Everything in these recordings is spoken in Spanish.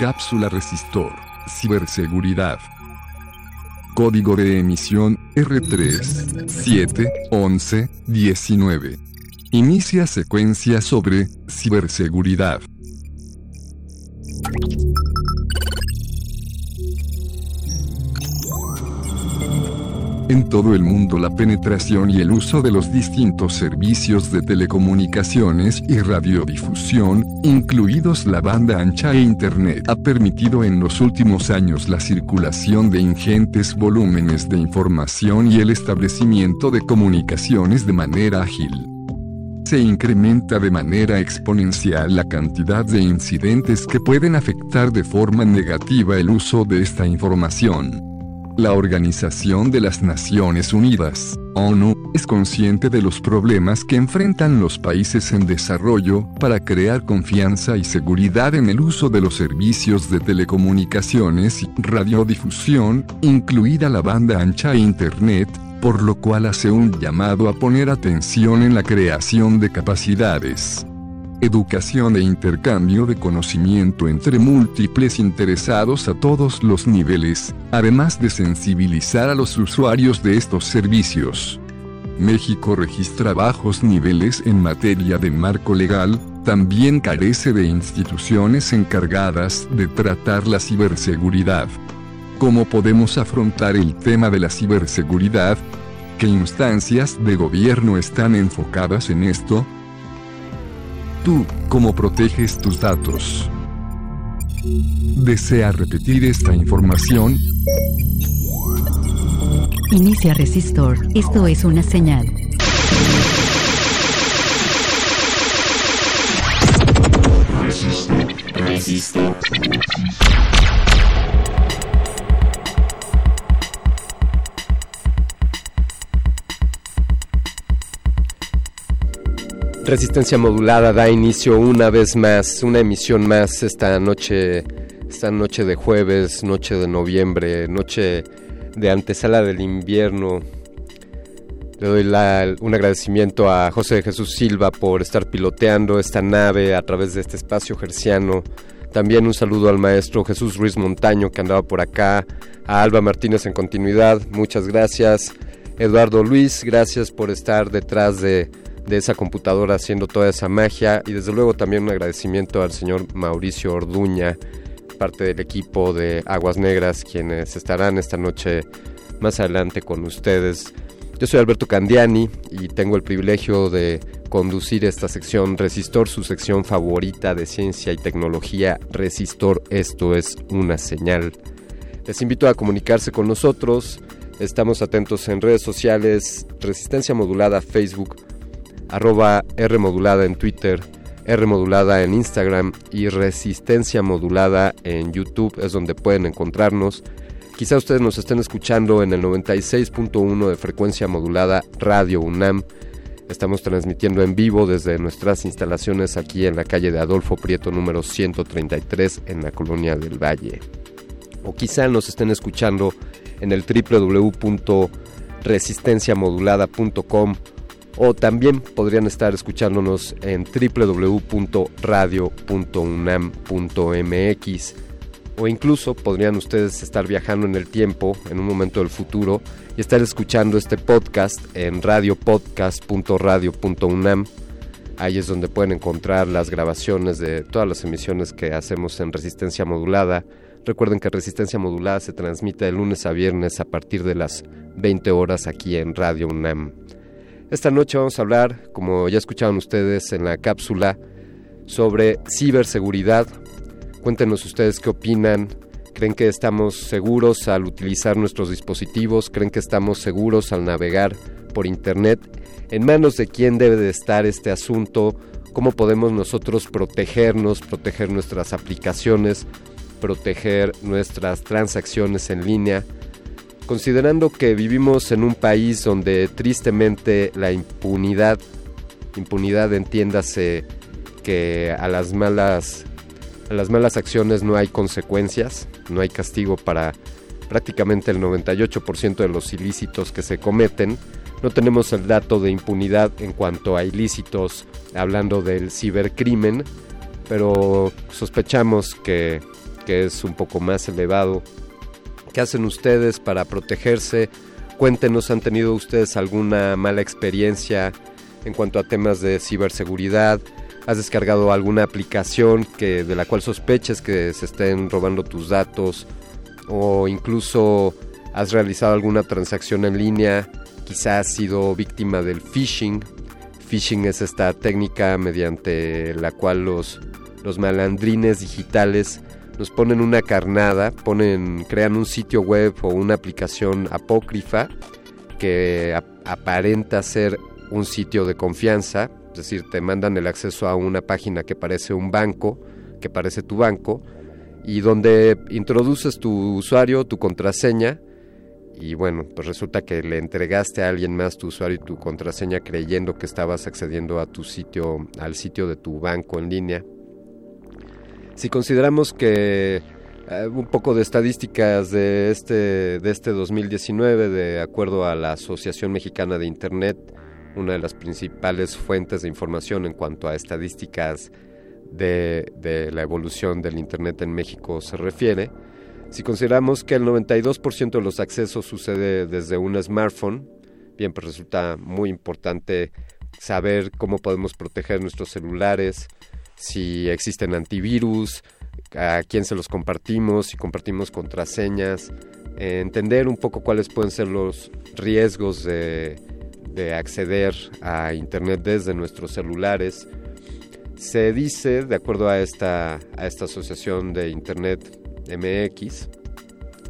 Cápsula resistor. Ciberseguridad. Código de emisión R3 7 11 19. Inicia secuencia sobre ciberseguridad. En todo el mundo la penetración y el uso de los distintos servicios de telecomunicaciones y radiodifusión, incluidos la banda ancha e Internet, ha permitido en los últimos años la circulación de ingentes volúmenes de información y el establecimiento de comunicaciones de manera ágil se incrementa de manera exponencial la cantidad de incidentes que pueden afectar de forma negativa el uso de esta información. La Organización de las Naciones Unidas, ONU, es consciente de los problemas que enfrentan los países en desarrollo para crear confianza y seguridad en el uso de los servicios de telecomunicaciones y radiodifusión, incluida la banda ancha e Internet, por lo cual hace un llamado a poner atención en la creación de capacidades educación e intercambio de conocimiento entre múltiples interesados a todos los niveles, además de sensibilizar a los usuarios de estos servicios. México registra bajos niveles en materia de marco legal, también carece de instituciones encargadas de tratar la ciberseguridad. ¿Cómo podemos afrontar el tema de la ciberseguridad? ¿Qué instancias de gobierno están enfocadas en esto? Tú, ¿cómo proteges tus datos? ¿Desea repetir esta información? Inicia Resistor. Esto es una señal. Resistor. Resistencia modulada da inicio una vez más, una emisión más esta noche, esta noche de jueves, noche de noviembre, noche de antesala del invierno. Le doy un agradecimiento a José Jesús Silva por estar piloteando esta nave a través de este espacio gerciano. También un saludo al maestro Jesús Ruiz Montaño que andaba por acá, a Alba Martínez en continuidad, muchas gracias. Eduardo Luis, gracias por estar detrás de de esa computadora haciendo toda esa magia y desde luego también un agradecimiento al señor Mauricio Orduña, parte del equipo de Aguas Negras, quienes estarán esta noche más adelante con ustedes. Yo soy Alberto Candiani y tengo el privilegio de conducir esta sección Resistor, su sección favorita de ciencia y tecnología. Resistor, esto es una señal. Les invito a comunicarse con nosotros. Estamos atentos en redes sociales, Resistencia Modulada, Facebook, arroba R modulada en Twitter, R modulada en Instagram y Resistencia modulada en YouTube es donde pueden encontrarnos. Quizá ustedes nos estén escuchando en el 96.1 de frecuencia modulada Radio UNAM. Estamos transmitiendo en vivo desde nuestras instalaciones aquí en la calle de Adolfo Prieto número 133 en la colonia del Valle. O quizá nos estén escuchando en el www.resistenciamodulada.com o también podrían estar escuchándonos en www.radio.unam.mx o incluso podrían ustedes estar viajando en el tiempo, en un momento del futuro, y estar escuchando este podcast en radiopodcast.radio.unam. Ahí es donde pueden encontrar las grabaciones de todas las emisiones que hacemos en resistencia modulada. Recuerden que resistencia modulada se transmite de lunes a viernes a partir de las 20 horas aquí en Radio UNAM. Esta noche vamos a hablar, como ya escucharon ustedes en la cápsula, sobre ciberseguridad, Cuéntenos ustedes qué opinan. ¿Creen que estamos seguros al utilizar nuestros dispositivos? ¿Creen que estamos seguros al navegar por Internet? ¿En manos de quién debe de estar este asunto? ¿Cómo podemos nosotros protegernos, proteger nuestras aplicaciones, proteger nuestras transacciones en línea? Considerando que vivimos en un país donde tristemente la impunidad, impunidad entiéndase que a las malas en las malas acciones no hay consecuencias, no hay castigo para prácticamente el 98% de los ilícitos que se cometen. No tenemos el dato de impunidad en cuanto a ilícitos hablando del cibercrimen, pero sospechamos que, que es un poco más elevado. ¿Qué hacen ustedes para protegerse? Cuéntenos, ¿han tenido ustedes alguna mala experiencia en cuanto a temas de ciberseguridad? has descargado alguna aplicación que de la cual sospeches que se estén robando tus datos o incluso has realizado alguna transacción en línea, quizás has sido víctima del phishing. Phishing es esta técnica mediante la cual los, los malandrines digitales nos ponen una carnada, ponen, crean un sitio web o una aplicación apócrifa que aparenta ser un sitio de confianza, es decir, te mandan el acceso a una página que parece un banco, que parece tu banco, y donde introduces tu usuario, tu contraseña, y bueno, pues resulta que le entregaste a alguien más tu usuario y tu contraseña creyendo que estabas accediendo a tu sitio, al sitio de tu banco en línea. Si consideramos que eh, un poco de estadísticas de este, de este 2019, de acuerdo a la Asociación Mexicana de Internet, una de las principales fuentes de información en cuanto a estadísticas de, la evolución del Internet en México se refiere, si consideramos que el 92% de los accesos sucede desde un smartphone, bien, pues resulta muy importante saber cómo podemos proteger nuestros celulares, si existen antivirus, a quién se los compartimos, si compartimos contraseñas, entender un poco cuáles pueden ser los riesgos de de acceder a Internet desde nuestros celulares. Se dice, de acuerdo a esta, a esta asociación de Internet MX,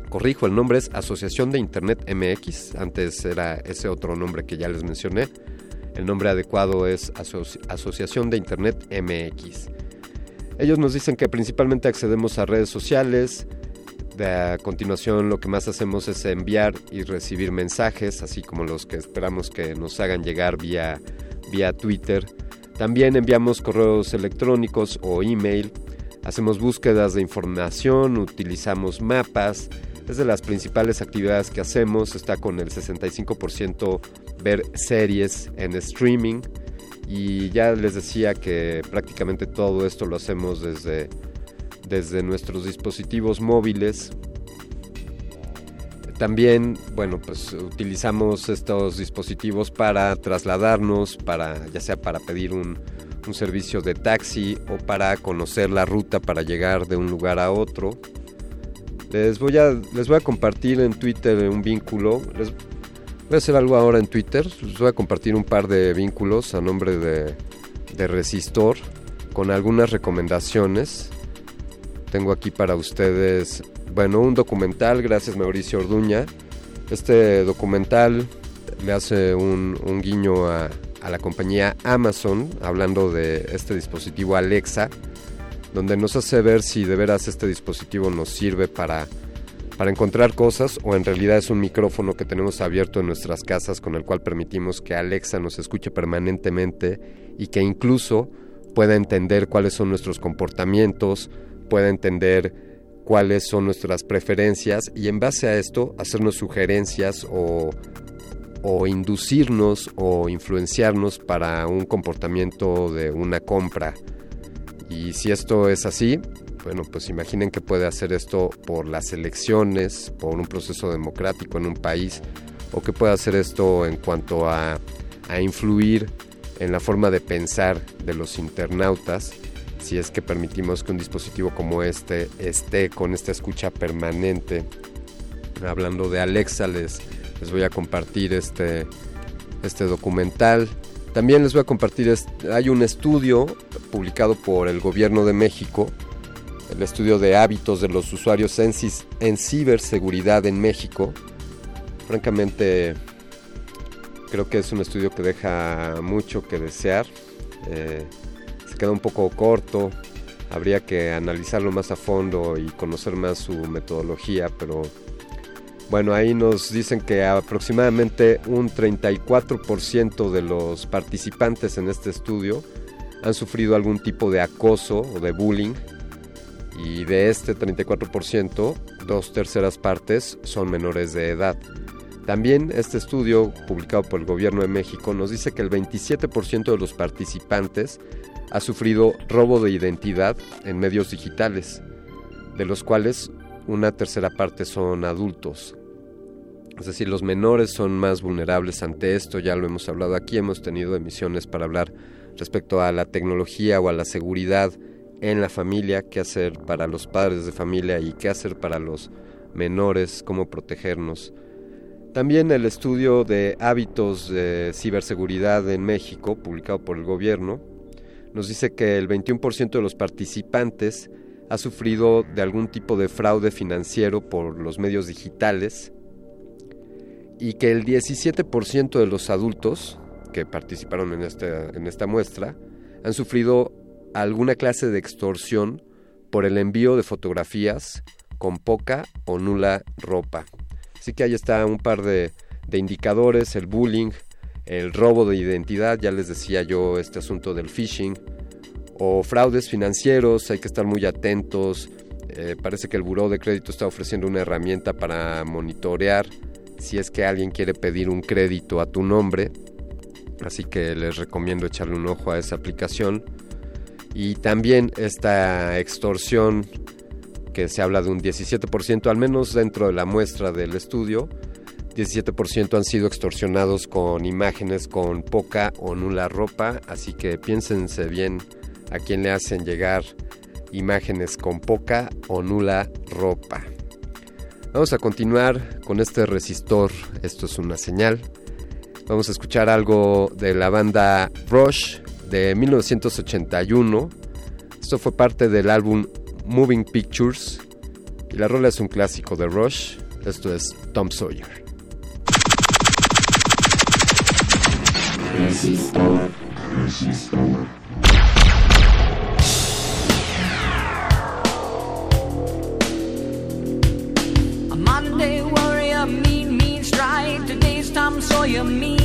corrijo, el nombre es Asociación de Internet MX, antes era ese otro nombre que ya les mencioné, el nombre adecuado es Asociación de Internet MX. Ellos nos dicen que principalmente accedemos a redes sociales, a continuación lo que más hacemos es enviar y recibir mensajes, así como los que esperamos que nos hagan llegar vía, vía Twitter. También enviamos correos electrónicos o email, hacemos búsquedas de información, utilizamos mapas. Es de las principales actividades que hacemos, está con el 65% ver series en streaming y ya les decía que prácticamente todo esto lo hacemos desde desde nuestros dispositivos móviles. También, bueno, pues utilizamos estos dispositivos para trasladarnos, para ya sea para pedir un, servicio de taxi o para conocer la ruta para llegar de un lugar a otro. Les voy a, les voy a compartir en Twitter un vínculo. Les voy a hacer algo ahora en Twitter. Les voy a compartir un par de vínculos a nombre de, Resistor con algunas recomendaciones tengo aquí para ustedes, bueno, un documental, gracias Mauricio Orduña. Este documental le hace un, guiño a, la compañía Amazon, hablando de este dispositivo Alexa, donde nos hace ver si de veras este dispositivo nos sirve para, para encontrar cosas o en realidad es un micrófono que tenemos abierto en nuestras casas con el cual permitimos que Alexa nos escuche permanentemente y que incluso pueda entender cuáles son nuestros comportamientos, pueda entender cuáles son nuestras preferencias y en base a esto hacernos sugerencias o, o inducirnos o influenciarnos para un comportamiento de una compra. Y si esto es así, bueno, pues imaginen que puede hacer esto por las elecciones, por un proceso democrático en un país, o que puede hacer esto en cuanto a, a influir en la forma de pensar de los internautas, si es que permitimos que un dispositivo como este esté con esta escucha permanente. Hablando de Alexa, les, les voy a compartir este, este documental. También les voy a compartir, hay un estudio publicado por el gobierno de México el estudio de hábitos de los usuarios en, en ciberseguridad en México. Francamente, creo que es un estudio que deja mucho que desear. Eh, se queda un poco corto. Habría que analizarlo más a fondo y conocer más su metodología, pero bueno, ahí nos dicen que aproximadamente un 34% de los participantes en este estudio han sufrido algún tipo de acoso o de bullying y de este 34%, dos terceras partes son menores de edad. También este estudio publicado por el Gobierno de México nos dice que el 27% de los participantes ha sufrido robo de identidad en medios digitales, de los cuales una tercera parte son adultos. Es decir, los menores son más vulnerables ante esto, ya lo hemos hablado aquí, hemos tenido emisiones para hablar respecto a la tecnología o a la seguridad en la familia, qué hacer para los padres de familia y qué hacer para los menores, cómo protegernos. También el estudio de hábitos de ciberseguridad en México, publicado por el gobierno, nos dice que el 21% de los participantes ha sufrido de algún tipo de fraude financiero por los medios digitales y que el 17% de los adultos que participaron en esta, en esta muestra han sufrido alguna clase de extorsión por el envío de fotografías con poca o nula ropa. Así que ahí está un par de, indicadores, el bullying, el robo de identidad, ya les decía yo este asunto del phishing, o fraudes financieros, hay que estar muy atentos. Eh, parece que el Buró de Crédito está ofreciendo una herramienta para monitorear si es que alguien quiere pedir un crédito a tu nombre. Así que les recomiendo echarle un ojo a esa aplicación y también esta extorsión que se habla de un 17%, al menos dentro de la muestra del estudio, 17% han sido extorsionados con imágenes con poca o nula ropa, así que piénsense bien a quién le hacen llegar imágenes con poca o nula ropa. Vamos a continuar con este resistor, esto es una señal. Vamos a escuchar algo de la banda Rush de 1981. Esto fue parte del álbum Moving Pictures y la rola es un clásico de Rush. Esto es Tom Sawyer. A Today's Tom Sawyer,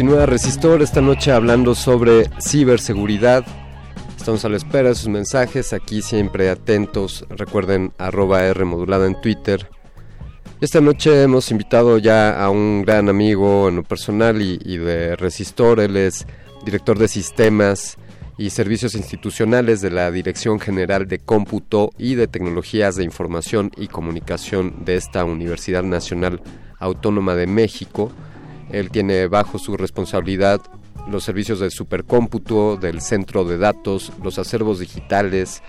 Continúa Resistor esta noche hablando sobre ciberseguridad. Estamos a la espera de sus mensajes, aquí siempre atentos. Recuerden arroba R modulada en Twitter. Esta noche hemos invitado ya a un gran amigo en lo personal y, y de Resistor. Él es director de sistemas y servicios institucionales de la Dirección General de Cómputo y de Tecnologías de Información y Comunicación de esta Universidad Nacional Autónoma de México. Él tiene bajo su responsabilidad los servicios de supercómputo, del centro de datos, los acervos digitales,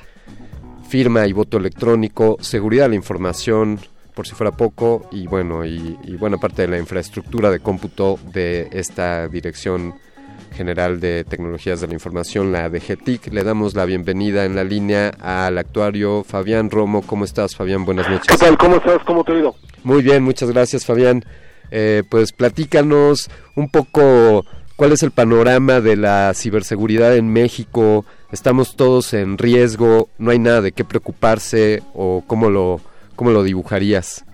firma y voto electrónico, seguridad de la información, por si fuera poco, y bueno, y, y buena parte de la infraestructura de cómputo de esta Dirección General de Tecnologías de la Información, la DGTIC. Le damos la bienvenida en la línea al actuario Fabián Romo. ¿Cómo estás, Fabián? Buenas noches. ¿Qué tal? ¿Cómo estás? ¿Cómo te ha ido? Muy bien, muchas gracias, Fabián. Eh, pues platícanos un poco cuál es el panorama de la ciberseguridad en México. Estamos todos en riesgo, no hay nada de qué preocuparse o cómo lo, cómo lo dibujarías.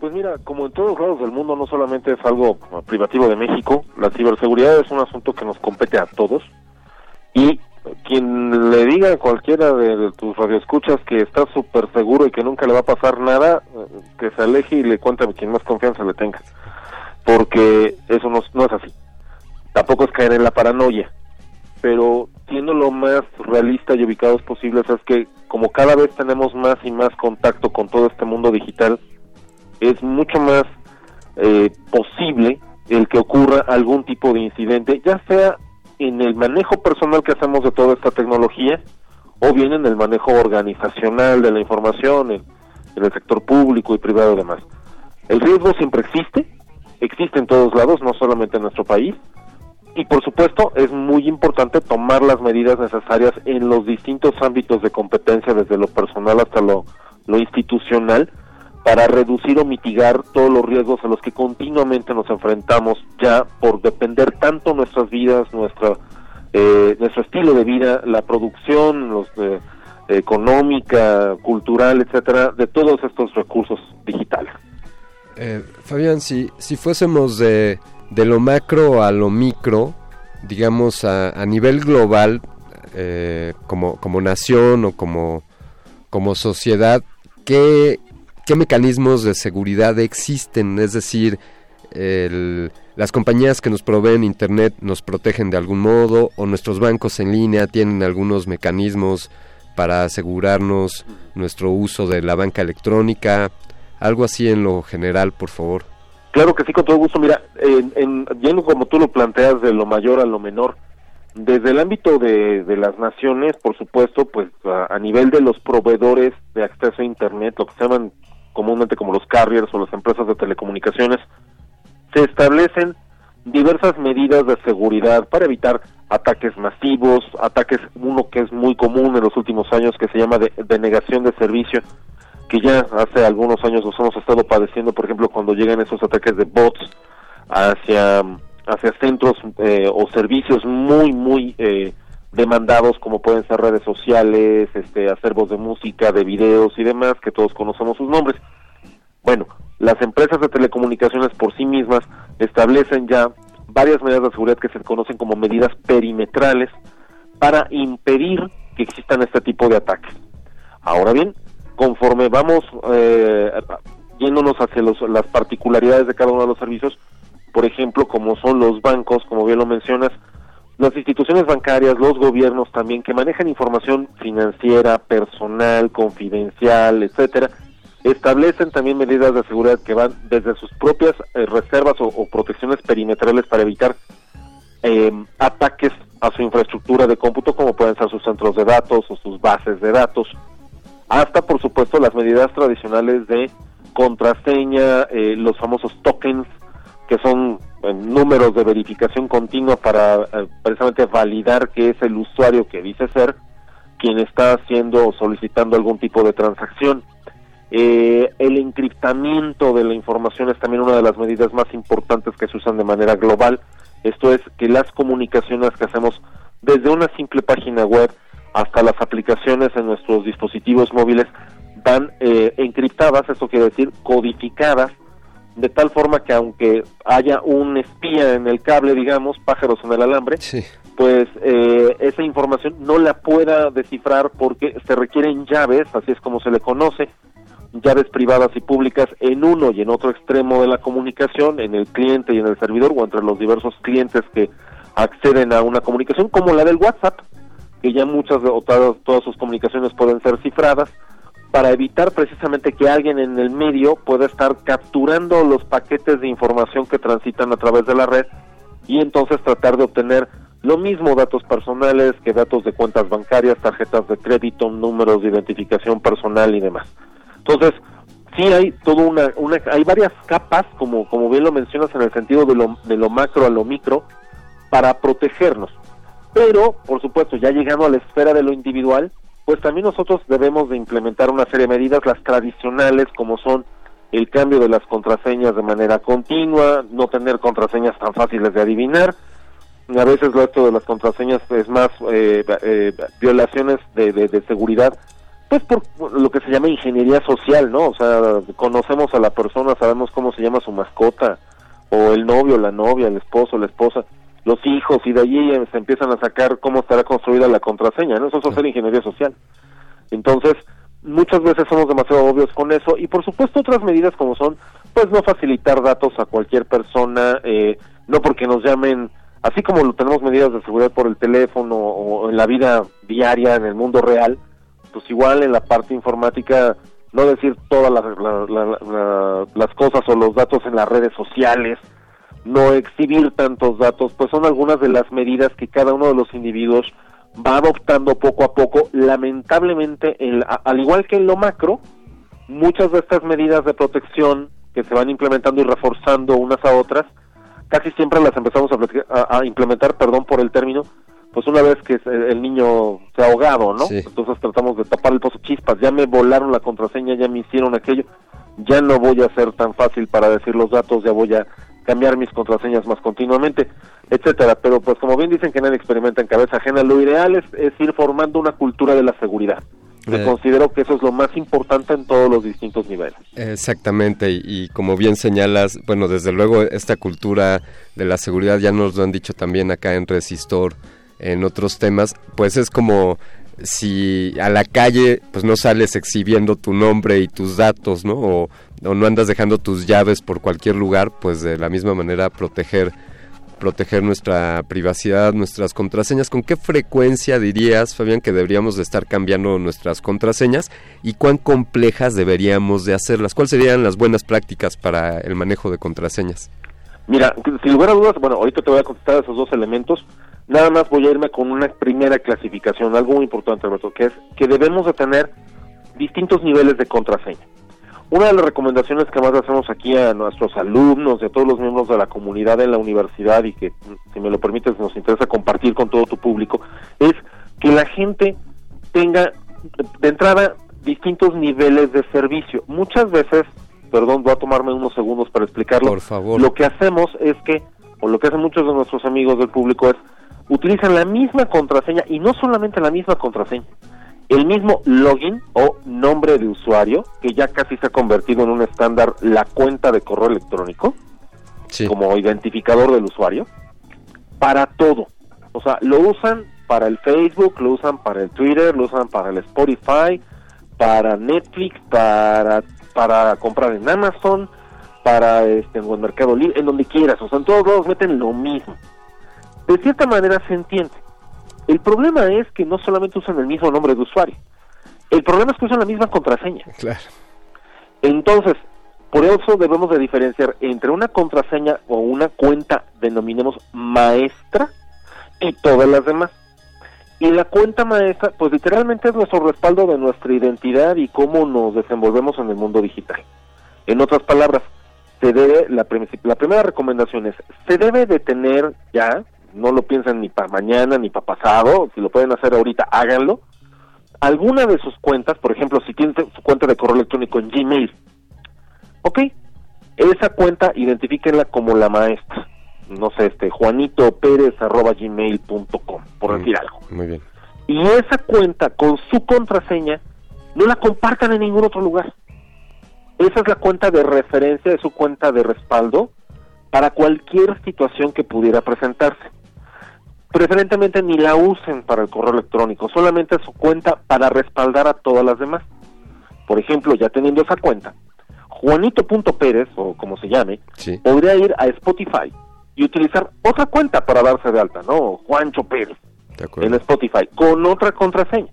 Pues mira, como en todos lados del mundo, no solamente es algo privativo de México, la ciberseguridad es un asunto que nos compete a todos. Y quien le diga a cualquiera de, tus radioescuchas que está súper seguro y que nunca le va a pasar nada, eh, que se aleje y le cuente a quien más confianza le tenga. Porque eso no, no es así. Tampoco es caer en la paranoia. Pero siendo lo más realista y ubicados posibles es que como cada vez tenemos más y más contacto con todo este mundo digital, es mucho más eh, posible el que ocurra algún tipo de incidente, ya sea en el manejo personal que hacemos de toda esta tecnología o bien en el manejo organizacional de la información en, el sector público y privado y demás. El riesgo siempre existe, existe en todos lados, no solamente en nuestro país, y por supuesto es muy importante tomar las medidas necesarias en los distintos ámbitos de competencia, desde lo personal hasta lo institucional, para reducir o mitigar todos los riesgos a los que continuamente nos enfrentamos ya por depender tanto nuestras vidas, nuestra, eh, nuestro estilo de vida, la producción, los eh, económica, cultural, etcétera, de todos estos recursos digitales. Eh, Fabián, si, si fuésemos de, de lo macro a lo micro, digamos a, a nivel global, eh, como, como nación o como, como sociedad, ¿qué, ¿qué mecanismos de seguridad existen? Es decir, el- las compañías que nos proveen Internet nos protegen de algún modo o nuestros bancos en línea tienen algunos mecanismos para asegurarnos nuestro uso de la banca electrónica, algo así en lo general, por favor. Claro que sí, con todo gusto. Mira, en, en, yendo como tú lo planteas de lo mayor a lo menor, desde el ámbito de, las naciones, por supuesto, pues a, a nivel de los proveedores de acceso a Internet, lo que se llaman comúnmente como los carriers o las empresas de telecomunicaciones, se establecen diversas medidas de seguridad para evitar ataques masivos, ataques, uno que es muy común en los últimos años que se llama de, denegación de servicio, que ya hace algunos años los hemos estado padeciendo, por ejemplo, cuando llegan esos ataques de bots hacia, hacia centros eh, o servicios muy, muy eh, demandados, como pueden ser redes sociales, este, acervos de música, de videos y demás, que todos conocemos sus nombres. Bueno, las empresas de telecomunicaciones por sí mismas establecen ya varias medidas de seguridad que se conocen como medidas perimetrales para impedir que existan este tipo de ataques. Ahora bien, conforme vamos eh, yéndonos hacia los- las particularidades de cada uno de los servicios, por ejemplo, como son los bancos, como bien lo mencionas, las instituciones bancarias, los gobiernos también que manejan información financiera, personal, confidencial, etcétera, establecen también medidas de seguridad que van desde sus propias eh, reservas o, protecciones perimetrales para evitar eh, ataques a su infraestructura de cómputo, como pueden ser sus centros de datos o sus bases de datos, hasta por supuesto las medidas tradicionales de contraseña, eh, los famosos tokens, que son eh, números de verificación continua para eh, precisamente validar que es el usuario que dice ser quien está haciendo o solicitando algún tipo de transacción. Eh, el encriptamiento de la información es también una de las medidas más importantes que se usan de manera global. Esto es que las comunicaciones que hacemos desde una simple página web hasta las aplicaciones en nuestros dispositivos móviles van eh, encriptadas, eso quiere decir codificadas, de tal forma que aunque haya un espía en el cable, digamos, pájaros en el alambre, pues eh, esa información no la pueda descifrar porque se requieren llaves, así es como se le conoce, llaves privadas y públicas en uno y en otro extremo de la comunicación, en el cliente y en el servidor o entre los diversos clientes que acceden a una comunicación como la del WhatsApp, que ya muchas de- o todas, todas sus comunicaciones pueden ser cifradas para evitar precisamente que alguien en el medio pueda estar capturando los paquetes de información que transitan a través de la red y entonces tratar de obtener lo mismo datos personales que datos de cuentas bancarias, tarjetas de crédito, números de identificación personal y demás. Entonces, sí hay toda una, una hay varias capas, como, como bien lo mencionas en el sentido de lo, de lo macro a lo micro, para protegernos. Pero, por supuesto, ya llegando a la esfera de lo individual, pues también nosotros debemos de implementar una serie de medidas, las tradicionales, como son el cambio de las contraseñas de manera continua, no tener contraseñas tan fáciles de adivinar. A veces lo esto de las contraseñas es más eh, eh, violaciones de, de- de seguridad, pues por lo que se llama ingeniería social, ¿no? O sea, conocemos a la persona, sabemos cómo se llama su mascota, o el novio, la novia, el esposo, la esposa, los hijos, y de allí se empiezan a sacar cómo estará construida la contraseña, ¿no? Eso es hacer ingeniería social. Entonces, muchas veces somos demasiado obvios con eso y por supuesto otras medidas como son, pues no facilitar datos a cualquier persona, eh, no porque nos llamen, así como lo tenemos medidas de seguridad por el teléfono o en la vida diaria, en el mundo real, pues igual en la parte informática no decir todas las, la- la- la- las cosas o los datos en las redes sociales, no exhibir tantos datos, pues son algunas de las medidas que cada uno de los individuos va adoptando poco a poco. Lamentablemente, el- al igual que en lo macro, muchas de estas medidas de protección que se van implementando y reforzando unas a otras, casi siempre las empezamos a, implementar, perdón por el término, pues una vez que el niño se ha ahogado, ¿no? Sí. Entonces tratamos de tapar el pozo chispas, ya me volaron la contraseña, ya me hicieron aquello, ya no voy a ser tan fácil para decir los datos, ya voy a cambiar mis contraseñas más continuamente, etcétera. Pero pues como bien dicen que nadie experimenta en cabeza ajena, lo ideal es, es ir formando una cultura de la seguridad. Yo Eh. considero que eso es lo más importante en todos los distintos niveles. Exactamente, y, y como bien señalas, bueno, desde luego esta cultura de la seguridad ya nos lo han dicho también acá en Resistor, en otros temas, pues es como si a la calle pues no sales exhibiendo tu nombre y tus datos, ¿no? O, o no andas dejando tus llaves por cualquier lugar, pues de la misma manera proteger proteger nuestra privacidad, nuestras contraseñas. ¿Con qué frecuencia dirías, Fabián, que deberíamos de estar cambiando nuestras contraseñas y cuán complejas deberíamos de hacerlas? ¿Cuáles serían las buenas prácticas para el manejo de contraseñas? Mira, sin lugar a dudas, bueno, ahorita te voy a contestar esos dos elementos. Nada más voy a irme con una primera clasificación, algo muy importante, Alberto, que es que debemos de tener distintos niveles de contraseña. Una de las recomendaciones que más hacemos aquí a nuestros alumnos y a todos los miembros de la comunidad en la universidad y que, si me lo permites, nos interesa compartir con todo tu público, es que la gente tenga de entrada distintos niveles de servicio. Muchas veces, perdón, voy a tomarme unos segundos para explicarlo. Por favor. Lo que hacemos es que, o lo que hacen muchos de nuestros amigos del público es, utilizan la misma contraseña y no solamente la misma contraseña, el mismo login o nombre de usuario, que ya casi se ha convertido en un estándar la cuenta de correo electrónico, Sí. como identificador del usuario, para todo. O sea, lo usan para el Facebook, lo usan para el Twitter, lo usan para el Spotify, para Netflix, para, para comprar en Amazon, para este, en el Mercado Libre, en donde quieras. O sea, en todos lados meten lo mismo. De cierta manera se entiende. El problema es que no solamente usan el mismo nombre de usuario. El problema es que usan la misma contraseña. Claro. Entonces, por eso debemos de diferenciar entre una contraseña o una cuenta, denominemos maestra, y todas las demás. Y la cuenta maestra, pues literalmente es nuestro respaldo de nuestra identidad y cómo nos desenvolvemos en el mundo digital. En otras palabras, se debe, la, la primera recomendación es, se debe de tener ya, no lo piensen ni para mañana ni para pasado, si lo pueden hacer ahorita, háganlo, alguna de sus cuentas, por ejemplo, si tienen su cuenta de correo electrónico en Gmail, ok, esa cuenta identifíquenla como la maestra, no sé, este, juanitopérez.gmail.com, por decir algo. Muy bien. Y esa cuenta con su contraseña no la compartan en ningún otro lugar. Esa es la cuenta de referencia, es su cuenta de respaldo para cualquier situación que pudiera presentarse. Preferentemente ni la usen para el correo electrónico, solamente su cuenta para respaldar a todas las demás. Por ejemplo, ya teniendo esa cuenta, Juanito.pérez, o como se llame, Sí. podría ir a Spotify y utilizar otra cuenta para darse de alta, ¿no? Juancho Pérez en. Spotify con otra contraseña.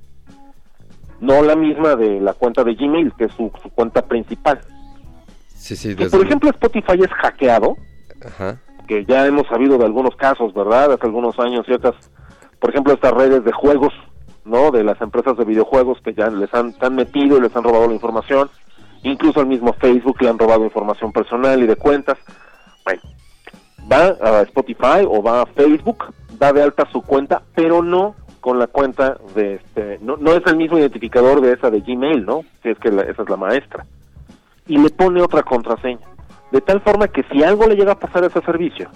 No la misma de la cuenta de Gmail, que es su, su cuenta principal. Sí, sí, Si por ejemplo Spotify es hackeado, Ajá. Que ya hemos sabido de algunos casos, ¿verdad? Hace algunos años ciertas, por ejemplo, estas redes de juegos, ¿no? De las empresas de videojuegos que ya les han, han metido y les han robado la información. Incluso al mismo Facebook le han robado información personal y de cuentas. Bueno, va a Spotify o va a Facebook, da de alta su cuenta, pero no con la cuenta de este, no, no es el mismo identificador de esa de Gmail, ¿no? Si es que la- esa es la maestra. Y le pone otra contraseña. De tal forma que si algo le llega a pasar a ese servicio,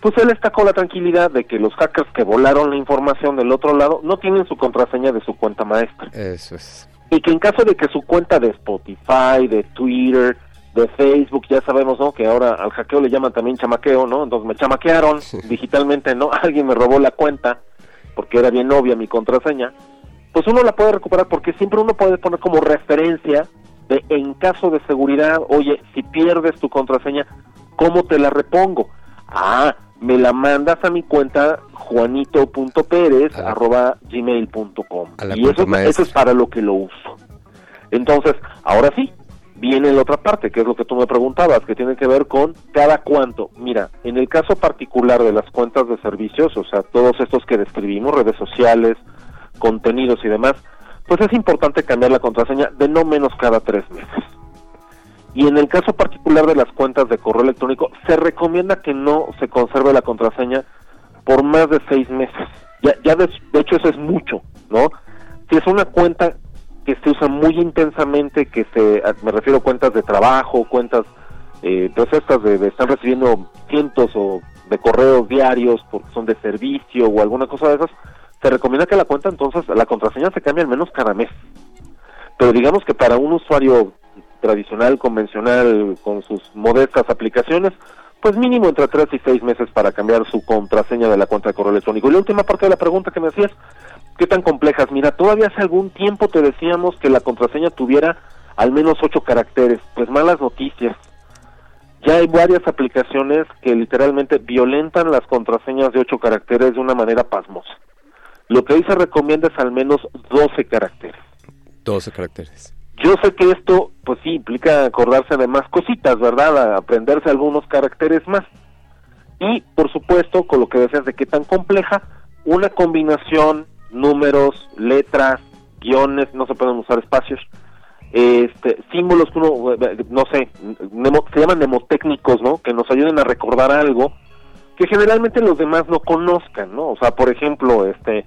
pues él está con la tranquilidad de que los hackers que volaron la información del otro lado no tienen su contraseña de su cuenta maestra. Eso es. Y que en caso de que su cuenta de Spotify, de Twitter, de Facebook, ya sabemos, ¿no? Que ahora al hackeo le llaman también chamaqueo, ¿no? Entonces me chamaquearon digitalmente, ¿no? Alguien me robó la cuenta porque era bien obvia mi contraseña. Pues uno la puede recuperar porque siempre uno puede poner como referencia de en caso de seguridad, oye, si pierdes tu contraseña, ¿cómo te la repongo? Ah, me la mandas a mi cuenta juanito.pérez A la- arroba gmail.com a la y eso, eso es para lo que lo uso. Entonces, ahora sí, viene la otra parte, que es lo que tú me preguntabas, que tiene que ver con cada cuánto. Mira, en el caso particular de las cuentas de servicios, o sea, todos estos que describimos, redes sociales, contenidos y demás, pues es importante cambiar la contraseña de no menos cada tres meses. Y en el caso particular de las cuentas de correo electrónico, se recomienda que no se conserve la contraseña por más de seis meses. Ya, ya de, de hecho eso es mucho, ¿no? Si es una cuenta que se usa muy intensamente, que se, me refiero a cuentas de trabajo, cuentas, eh, pues estas de, de están recibiendo cientos o de correos diarios porque son de servicio o alguna cosa de esas, se recomienda que la cuenta entonces, la contraseña se cambie al menos cada mes. Pero digamos que para un usuario tradicional, convencional, con sus modestas aplicaciones, pues mínimo entre 3 y 6 meses para cambiar su contraseña de la cuenta de correo electrónico. Y la última parte de la pregunta que me hacías, ¿qué tan complejas? Mira, todavía hace algún tiempo te decíamos que la contraseña tuviera al menos 8 caracteres. Pues malas noticias. Ya hay varias aplicaciones que literalmente violentan las contraseñas de 8 caracteres de una manera pasmosa. Lo que ahí se recomienda es al menos 12 caracteres. 12 caracteres. Yo sé que esto, pues sí, implica acordarse de más cositas, ¿verdad? A aprenderse algunos caracteres más. Y, por supuesto, con lo que decías de qué tan compleja, una combinación, números, letras, guiones, no se pueden usar espacios, este, símbolos que uno, no sé, nemo- se llaman mnemotécnicos, ¿no? Que nos ayuden a recordar algo que generalmente los demás no conozcan, ¿no? O sea, por ejemplo, este,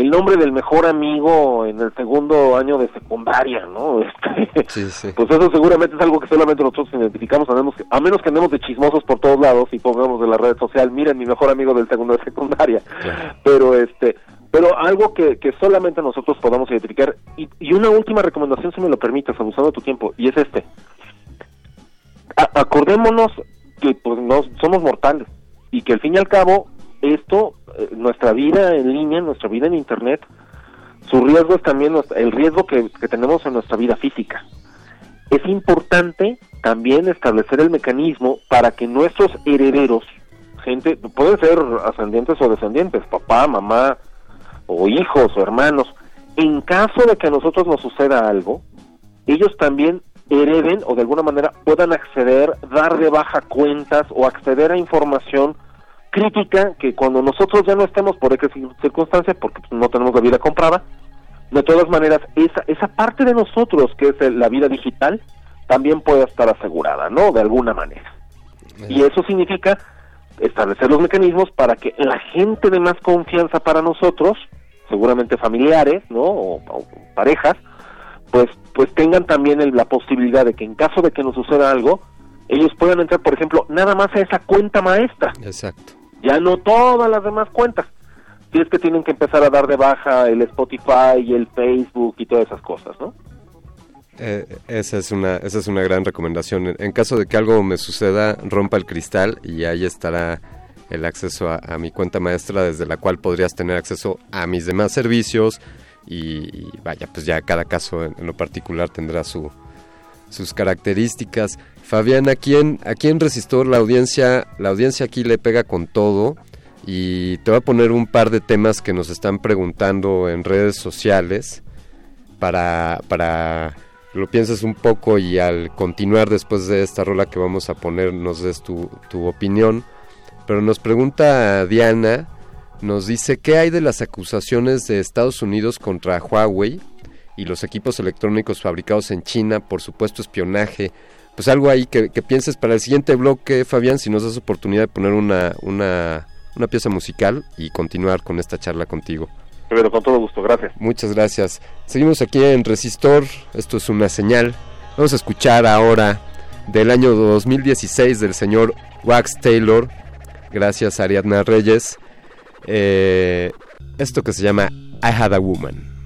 el nombre del mejor amigo en el segundo año de secundaria, ¿no? Este, Sí, sí. pues eso seguramente es algo que solamente nosotros identificamos, a menos que, a menos que andemos de chismosos por todos lados y pongamos en la red social, miren mi mejor amigo del segundo de secundaria. Pero este, pero algo que, que solamente nosotros podamos identificar. Y, y una última recomendación, si me lo permites, abusando de tu tiempo, y es este. A- acordémonos que pues no somos mortales y que al fin y al cabo esto, eh, nuestra vida en línea, nuestra vida en internet, su riesgo es también el riesgo que, que tenemos en nuestra vida física. Es importante también establecer el mecanismo para que nuestros herederos, gente, pueden ser ascendientes o descendientes, papá, mamá, o hijos o hermanos, en caso de que a nosotros nos suceda algo, ellos también hereden o de alguna manera puedan acceder, dar de baja cuentas o acceder a información crítica que cuando nosotros ya no estemos por X circunstancias, porque pues, no tenemos la vida comprada, de todas maneras, esa, esa parte de nosotros que es la vida digital también pueda estar asegurada, ¿no? De alguna manera. Y eso significa establecer los mecanismos para que la gente de más confianza para nosotros, seguramente familiares, ¿no? O, o parejas, pues, pues tengan también el- la posibilidad de que en caso de que nos suceda algo, ellos puedan entrar, por ejemplo, nada más a esa cuenta maestra, Exacto. Ya no todas las demás cuentas. Si es que tienen que empezar a dar de baja el Spotify y el Facebook y todas esas cosas, ¿no? Eh, esa, es una, esa es una gran recomendación. En, caso de que algo me suceda, rompa el cristal y ahí estará el acceso a, mi cuenta maestra desde la cual podrías tener acceso a mis demás servicios y, vaya, pues ya cada caso en lo particular tendrá su, sus características. Fabián, aquí en, aquí en Resistor la audiencia, la audiencia aquí le pega con todo y te voy a poner un par de temas que nos están preguntando en redes sociales para, para que lo pienses un poco y al continuar después de esta rola que vamos a poner nos des tu, tu opinión. Pero nos pregunta Diana, nos dice, ¿qué hay de las acusaciones de Estados Unidos contra Huawei y los equipos electrónicos fabricados en China por supuesto espionaje? Pues algo ahí que, que pienses para el siguiente bloque, Fabián, si nos das oportunidad de poner una, una, una pieza musical y continuar con esta charla contigo. Pero con todo gusto, gracias. Muchas gracias. Seguimos aquí en Resistor. Esto es una señal. Vamos a escuchar ahora del año 2016 del señor Wax Taylor. Gracias, Ariadna Reyes. Eh, esto que se llama I Had a Woman.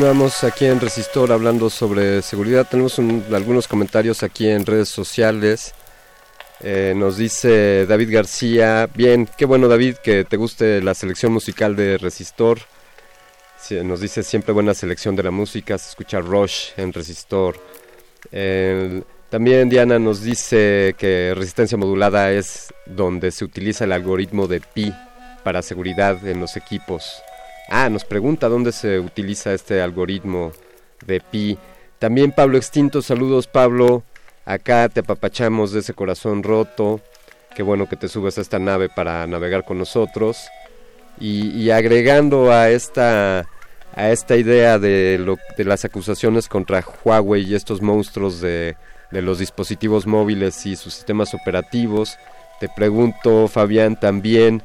Continuamos aquí en Resistor hablando sobre seguridad. Tenemos un- algunos comentarios aquí en redes sociales. Eh, nos dice David García, bien, qué bueno David que te guste la selección musical de Resistor. Nos dice siempre buena selección de la música, se escucha Rush en Resistor. También Diana nos dice que resistencia modulada es donde se utiliza el algoritmo de Pi para seguridad en los equipos. Ah, nos pregunta dónde se utiliza este algoritmo de Pi. También Pablo Extinto, saludos Pablo. Acá te apapachamos de ese corazón roto. Qué bueno que te subes a esta nave para navegar con nosotros. Y, agregando a esta a esta idea de, lo, de las acusaciones contra Huawei y estos monstruos de los dispositivos móviles y sus sistemas operativos, te pregunto, Fabián, también,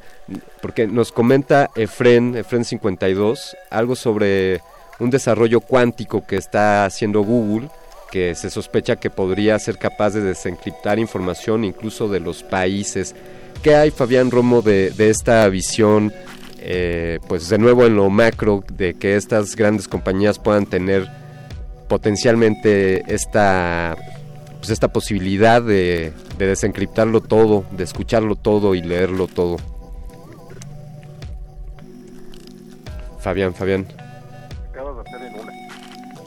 porque nos comenta Efren, Efren52, algo sobre un desarrollo cuántico que está haciendo Google, que se sospecha que podría ser capaz de desencriptar información incluso de los países. ¿Qué hay, Fabián Romo, de, esta visión, eh, pues de nuevo en lo macro, de que estas grandes compañías puedan tener potencialmente esta pues esta posibilidad de, de desencriptarlo todo, de escucharlo todo y leerlo todo. Fabián, Fabián. acabas de hacer en una.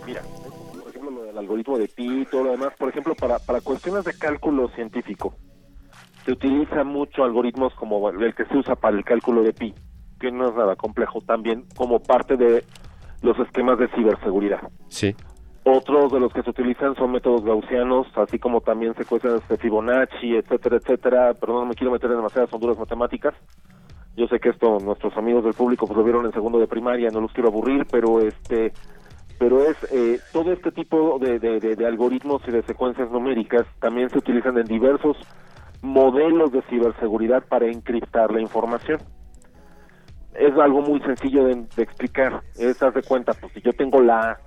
Mira, por ejemplo, lo del algoritmo de pi y todo lo demás, por ejemplo, para, para cuestiones de cálculo científico, se utiliza mucho algoritmos como el que se usa para el cálculo de pi, que no es nada complejo también, como parte de los esquemas de ciberseguridad. Sí. Otros de los que se utilizan son métodos gaussianos, así como también secuencias de Fibonacci, etcétera, etcétera. Pero no me quiero meter en demasiadas honduras matemáticas. Yo sé que esto nuestros amigos del público pues lo vieron en segundo de primaria, no los quiero aburrir, pero este, pero es eh, todo este tipo de, de, de- algoritmos y de secuencias numéricas también se utilizan en diversos modelos de ciberseguridad para encriptar la información. Es algo muy sencillo de, explicar. Es, haz de cuenta, pues si yo tengo la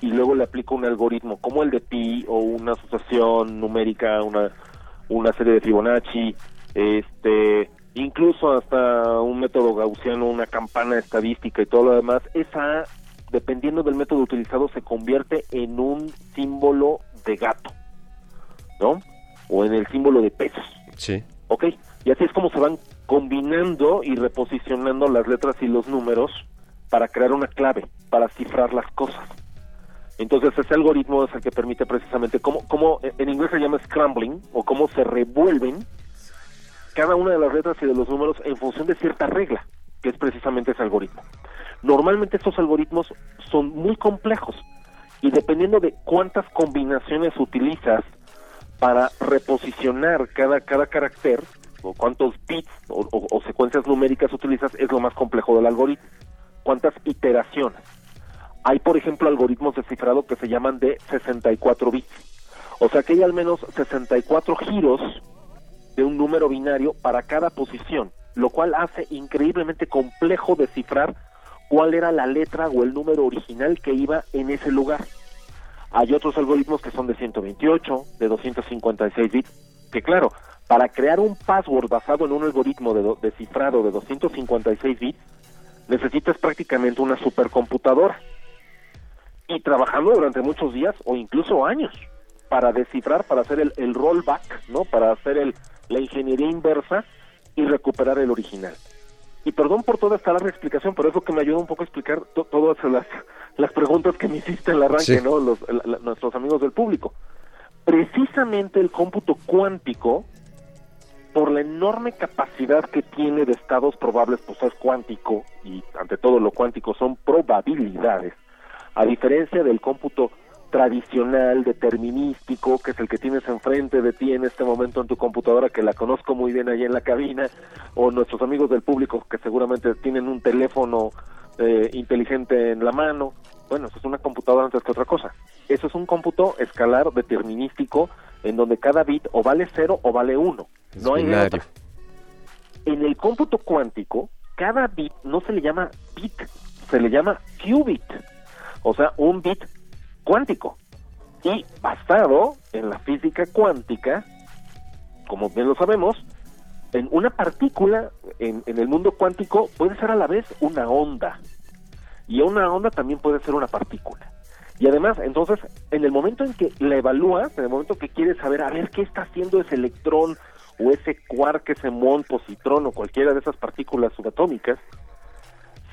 y luego le aplico un algoritmo como el de pi o una asociación numérica, una, una serie de Fibonacci, este, incluso hasta un método gaussiano, una campana estadística y todo lo demás, esa dependiendo del método utilizado, se convierte en un símbolo de gato, ¿no? O en el símbolo de pesos. Sí. ¿ok? Y así es como se van combinando y reposicionando las letras y los números para crear una clave, para cifrar las cosas. Entonces ese algoritmo es el que permite precisamente cómo, cómo eh, en inglés se llama scrambling o cómo se revuelven cada una de las letras y de los números en función de cierta regla, que es precisamente ese algoritmo. Normalmente estos algoritmos son muy complejos y dependiendo de cuántas combinaciones utilizas para reposicionar cada, cada carácter o cuántos bits o, secuencias numéricas utilizas es lo más complejo del algoritmo. ¿Cuántas iteraciones? Hay, por ejemplo, algoritmos de cifrado que se llaman de 64 bits. O sea que hay al menos 64 giros de un número binario para cada posición, lo cual hace increíblemente complejo descifrar cuál era la letra o el número original que iba en ese lugar. Hay otros algoritmos que son de 128, de 256 bits, que claro, para crear un password basado en un algoritmo de, de cifrado de 256 bits, necesitas prácticamente una supercomputadora. Y trabajando durante muchos días o incluso años para descifrar, para hacer el, el rollback, ¿no? Para hacer el la ingeniería inversa y recuperar el original. Y perdón por toda esta larga explicación, pero es lo que me ayuda un poco a explicar to- todas las, las preguntas que me hiciste en el arranque, Sí. ¿no? Los- la- la- nuestros amigos del público. Precisamente el cómputo cuántico, por la enorme capacidad que tiene de estados probables, pues es cuántico, y ante todo lo cuántico son probabilidades, a diferencia del cómputo tradicional, determinístico, que es el que tienes enfrente de ti en este momento en tu computadora, que la conozco muy bien ahí en la cabina, o nuestros amigos del público que seguramente tienen un teléfono eh, inteligente en la mano. Bueno, eso es una computadora antes que otra cosa. Eso es un cómputo escalar determinístico en donde cada bit o vale cero o vale uno. Es No hay otra. En el cómputo cuántico, cada bit no se le llama bit, se le llama qubit, o sea, un bit cuántico. Y basado en la física cuántica, como bien lo sabemos, en una partícula en, en el mundo cuántico puede ser a la vez una onda. Y una onda también puede ser una partícula. Y además, entonces, en el momento en que la evalúas, en el momento que quieres saber, a ver qué está haciendo ese electrón o ese quark, ese muón, positrón o cualquiera de esas partículas subatómicas,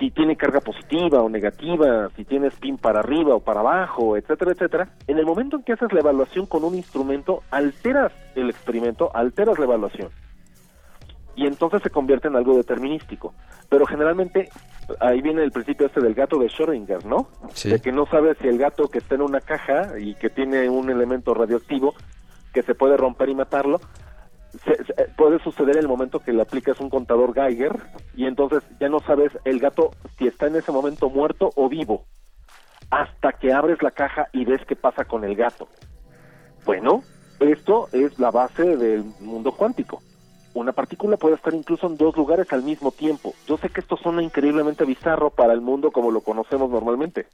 si tiene carga positiva o negativa, si tiene spin para arriba o para abajo, etcétera, etcétera, en el momento en que haces la evaluación con un instrumento, alteras el experimento, alteras la evaluación. Y entonces se convierte en algo determinístico. Pero generalmente, ahí viene el principio este del gato de Schrödinger, ¿no? Sí. De que no sabes si el gato que está en una caja y que tiene un elemento radioactivo que se puede romper y matarlo, se- se- puede suceder el momento que le aplicas un contador Geiger y entonces ya no sabes el gato si está en ese momento muerto o vivo hasta que abres la caja y ves qué pasa con el gato. Bueno, esto es la base del mundo cuántico. Una partícula puede estar incluso en dos lugares al mismo tiempo. Yo sé que esto suena increíblemente bizarro para el mundo como lo conocemos normalmente.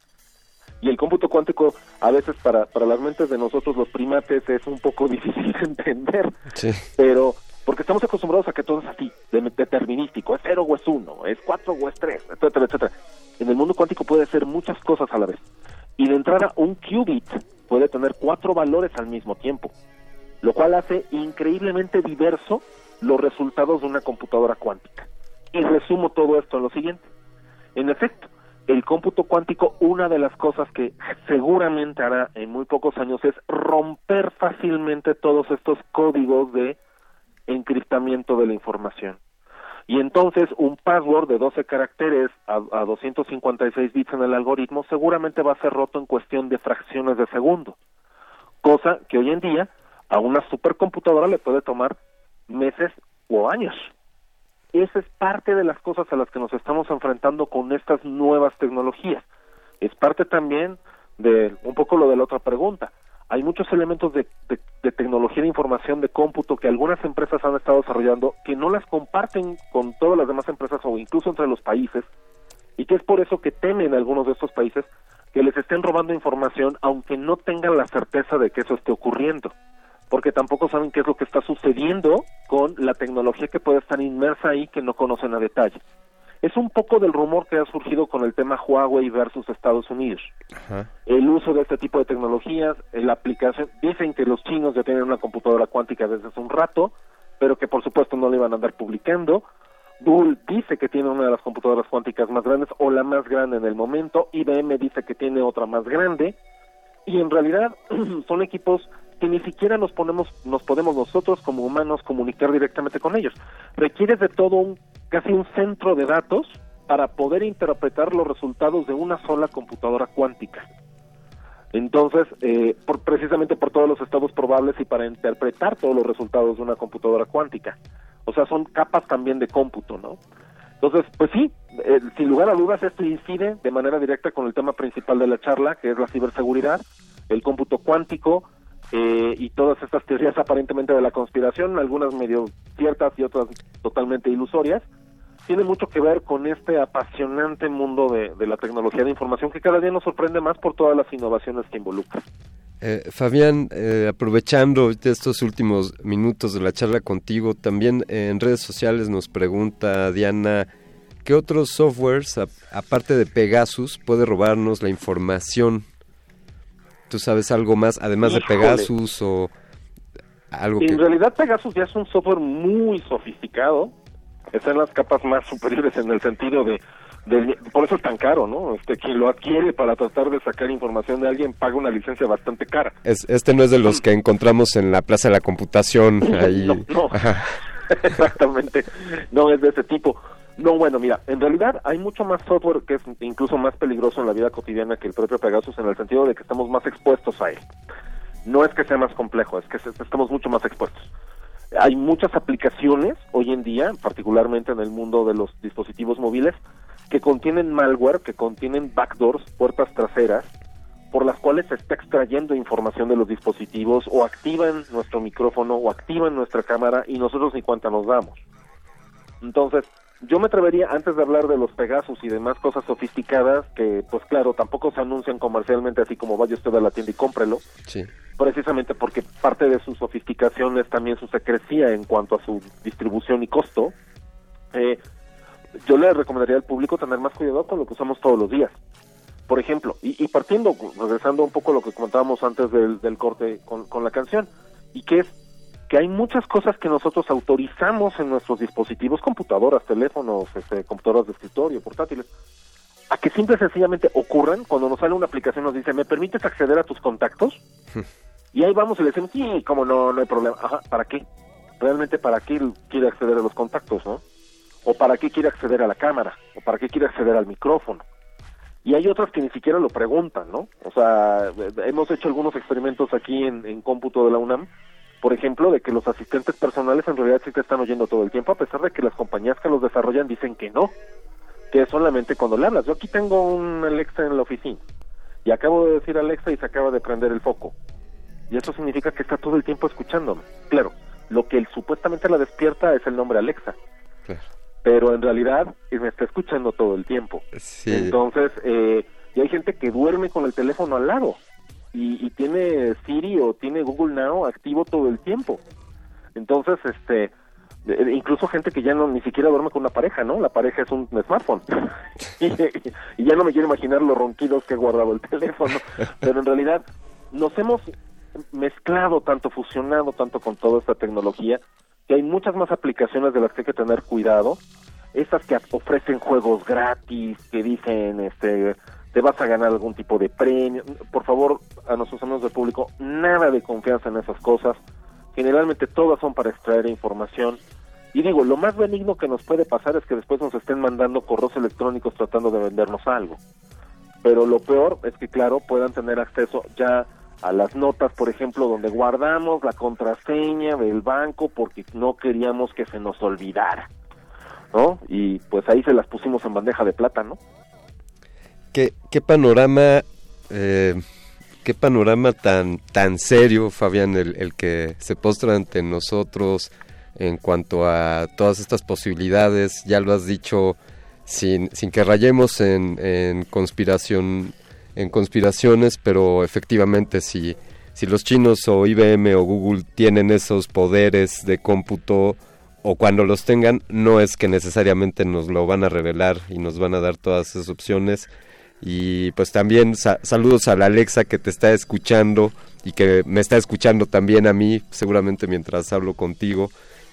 Y el cómputo cuántico a veces para, para las mentes de nosotros los primates es un poco difícil de entender Sí. pero porque estamos acostumbrados a que todo es así, de- determinístico, es cero o es uno, es cuatro o es tres, etcétera, etcétera. En el mundo cuántico puede ser muchas cosas a la vez. Y de entrada, un qubit puede tener cuatro valores al mismo tiempo, lo cual hace increíblemente diverso los resultados de una computadora cuántica. Y resumo todo esto en lo siguiente. En efecto, el cómputo cuántico, una de las cosas que seguramente hará en muy pocos años es romper fácilmente todos estos códigos de encriptamiento de la información. Y entonces un password de 12 caracteres a, a 256 bits en el algoritmo seguramente va a ser roto en cuestión de fracciones de segundo. Cosa que hoy en día a una supercomputadora le puede tomar meses o años. Esa es parte de las cosas a las que nos estamos enfrentando con estas nuevas tecnologías. Es parte también de un poco lo de la otra pregunta. Hay muchos elementos de- de tecnología de información, de cómputo, que algunas empresas han estado desarrollando, que no las comparten con todas las demás empresas o incluso entre los países, y que es por eso que temen algunos de estos países que les estén robando información, aunque no tengan la certeza de que eso esté ocurriendo porque tampoco saben qué es lo que está sucediendo con la tecnología que puede estar inmersa ahí que no conocen a detalle. Es un poco del rumor que ha surgido con el tema Huawei versus Estados Unidos. Ajá. El uso de este tipo de tecnologías, la aplicación, dicen que los chinos ya tienen una computadora cuántica desde hace un rato, pero que por supuesto no le iban a andar publicando. Google dice que tiene una de las computadoras cuánticas más grandes o la más grande en el momento. IBM dice que tiene otra más grande. Y en realidad son equipos que ni siquiera nos ponemos, nos podemos nosotros como humanos comunicar directamente con ellos. Requieres de todo un, casi un centro de datos para poder interpretar los resultados de una sola computadora cuántica. Entonces, eh, por, precisamente por todos los estados probables y para interpretar todos los resultados de una computadora cuántica. O sea, son capas también de cómputo, ¿no? Entonces, pues sí, eh, sin lugar a dudas esto incide de manera directa con el tema principal de la charla, que es la ciberseguridad, el cómputo cuántico eh, y todas estas teorías aparentemente de la conspiración, algunas medio ciertas y otras totalmente ilusorias, tiene mucho que ver con este apasionante mundo de, la tecnología de información que cada día nos sorprende más por todas las innovaciones que involucra. Eh, Fabián, eh, aprovechando estos últimos minutos de la charla contigo, también en redes sociales nos pregunta Diana, ¿qué otros softwares, aparte de Pegasus, puede robarnos la información? ¿Tú sabes algo más, además de. Pegasus o algo En que... realidad Pegasus ya es un software muy sofisticado, está en las capas más superiores en el sentido de, de- por eso es tan caro, ¿no? Este quien lo adquiere para tratar de sacar información de alguien paga una licencia bastante cara. Es, este no es de los que encontramos en la Plaza de la Computación, ahí... No, no. Exactamente, no es de ese tipo. No, bueno, mira, en realidad hay mucho más software que es incluso más peligroso en la vida cotidiana que el propio Pegasus en el sentido de que estamos más expuestos a él. No es que sea más complejo, es que estamos mucho más expuestos. Hay muchas aplicaciones hoy en día, particularmente en el mundo de los dispositivos móviles, que contienen malware, que contienen backdoors, puertas traseras, por las cuales se está extrayendo información de los dispositivos o activan nuestro micrófono o activan nuestra cámara y nosotros ni cuenta nos damos. Entonces, yo me atrevería, antes de hablar de los Pegasus y demás cosas sofisticadas, que pues claro, tampoco se anuncian comercialmente así como vaya usted a la tienda y cómprelo, Sí. precisamente porque parte de su sofisticación es también su secrecía en cuanto a su distribución y costo, eh, yo le recomendaría al público tener más cuidado con lo que usamos todos los días. Por ejemplo, y, y partiendo, regresando un poco a lo que comentábamos antes del, del corte con, con la canción, y que es que hay muchas cosas que nosotros autorizamos en nuestros dispositivos, computadoras, teléfonos, este, computadoras de escritorio, portátiles, a que simple y sencillamente ocurran cuando nos sale una aplicación nos dice, ¿me permites acceder a tus contactos? Y ahí vamos y le decimos, sí, como no, no hay problema. Ajá, ¿para qué? Realmente, ¿para qué quiere acceder a los contactos, no? O ¿para qué quiere acceder a la cámara? O ¿para qué quiere acceder al micrófono? Y hay otras que ni siquiera lo preguntan, ¿no? O sea, eh, hemos hecho algunos experimentos aquí en, en cómputo de la UNAM, por ejemplo, de que los asistentes personales en realidad sí te están oyendo todo el tiempo, a pesar de que las compañías que los desarrollan dicen que no, que es solamente cuando le hablas. Yo aquí tengo un Alexa en la oficina y acabo de decir Alexa y se acaba de prender el foco. Y eso significa que está todo el tiempo escuchándome. Claro, lo que él supuestamente la despierta es el nombre Alexa. Claro. Pero en realidad me está escuchando todo el tiempo. Sí. Entonces, eh, y hay gente que duerme con el teléfono al lado y, y tiene Siri o tiene Google Now activo todo el tiempo. Entonces, este, eh, incluso gente que ya no ni siquiera duerme con una pareja, ¿no? La pareja es un smartphone. y, ya no me quiero imaginar los ronquidos que he guardado el teléfono. Pero en realidad nos hemos mezclado tanto, fusionado tanto con toda esta tecnología, que hay muchas más aplicaciones de las que hay que tener cuidado. Estas que ofrecen juegos gratis, que dicen, este, te vas a ganar algún tipo de premio. Por favor, a nuestros amigos del público, nada de confianza en esas cosas. Generalmente todas son para extraer información. Y digo, lo más benigno que nos puede pasar es que después nos estén mandando correos electrónicos tratando de vendernos algo. Pero lo peor es que, claro, puedan tener acceso ya a las notas, por ejemplo, donde guardamos la contraseña del banco porque no queríamos que se nos olvidara. ¿No? Y pues ahí se las pusimos en bandeja de plata, ¿no? ¿Qué, panorama, eh, qué panorama tan, tan serio, Fabián, el, el que se postra ante nosotros en cuanto a todas estas posibilidades? Ya lo has dicho, sin, sin que rayemos en, en conspiración, en conspiraciones, pero efectivamente si, si los chinos o IBM o Google tienen esos poderes de cómputo o cuando los tengan, no es que necesariamente nos lo van a revelar y nos van a dar todas esas opciones. Y pues también sa- saludos a la Alexa que te está escuchando y que me está escuchando también a mí, seguramente mientras hablo contigo.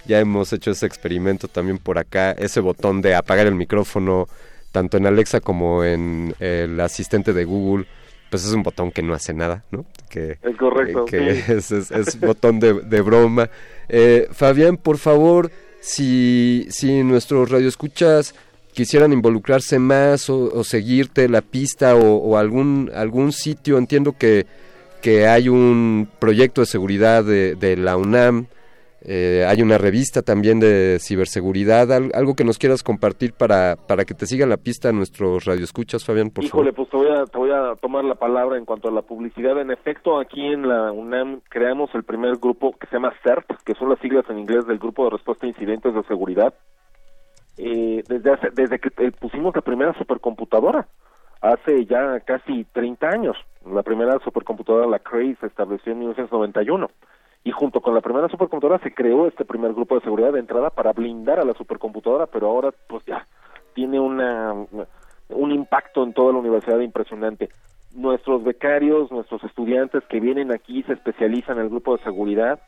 Ya hemos hecho ese experimento también por acá, ese botón de apagar el micrófono, tanto en Alexa como en el asistente de Google, pues es un botón que no hace nada, ¿no? Que, Es correcto, que sí. es, es- es botón de, de broma. Eh, Fabián, por favor, si, si nuestros radioescuchas quisieran involucrarse más o, o seguirte la pista o, o algún, algún sitio, entiendo que, que hay un proyecto de seguridad de, de la UNAM, eh, hay una revista también de ciberseguridad, al- algo que nos quieras compartir para, para que te siga la pista nuestros radioescuchas, Fabián, por Híjole, favor. pues te voy, a, te voy a tomar la palabra en cuanto a la publicidad. En efecto, aquí en la UNAM creamos el primer grupo que se llama CERT, que son las siglas en inglés del Grupo de Respuesta a Incidentes de Seguridad. Eh, desde, hace- desde que eh, pusimos la primera supercomputadora, hace ya casi 30 años. La primera supercomputadora, la Cray, se estableció en 1991. Y junto con la primera supercomputadora se creó este primer grupo de seguridad de entrada para blindar a la supercomputadora, pero ahora pues ya tiene una un impacto en toda la universidad impresionante. Nuestros becarios, nuestros estudiantes que vienen aquí se especializan en el grupo de seguridad,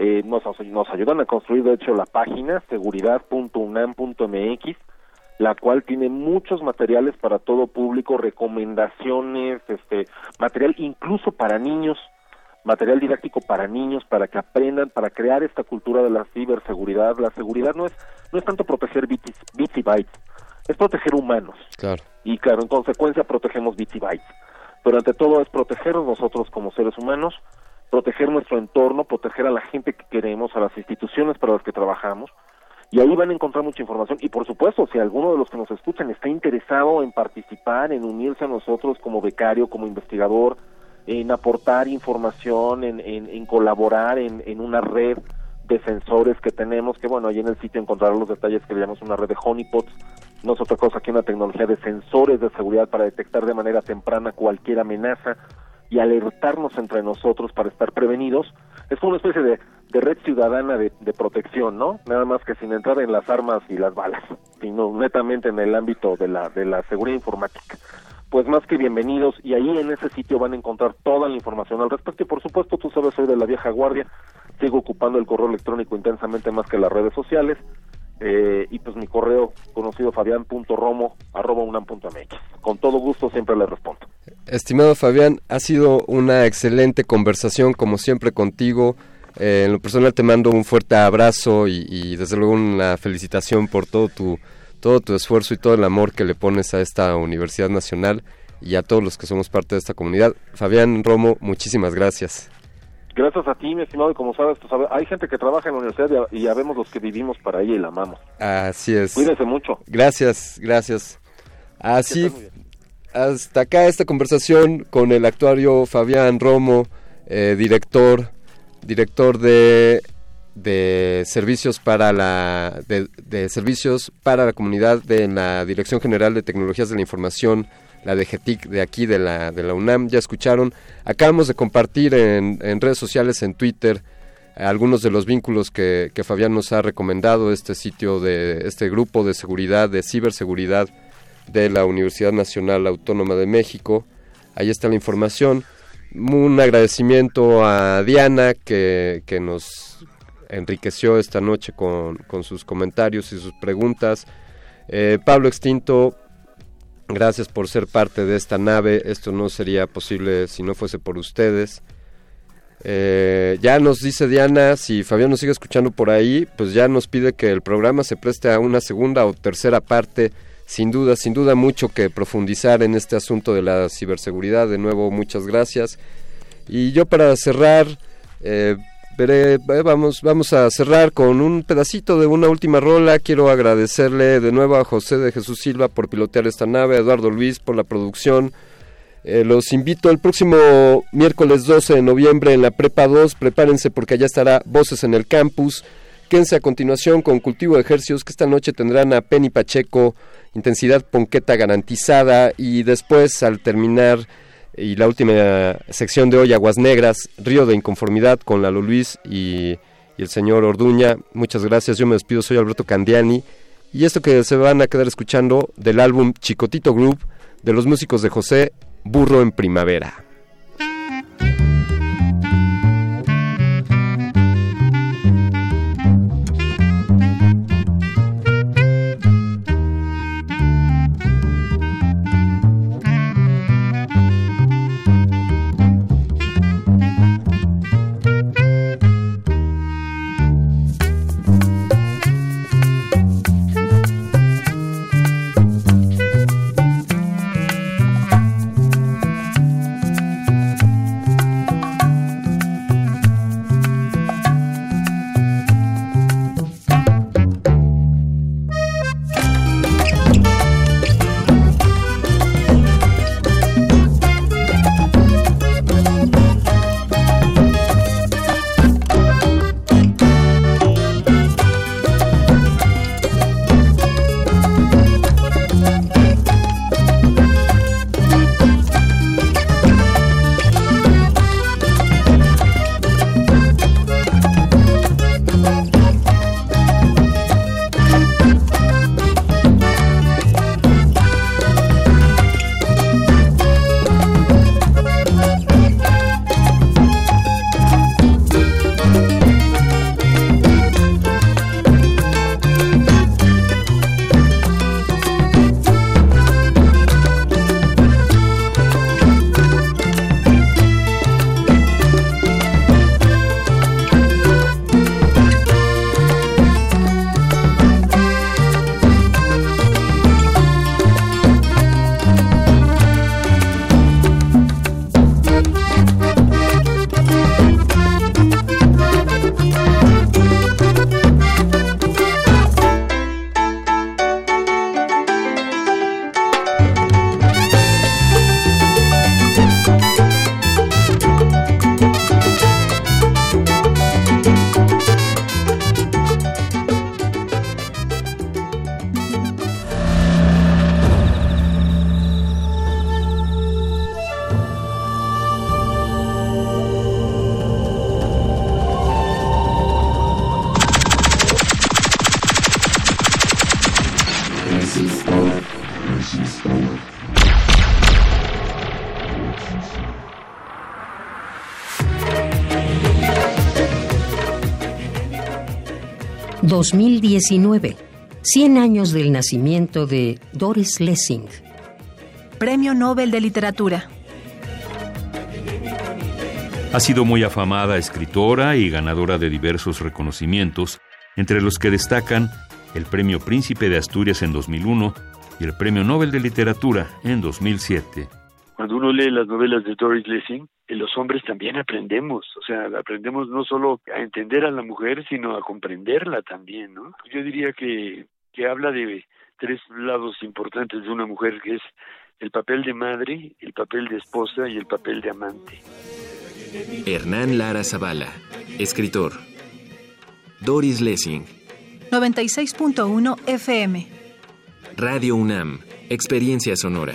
eh, nos, nos ayudan a construir, de hecho, la página seguridad.unam.mx, la cual tiene muchos materiales para todo público, recomendaciones, este, material incluso para niños, material didáctico para niños, para que aprendan, para crear esta cultura de la ciberseguridad. La seguridad no es, no es tanto proteger bits, bits y bytes, es proteger humanos. Claro. Y claro, en consecuencia protegemos bits y bytes. Pero ante todo es protegernos nosotros como seres humanos, proteger nuestro entorno, proteger a la gente que queremos, a las instituciones para las que trabajamos. Y ahí van a encontrar mucha información. Y por supuesto, si alguno de los que nos escuchan está interesado en participar, en unirse a nosotros como becario, como investigador, en aportar información, en, colaborar en, en una red de sensores que tenemos, que bueno, ahí en el sitio encontrarán los detalles que le llamamos una red de honeypots, no es otra cosa que una tecnología de sensores de seguridad para detectar de manera temprana cualquier amenaza y alertarnos entre nosotros para estar prevenidos. Es como una especie de, red ciudadana de, de, protección, ¿no? Nada más que sin entrar en las armas y las balas, sino netamente en el ámbito de la, de la seguridad informática. Pues más que bienvenidos y ahí en ese sitio van a encontrar toda la información al respecto y por supuesto tú sabes soy de la vieja guardia, sigo ocupando el correo electrónico intensamente más que las redes sociales eh, y pues mi correo conocido fabián.romo.unam.mx. Con todo gusto siempre le respondo. Estimado Fabián, ha sido una excelente conversación como siempre contigo. Eh, en lo personal te mando un fuerte abrazo y, y, desde luego una felicitación por todo tu, todo tu esfuerzo y todo el amor que le pones a esta Universidad Nacional y a todos los que somos parte de esta comunidad. Fabián Romo, muchísimas gracias. Gracias a ti, mi estimado, y como sabes, pues, hay gente que trabaja en la universidad y ya vemos los que vivimos para ella y la amamos. Así es. Cuídense mucho. Gracias, gracias. Así, hasta acá esta conversación con el actuario Fabián Romo, eh, director, director de, de servicios para la de, de servicios para la comunidad de la Dirección General de Tecnologías de la Información la de GETIC de aquí de la, de la UNAM, ya escucharon. Acabamos de compartir en, redes sociales, en Twitter, algunos de los vínculos que, que, Fabián nos ha recomendado, este sitio de este grupo de seguridad, de ciberseguridad de la Universidad Nacional Autónoma de México. Ahí está la información. Un agradecimiento a Diana que, que nos enriqueció esta noche con, con, sus comentarios y sus preguntas. Eh, Pablo Extinto, Gracias por ser parte de esta nave. Esto no sería posible si no fuese por ustedes. Eh, ya nos dice Diana, si Fabián nos sigue escuchando por ahí, pues ya nos pide que el programa se preste a una segunda o tercera parte. Sin duda, sin duda mucho que profundizar en este asunto de la ciberseguridad. De nuevo, muchas gracias. Y yo para cerrar, eh, veré, vamos, vamos a cerrar con un pedacito de una última rola. Quiero agradecerle de nuevo a José de Jesús Silva por pilotear esta nave, a Eduardo Luis por la producción. Eh, los invito el próximo miércoles 12 de noviembre en la Prepa 2. Prepárense porque allá estará Voces en el Campus. Quédense a continuación con Cultivo de Ejercicios, que esta noche tendrán a Penny Pacheco, intensidad ponqueta garantizada. Y después, al terminar y la última sección de hoy, Aguas Negras, Río de Inconformidad con Lalo Luis y, el señor Orduña. Muchas gracias, yo me despido, soy Alberto Candiani. Y esto que se van a quedar escuchando del álbum Chicotito Group de los músicos de José Burro en Primavera. 2019. 100 años del nacimiento de Doris Lessing. Premio Nobel de Literatura. Ha sido muy afamada escritora y ganadora de diversos reconocimientos, entre los que destacan el Premio Príncipe de Asturias en 2001 y el Premio Nobel de Literatura en 2007. Cuando uno lee las novelas de Doris Lessing, los hombres también aprendemos, o sea, aprendemos no solo a entender a la mujer, sino a comprenderla también, ¿no? Yo diría que, que habla de tres lados importantes de una mujer, que es el papel de madre, el papel de esposa y el papel de amante. Hernán Lara Zavala, escritor. Doris Lessing, 96.1 FM. Radio UNAM, experiencia sonora.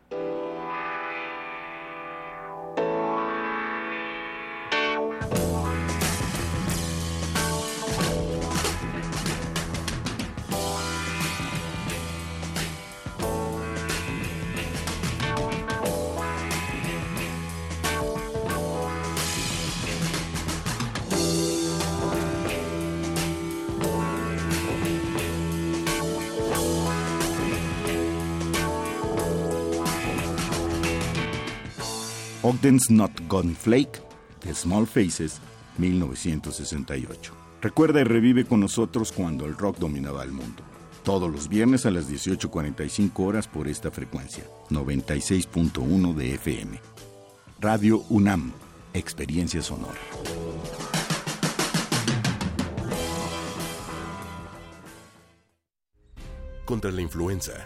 Ogden's Not Gone Flake, de Small Faces, 1968. Recuerda y revive con nosotros cuando el rock dominaba el mundo. Todos los viernes a las 18.45 horas por esta frecuencia, 96.1 de FM. Radio UNAM, Experiencia Sonora. Contra la influenza,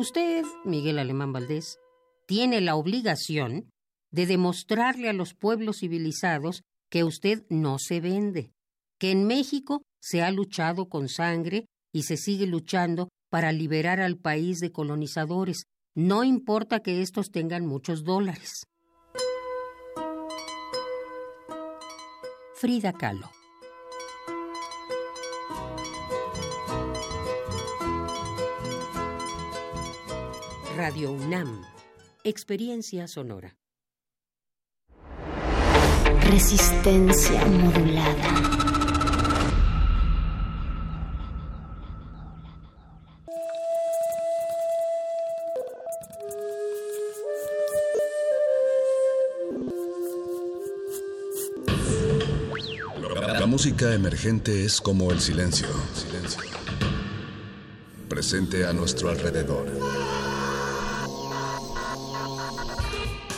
Usted, Miguel Alemán Valdés, tiene la obligación de demostrarle a los pueblos civilizados que usted no se vende, que en México se ha luchado con sangre y se sigue luchando para liberar al país de colonizadores, no importa que estos tengan muchos dólares. Frida Kahlo Radio UNAM. Experiencia sonora. Resistencia modulada. La música emergente es como el silencio. Presente a nuestro alrededor.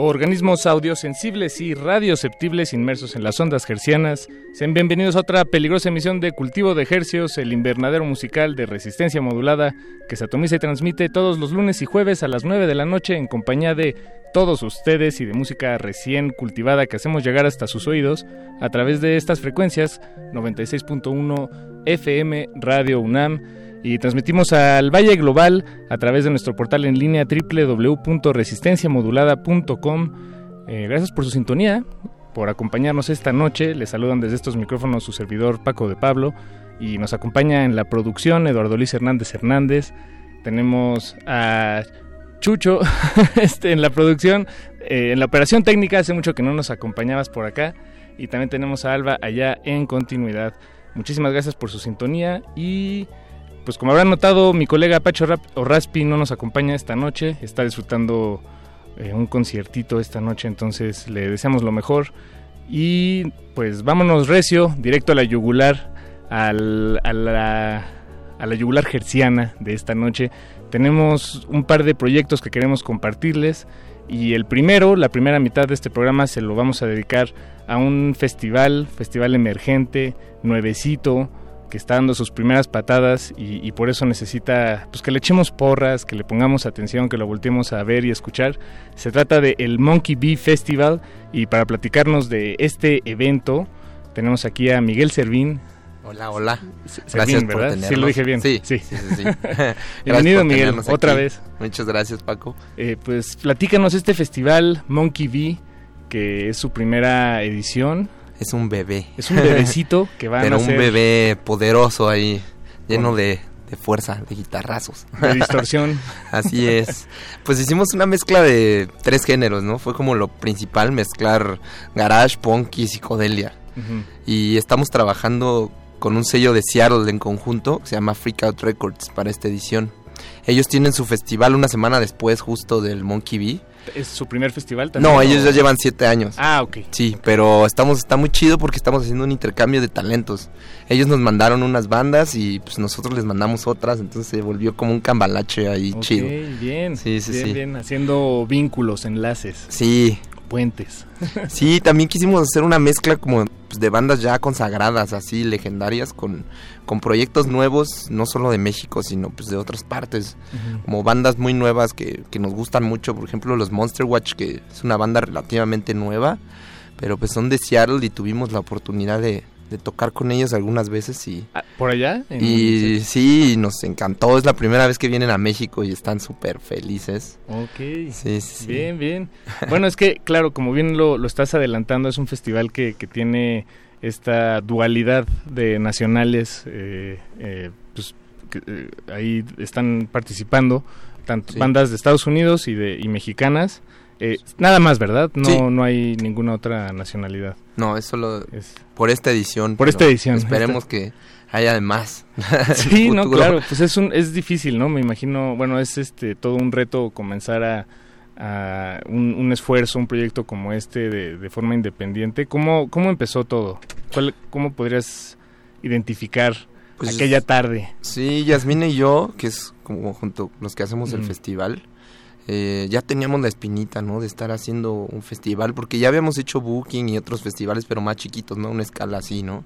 Organismos audiosensibles y radioceptibles inmersos en las ondas hercianas. Sean bienvenidos a otra peligrosa emisión de Cultivo de Hercios, el invernadero musical de resistencia modulada que se atomiza y transmite todos los lunes y jueves a las 9 de la noche en compañía de todos ustedes y de música recién cultivada que hacemos llegar hasta sus oídos a través de estas frecuencias 96.1 FM Radio UNAM y transmitimos al Valle Global a través de nuestro portal en línea www.resistenciamodulada.com. Eh, gracias por su sintonía. por acompañarnos esta noche. Les saludan desde estos micrófonos su servidor Paco de Pablo y nos acompaña en la producción Eduardo Luis Hernández Hernández. Tenemos a Chucho este, en la producción, eh, en la operación técnica. Hace mucho que no nos acompañabas por acá. Y también tenemos a Alba allá en continuidad. Muchísimas gracias por su sintonía y pues como habrán notado, mi colega Pacho Rap Raspi no nos acompaña esta noche, está disfrutando eh, un conciertito esta noche, entonces le deseamos lo mejor. Y pues vámonos recio, directo a la yugular, al- a, la, a la yugular gerciana de esta noche. Tenemos un par de proyectos que queremos compartirles. Y el primero, la primera mitad de este programa se lo vamos a dedicar a un festival, festival emergente, nuevecito, que está dando sus primeras patadas y, y por eso necesita pues que le echemos porras, que le pongamos atención, que lo volteemos a ver y escuchar. Se trata de el Monkey Bee Festival y para platicarnos de este evento tenemos aquí a Miguel Servín. Hola, hola. Servín, Gracias por ¿verdad? tenernos. Sí, lo dije bien. Sí, sí, sí, sí, sí. Bienvenido, Miguel, otra aquí. vez. Muchas gracias, Paco. Eh, pues platícanos este festival Monkey Bee, que es su primera edición. Es un bebé. Es un bebecito que va a Pero un bebé poderoso ahí, lleno de, de fuerza, de guitarrazos. De distorsión. Así es. Pues hicimos una mezcla de tres géneros, ¿no? Fue como lo principal, mezclar garage, punk y psicodelia. Y estamos trabajando con un sello de Seattle en conjunto, que se llama Freak Out Records, para esta edición. Ellos tienen su festival una semana después justo del Monkey Bee. ¿Es su primer festival también? No, ellos ya llevan siete años. Ah, ok. Sí, pero estamos, está muy chido porque estamos haciendo un intercambio de talentos. Ellos nos mandaron unas bandas y pues nosotros les mandamos otras, entonces se volvió como un cambalache ahí Ok, chido. bien. Sí, sí, bien, sí. bien, haciendo vínculos, enlaces. Sí. Puentes. Sí, también quisimos hacer una mezcla como pues, de bandas ya consagradas, así legendarias, con, con proyectos nuevos, no solo de México, sino pues de otras partes. Como bandas muy nuevas que, que nos gustan mucho, por ejemplo los Monster Watch, que es una banda relativamente nueva, pero pues son de Seattle y tuvimos la oportunidad de, de tocar con ellos algunas veces y... Ah, ¿Por allá? En- Y sí, nos encantó, es la primera vez que vienen a México y están súper felices. Ok. Sí, sí, sí. Bien, bien. Bueno, es que, claro, como bien lo, lo estás adelantando, es un festival que, que tiene esta dualidad de nacionales, eh, eh, pues que, eh, ahí están participando tanto Sí. bandas de Estados Unidos y de y mexicanas. Eh, nada más, ¿verdad? No, Sí. no hay ninguna otra nacionalidad. No, es solo por esta edición. Por esta edición. Esperemos que haya más. Sí, no, claro, pues es un es difícil, ¿no? Me imagino, bueno, es este todo un reto comenzar a, a un, un esfuerzo, un proyecto como este de, de forma independiente. ¿Cómo cómo empezó todo? ¿Cuál, ¿Cómo podrías identificar Pues, aquella tarde? Sí, Yasmina y yo, que es como junto los que hacemos el festival, eh, ya teníamos la espinita, ¿no? De estar haciendo un festival, porque ya habíamos hecho Booking y otros festivales, pero más chiquitos, ¿no? Una escala así, ¿no?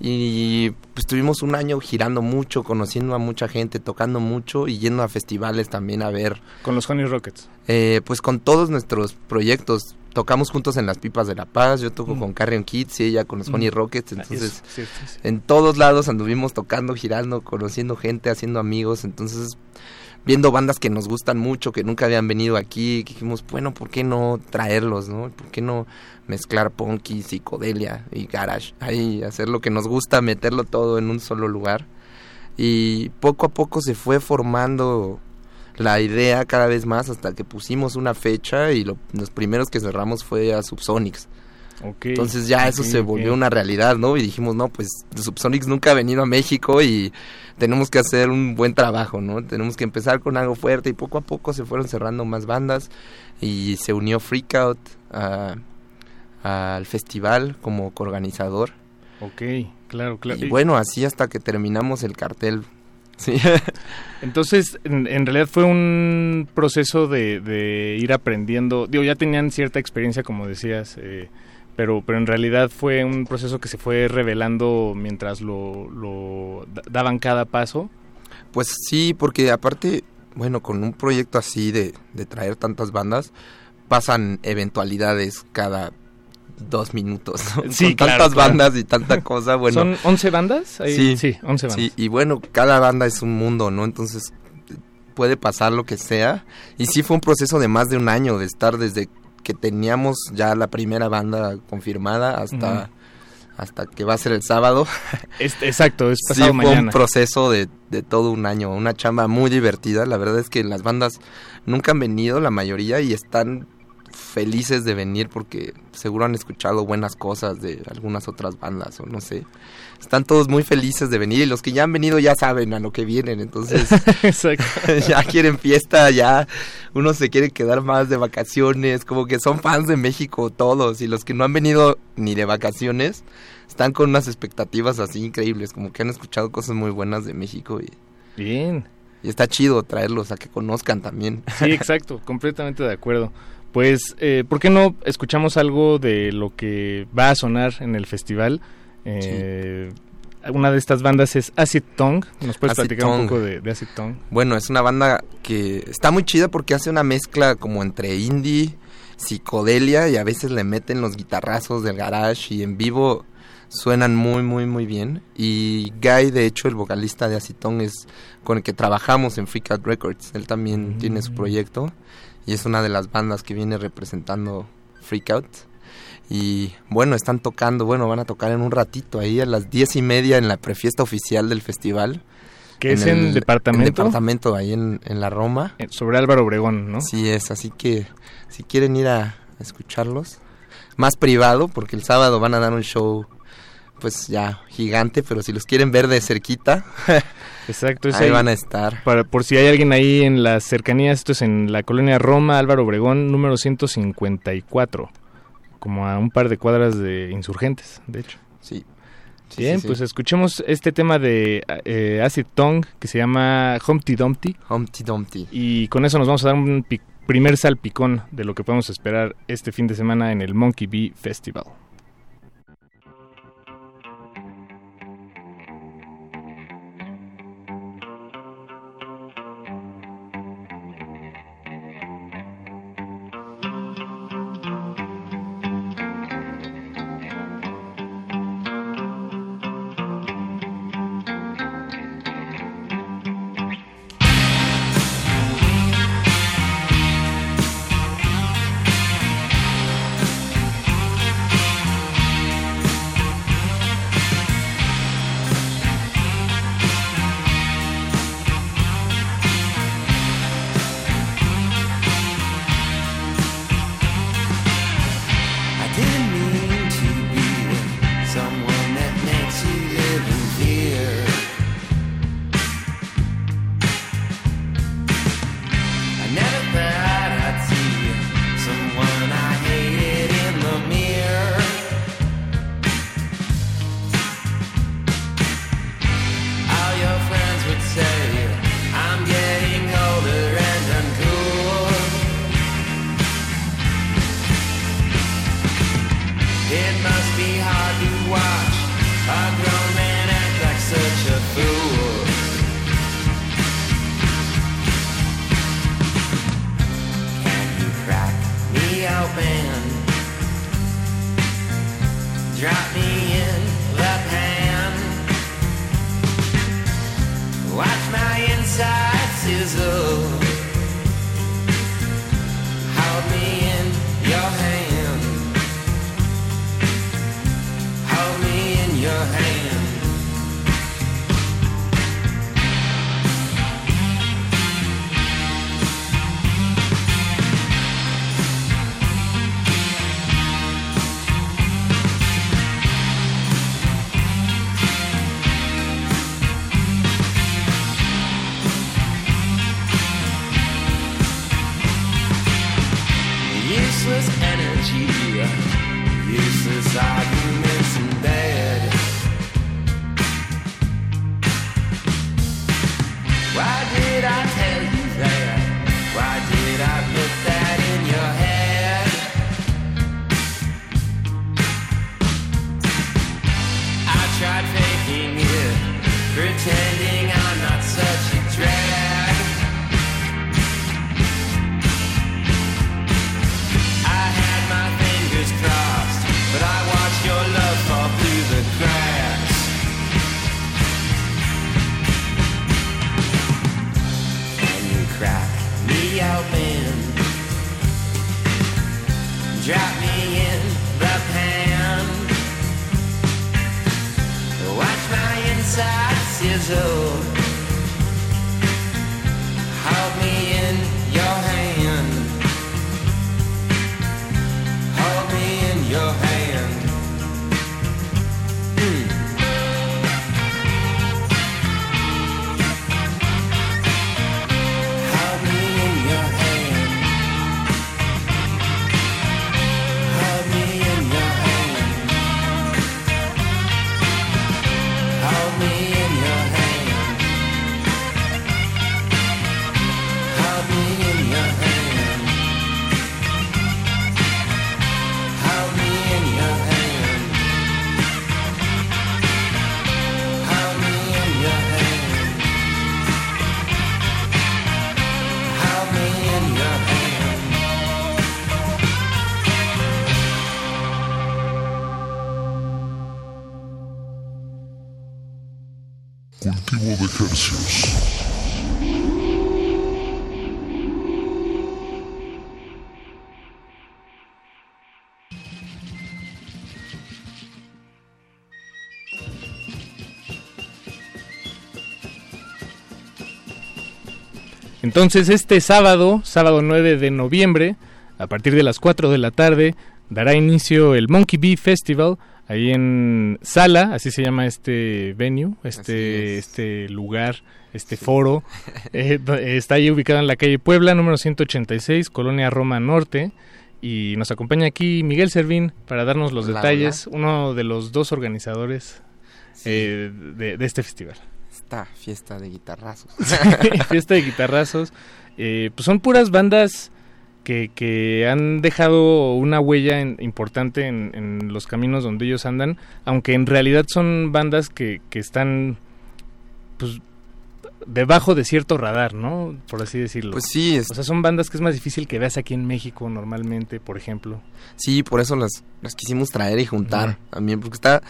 Y pues tuvimos un año girando mucho, conociendo a mucha gente, tocando mucho y yendo a festivales también a ver. Con los Honey Rockets. Eh, pues con todos nuestros proyectos. Tocamos juntos en las Pipas de la Paz, yo toco Mm. con Carrion Kids y ella con los Mm. Honey Rockets, entonces en todos lados anduvimos tocando, girando, conociendo gente, haciendo amigos, entonces viendo bandas que nos gustan mucho, que nunca habían venido aquí, que dijimos, bueno, ¿por qué no traerlos, no? ¿Por qué no mezclar punk y psicodelia y garage? Ahí, hacer lo que nos gusta, meterlo todo en un solo lugar. Y poco a poco se fue formando la idea cada vez más hasta que pusimos una fecha y lo- los primeros que cerramos fue a Subsonics. Entonces ya eso se volvió una realidad, ¿no? Y dijimos, no, pues Subsonics nunca ha venido a México y tenemos que hacer un buen trabajo, ¿no? Tenemos que empezar con algo fuerte y poco a poco se fueron cerrando más bandas y se unió Freakout al festival como coorganizador. Ok, claro, claro. Y bueno, así hasta que terminamos el cartel. Sí. Entonces, en, en realidad fue un proceso de, de ir aprendiendo. Digo, ya tenían cierta experiencia, como decías, eh, pero, pero en realidad fue un proceso que se fue revelando mientras lo, lo da- daban cada paso. Pues sí, porque aparte, bueno, con un proyecto así de, de traer tantas bandas, pasan eventualidades cada dos minutos. ¿no? Sí, Con claro, tantas claro. bandas y tanta cosa, bueno. ¿Son 11 bandas? Ahí- Sí, sí, 11 bandas. Sí, y bueno, cada banda es un mundo, ¿no? Entonces puede pasar lo que sea. Y sí fue un proceso de más de un año, de estar desde que teníamos ya la primera banda confirmada hasta, hasta que va a ser el sábado. Es- exacto, es Sí, pasado fue un mañana. proceso de, de todo un año, una chamba muy divertida. La verdad es que las bandas nunca han venido, la mayoría, y están felices de venir porque seguro han escuchado buenas cosas de algunas otras bandas o no sé. Están todos muy felices de venir y los que ya han venido ya saben a lo que vienen, entonces ya quieren fiesta, ya uno se quiere quedar más de vacaciones, como que son fans de México todos y los que no han venido ni de vacaciones están con unas expectativas así increíbles, como que han escuchado cosas muy buenas de México y Bien. y está chido traerlos a que conozcan también. Sí, exacto, completamente de acuerdo. Pues, eh, ¿por qué no escuchamos algo de lo que va a sonar en el festival? Eh, Una de estas bandas es Acid Tongue. ¿Nos puedes Acid platicar un Tongue. poco de, de Acid Tongue? Bueno, es una banda que está muy chida porque hace una mezcla como entre indie, psicodelia y a veces le meten los guitarrazos del garage y en vivo suenan muy muy muy bien y Guy de hecho el vocalista de Acetón es con el que trabajamos en Freak Out Records él también tiene su proyecto y es una de las bandas que viene representando Freak Out y bueno están tocando bueno van a tocar en un ratito ahí a las diez y media en la prefiesta oficial del festival Que es en departamento. departamento ahí en, en la Roma Eh, Sobre Álvaro Obregón, ¿no? Sí es, así que si quieren ir a escucharlos, más privado, porque el sábado van a dar un show pues ya gigante, pero si los quieren ver de cerquita, Exacto, es ahí van a estar. Para, por si hay alguien ahí en las cercanías, esto es en la colonia Roma, Álvaro Obregón, número 154. Como a un par de cuadras de insurgentes, de hecho. Sí. Bien, sí, sí. pues escuchemos este tema de eh, Acid Tongue que se llama Humpty Dumpty. Humpty Dumpty. Y con eso nos vamos a dar un primer salpicón de lo que podemos esperar este fin de semana en el Monkey Bee Festival. Entonces este sábado, sábado 9 de noviembre, a partir de las 4 de la tarde, dará inicio el Monkey Bee Festival ahí en Sala, así se llama este venue, este, este lugar, este foro. Eh, está ahí ubicado en la calle Puebla, número 186, Colonia Roma Norte. Y nos acompaña aquí Miguel Servín para darnos los Hola, detalles, uno de los dos organizadores eh, de, de este festival. Esta fiesta de guitarrazos. fiesta de guitarrazos. Eh, pues son puras bandas que, que han dejado una huella en- importante en, en los caminos donde ellos andan, aunque en realidad son bandas que, que están pues debajo de cierto radar, ¿no? Por así decirlo. Pues sí, es- O sea, son bandas que es más difícil que veas aquí en México normalmente, por ejemplo. Sí, por eso las, las quisimos traer y juntar también, porque está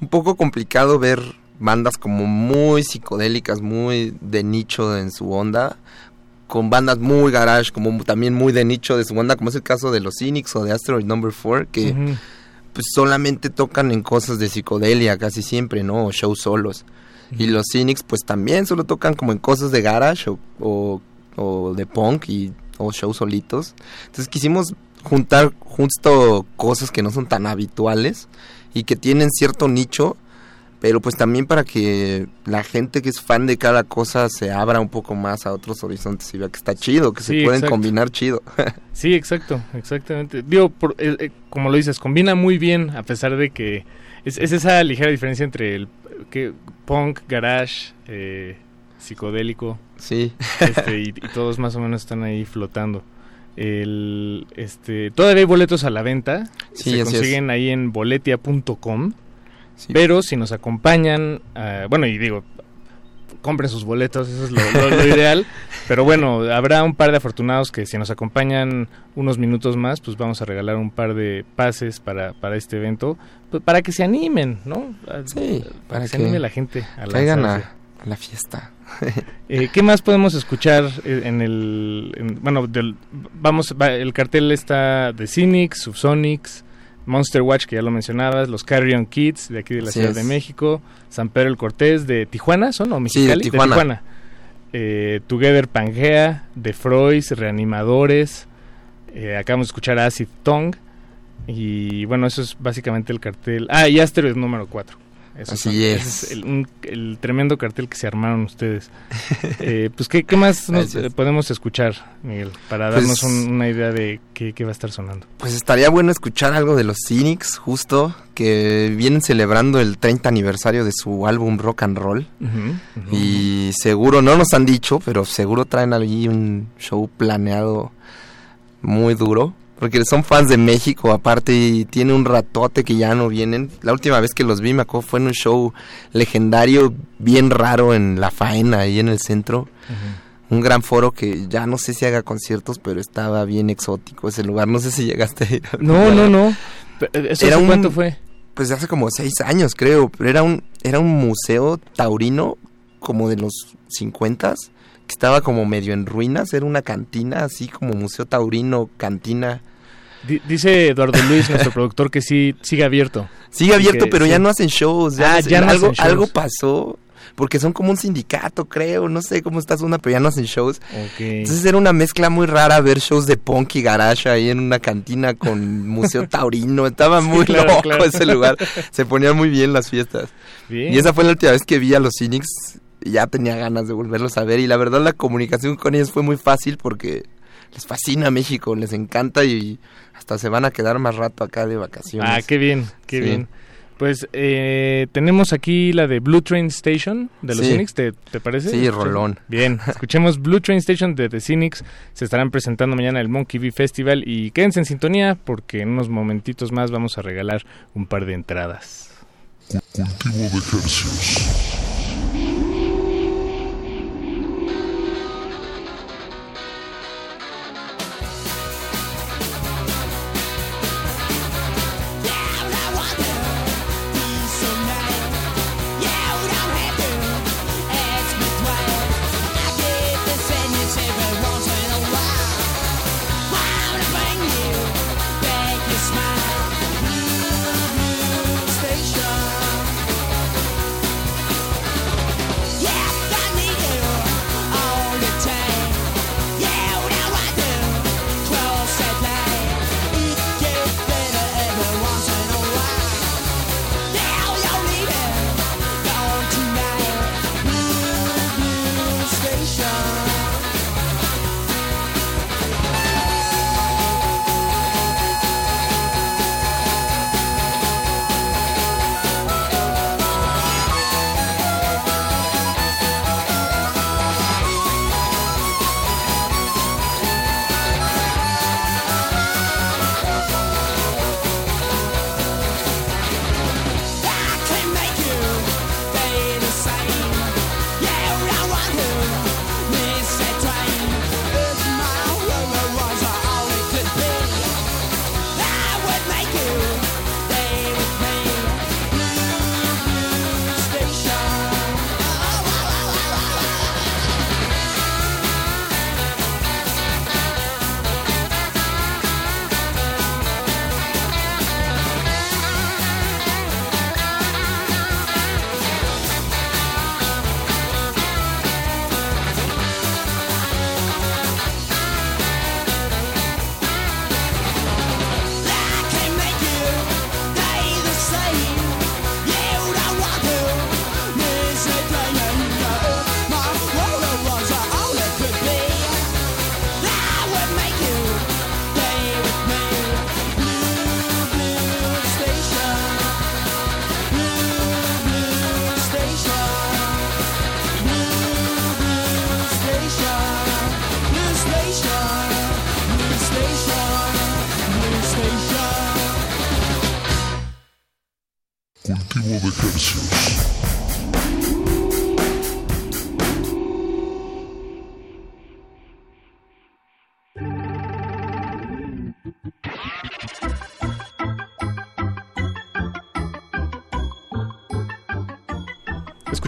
un poco complicado ver bandas como muy psicodélicas, muy de nicho en su onda, con bandas muy garage, como también muy de nicho de su onda, como es el caso de los Cynics o de Asteroid Number 4, que pues solamente tocan en cosas de psicodelia casi siempre, ¿no? O shows solos. Y los Cynics pues también solo tocan como en cosas de garage o, o, o de punk y, o shows solitos. Entonces quisimos juntar justo cosas que no son tan habituales y que tienen cierto nicho, pero pues también para que la gente que es fan de cada cosa se abra un poco más a otros horizontes y vea que está chido, que Sí, se pueden exacto. combinar chido. Sí, exacto, exactamente. Digo, por- eh, eh, como lo dices, combina muy bien a pesar de que es, es esa ligera diferencia entre el que punk, garage, eh, psicodélico. Sí. Este, y, y todos más o menos están ahí flotando. El, este, todavía hay boletos a la venta. Sí, se es. consiguen ahí en boletia.com. Pero si nos acompañan, ah, bueno, y digo, compren sus boletos, eso es lo, lo- lo ideal. Pero bueno, habrá un par de afortunados que si nos acompañan unos minutos más, pues vamos a regalar un par de pases para, para este evento, pues para que se animen, ¿no? Sí, para, que se anime la gente a lanzarse. a, a la fiesta. Eh, ¿Qué más podemos escuchar eh, en el... en- bueno, del, vamos, va- el cartel está de Cynics, Subsonics, Monster Watch, que ya lo mencionabas, los Carrion Kids, de aquí de la Así Ciudad es. de México, San Pedro el Cortés, de Tijuana, ¿son? ¿O Sí, de Mexicali? Tijuana. Eh, Together Pangea, The Freud, Reanimadores, eh, acabamos de escuchar a Acid Tongue, y bueno, eso es básicamente el cartel. Ah, y Asteroid número 4. Esos Así son- es. ese el, un- el tremendo cartel que se armaron ustedes. Eh, pues, ¿qué, qué más nos, eh, podemos escuchar, Miguel? Para Pues- darnos un- una idea de qué, qué va a estar sonando. Pues estaría bueno escuchar algo de los Cynics, justo, que vienen celebrando el 30 aniversario de su álbum Rock and Roll. Y seguro, no nos han dicho, pero seguro traen allí un show planeado muy duro. Porque son fans de México, aparte, y tiene un ratote que ya no vienen. La última vez que los vi, me acuerdo, fue en un show legendario, bien raro en La Faena, ahí en el centro. Un gran foro que ya no sé si haga conciertos, pero estaba bien exótico ese lugar. No sé si llegaste a ir. No, no, no. Eh, ¿Eso cuánto fue? Pues hace como seis años, creo. Pero era un, era un museo taurino, como de los 50 que estaba como medio en ruinas. Era una cantina, así como museo taurino, cantina. Di- dice Eduardo Luis, nuestro productor, que sí sigue abierto. Sigue abierto, Que pero sí. ya no hacen shows. Ya Ah, hacen- ya no algo, hacen shows. algo pasó. Porque son como un sindicato, creo. No sé cómo está una, pero ya no hacen shows. Entonces era una mezcla muy rara ver shows de punk y garage ahí en una cantina con Museo Taurino. Estaba Sí, muy claro, loco claro. ese lugar. Se ponían muy bien las fiestas. Bien. Y esa fue la última vez que vi a los Cynics. Y ya tenía ganas de volverlos a ver. Y la verdad la comunicación con ellos fue muy fácil porque les fascina México, les encanta y hasta se van a quedar más rato acá de vacaciones. Ah, qué bien, qué Sí. bien. Pues eh, tenemos aquí la de Blue Train Station de los Sí. Cynics, ¿te, te parece? Sí, rolón. Bien, escuchemos Blue Train Station de The Cynics. Se estarán presentando mañana el Monkey Bee Festival y quédense en sintonía porque en unos momentitos más vamos a regalar un par de entradas. Cultivo de ejercicios.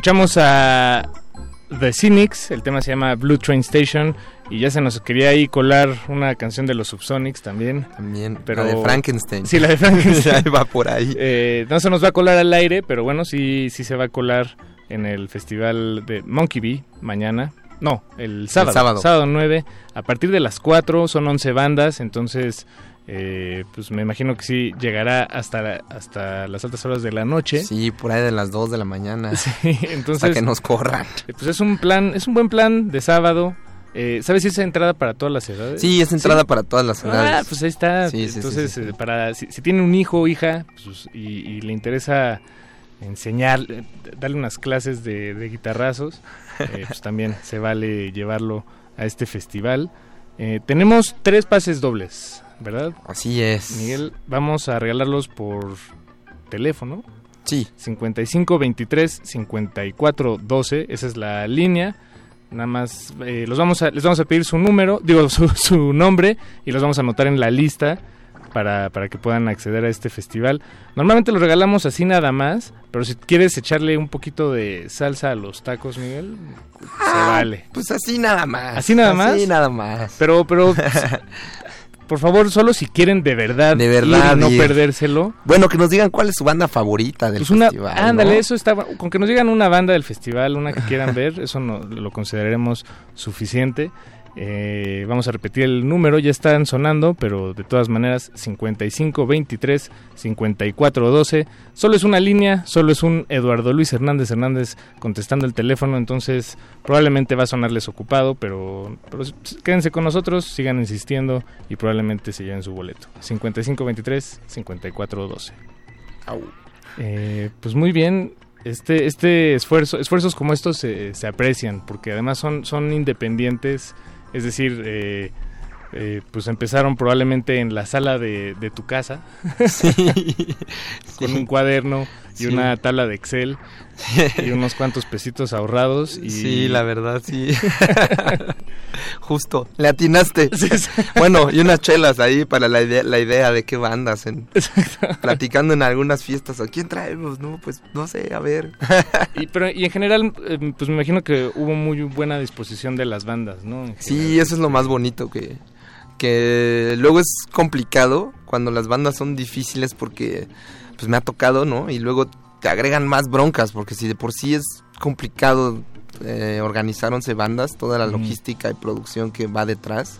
Escuchamos a The Cynics, el tema se llama Blue Train Station y ya se nos quería ahí colar una canción de los Subsonics también. También, pero la de Frankenstein. Sí, la de Frankenstein. Ya va por ahí. Eh, no se nos va a colar al aire, pero bueno, sí, sí se va a colar en el festival de Monkey Bee mañana. No, el sábado, sábado. sábado 9, a partir de las 4, son 11 bandas, entonces eh, pues me imagino que sí llegará hasta, la- hasta las altas horas de la noche. Sí, por ahí de las 2 de la mañana. Sí, entonces Hasta que nos corran. eh, Pues es un plan, es un buen plan de sábado. Eh, ¿Sabes si es entrada para todas las edades? Sí, es entrada para todas las edades. Ah, pues ahí está. Sí, sí, sí, Entonces, eh, para si, si tiene un hijo o hija pues, y, y le interesa enseñar, eh, darle unas clases de, de guitarrazos, pues también se vale llevarlo a este festival. Eh, tenemos tres pases dobles, ¿verdad? Así es. Miguel, vamos a regalarlos por teléfono. Sí. 55 23 54 12, esa es la línea. Nada más eh, los vamos a, les vamos a pedir su número, digo su, su nombre y los vamos a anotar en la lista para, para que puedan acceder a este festival. Normalmente los regalamos así nada más, pero si quieres echarle un poquito de salsa a los tacos, Miguel, se vale. Pues así nada más. ¿Así nada más? Así nada más. Pero, pero por favor, solo si quieren de verdad, De verdad, ir no ir. perdérselo. Bueno, que nos digan cuál es su banda favorita del Pues una, festival. ándale, ¿no? eso está, con que nos digan una banda del festival, una que quieran ver, eso no, lo consideraremos suficiente. Eh, vamos a repetir el número, ya están sonando, pero de todas maneras 55 23 54 12. Solo es una línea, solo es un Eduardo Luis Hernández Hernández contestando el teléfono, entonces probablemente va a sonarles ocupado, pero, quédense con nosotros, sigan insistiendo y probablemente se lleven su boleto. 55 23 54 12. Eh, pues muy bien, este, este esfuerzo, esfuerzos como estos se, se aprecian porque además son, son independientes, es decir, eh, eh, pues empezaron probablemente en la sala de, de tu casa. Con un cuaderno y Sí. una tabla de Excel y unos cuantos pesitos ahorrados y Sí, la verdad, sí. Justo, le atinaste. Bueno, y unas chelas ahí para la idea, la idea de qué bandas. En, platicando en algunas fiestas. ¿A quién traemos? No, pues no sé, a ver. y, pero, y en general, eh, pues me imagino que hubo muy buena disposición de las bandas, ¿no? Sí, eso es lo más bonito que, que luego es complicado cuando las bandas son difíciles porque pues me ha tocado, ¿no? Y luego te agregan más broncas porque si de por sí es complicado eh, organizar 11 bandas, toda la logística y producción que va detrás.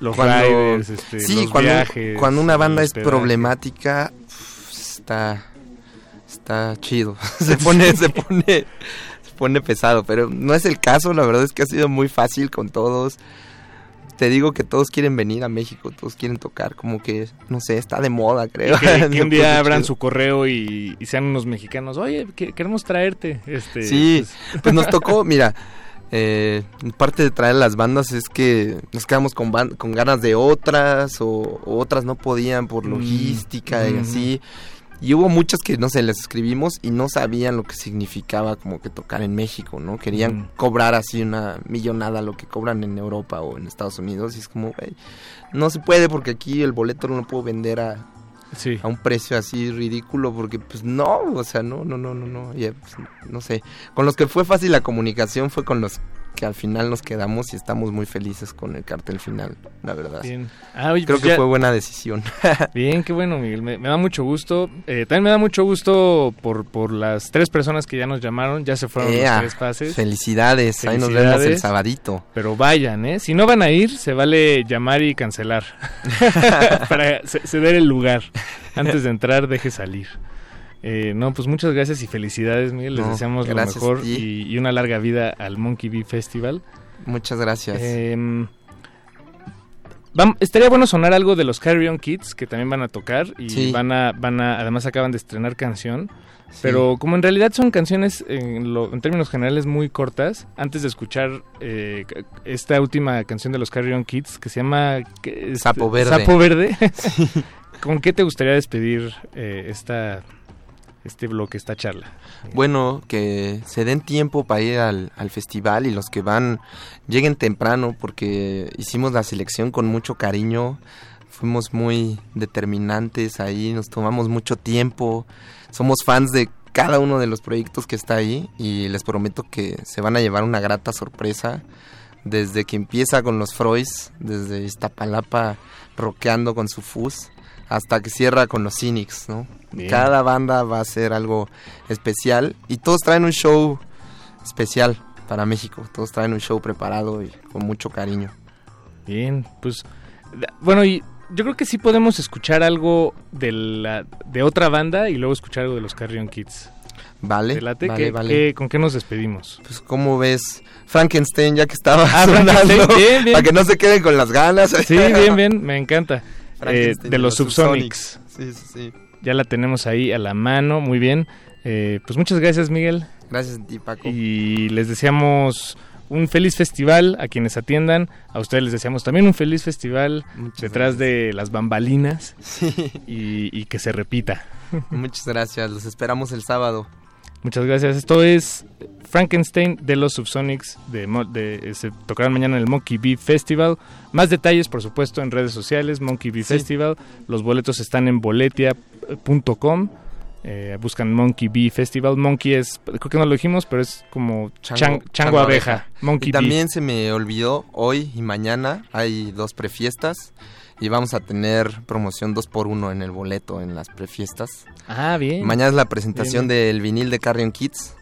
Los riders, este, sí, los cuando, viajes, cuando una banda es problemática, está está chido. se pone se pone se pone pesado, pero no es el caso, la verdad es que ha sido muy fácil con todos. Te digo que todos quieren venir a México, todos quieren tocar, como que, no sé, está de moda, creo. Que, que un día abran chido. su correo y, y sean unos mexicanos. Oye, que- queremos traerte. Este, Sí, pues nos tocó, mira, eh, parte de traer las bandas es que nos quedamos con, con ganas de otras o, o otras no podían por Mm, logística y así. Y hubo muchas que, no sé, les escribimos y no sabían lo que significaba como que tocar en México, ¿no? Querían Ujú. cobrar así una millonada lo que cobran en Europa o en Estados Unidos y es como, güey, no se puede porque aquí el boleto no lo puedo vender a, Sí. a un precio así ridículo porque pues no, o sea, no, no, no, no, no, ya, pues, no sé. Con los que fue fácil la comunicación fue con los que al final nos quedamos y estamos muy felices con el cartel final, la verdad. Bien. Ah, oye, Creo pues que ya- fue buena decisión. Bien, qué bueno, Miguel. Me, me da mucho gusto. Eh, también me da mucho gusto por, por las tres personas que ya nos llamaron. Ya se fueron Ea, las tres fases. Felicidades, ahí nos vemos el sabadito. Pero vayan, ¿eh? Si no van a ir, se vale llamar y cancelar. Para ce- ceder el lugar. Antes de entrar, deje salir. Eh, no, pues muchas gracias y felicidades, Miguel. Les No, deseamos lo mejor y, y una larga vida al Monkey Bee Festival. Muchas gracias. Em, estaría bueno sonar algo de los Carry On Kids que también van a tocar y Sí. van a van a además acaban de estrenar canción. Pero como en realidad son canciones en, lo- en términos generales muy cortas, antes de escuchar eh, esta última canción de los Carry On Kids que se llama Sapo Verde. Sapo Verde. ¿Con qué te gustaría despedir eh, esta este bloque, esta charla? Bueno, que se den tiempo para ir al, al festival y los que van lleguen temprano porque hicimos la selección con mucho cariño, fuimos muy determinantes ahí, nos tomamos mucho tiempo, somos fans de cada uno de los proyectos que está ahí y les prometo que se van a llevar una grata sorpresa desde que empieza con los Freus, desde Iztapalapa rockeando con su fuzz hasta que cierra con los Cynics, ¿no? Bien. Cada banda va a ser algo especial y todos traen un show especial para México, todos traen un show preparado y con mucho cariño. Bien, pues bueno, y yo creo que sí podemos escuchar algo de la de otra banda y luego escuchar algo de los Carrion Kids. Vale, ¿Te late? vale, ¿Qué- vale. qué- ¿Con qué nos despedimos? Pues cómo ves Frankenstein ya que estaba Ah, sonando, bien, bien. para que no se queden con las ganas. Sí, bien, bien, me encanta. Eh, de los Subsonics. Sí, sí, sí. Ya la tenemos ahí a la mano, muy bien. Eh, pues muchas gracias, Miguel. Gracias a ti, Paco. Y les deseamos un feliz festival a quienes atiendan. A ustedes les deseamos también un feliz festival detrás de las bambalinas y, y que se repita. Muchas gracias, los esperamos el sábado. Muchas gracias. Esto es Frankenstein de los Subsonics. De, de- se tocarán mañana en el Monkey Bee Festival. Más detalles, por supuesto, en redes sociales, Monkey Bee Festival. Los boletos están en boletia.com. Eh, buscan Monkey Bee Festival. Monkey es, creo que no lo dijimos, pero es como chan- chango, abeja. Monkey y Bee. también se me olvidó, hoy y mañana hay dos prefiestas. y vamos a tener promoción 2 por 1 en el boleto en las prefiestas. Ah, bien. Mañana es la presentación Bien, del vinil de Carrion Kids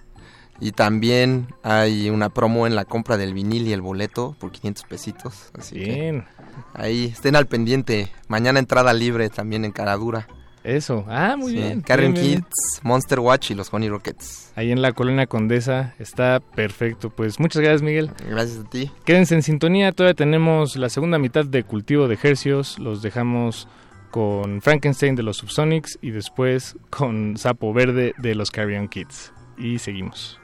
y también hay una promo en la compra del vinil y el boleto por 500 pesitos. Así que Bien. ahí estén al pendiente. Mañana entrada libre también en Caradura. Eso. Ah, muy Sí, bien. Bien. Kids, Monster Watch y los Honey Rockets. Ahí en la colonia Condesa está perfecto. Pues muchas gracias, Miguel. Gracias a ti. Quédense en sintonía, todavía tenemos la segunda mitad de Cultivo de Hercios. Los dejamos con Frankenstein de los Subsonics y después con Sapo Verde de los Carrion Kids. Y seguimos.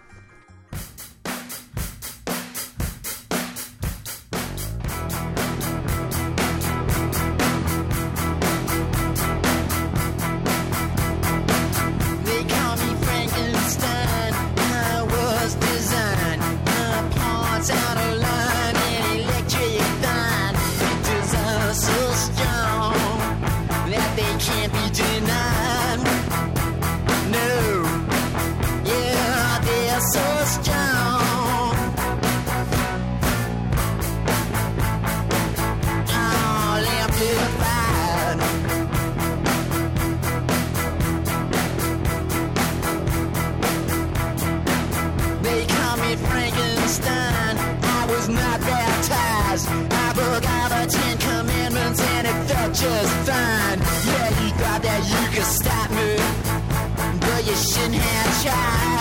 child.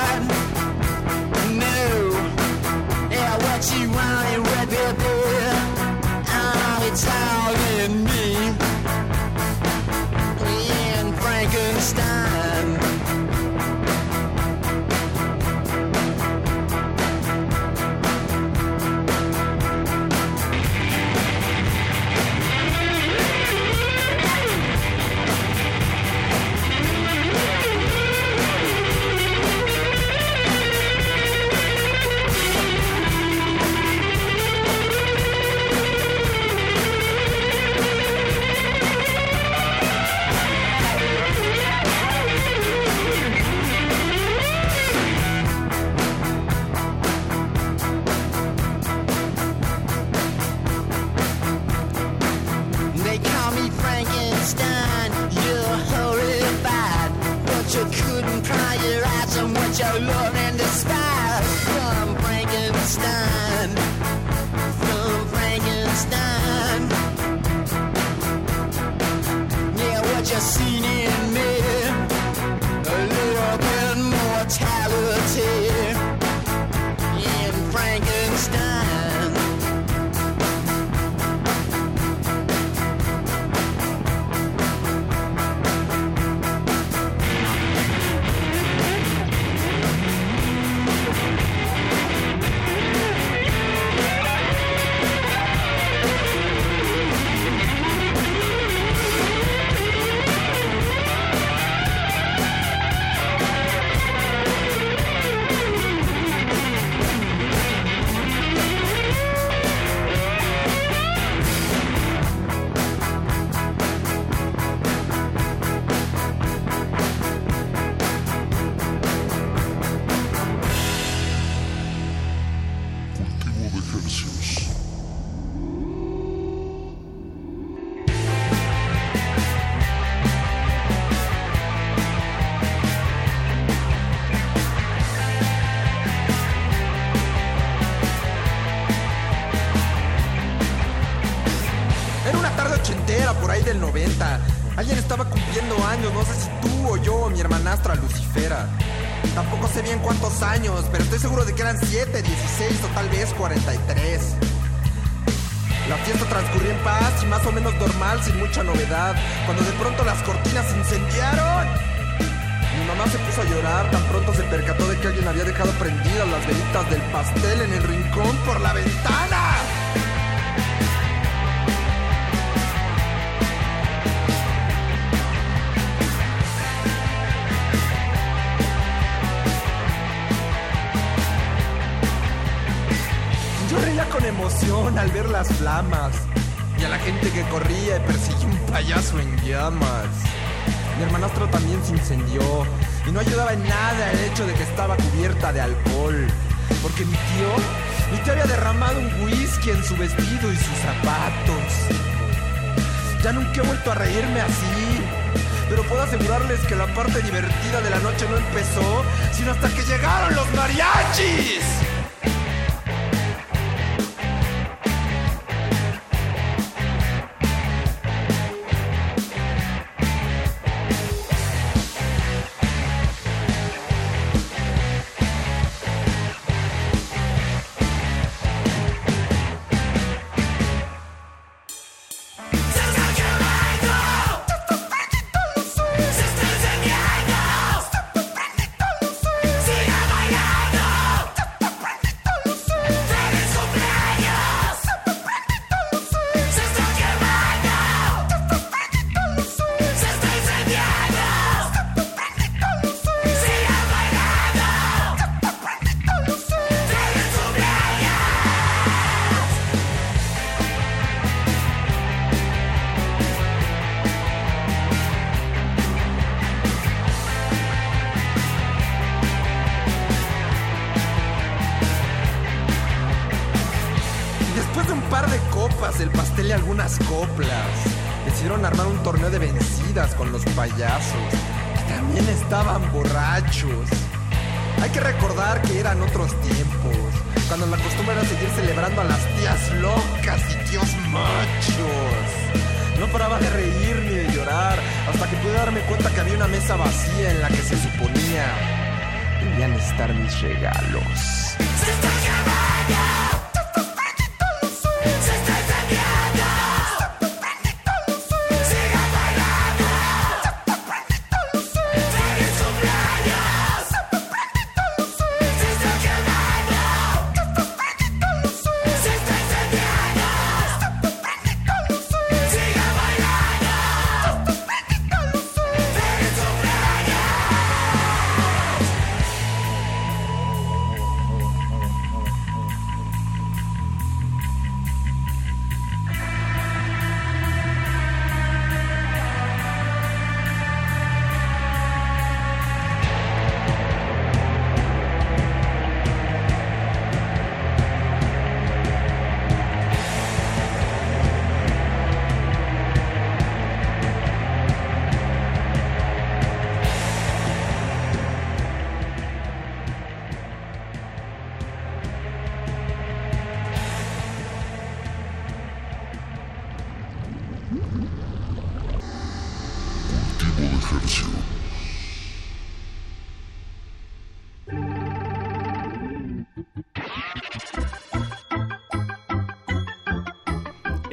Que eran 7, 16 o tal vez 43. La fiesta transcurrió en paz y más o menos normal, sin mucha novedad, cuando de pronto las cortinas se incendiaron. Mi mamá se puso a llorar, tan pronto se percató de que alguien había dejado prendidas las velitas del pastel en el rincón por la ventana. Al ver las flamas y a la gente que corría y persiguió un payaso en llamas. Mi hermanastro también se incendió y no ayudaba en nada el hecho de que estaba cubierta de alcohol. Porque mi tío, mi tío había derramado un whisky en su vestido y sus zapatos. Ya nunca he vuelto a reírme así. Pero puedo asegurarles que la parte divertida de la noche no empezó, sino hasta que llegaron los mariachis.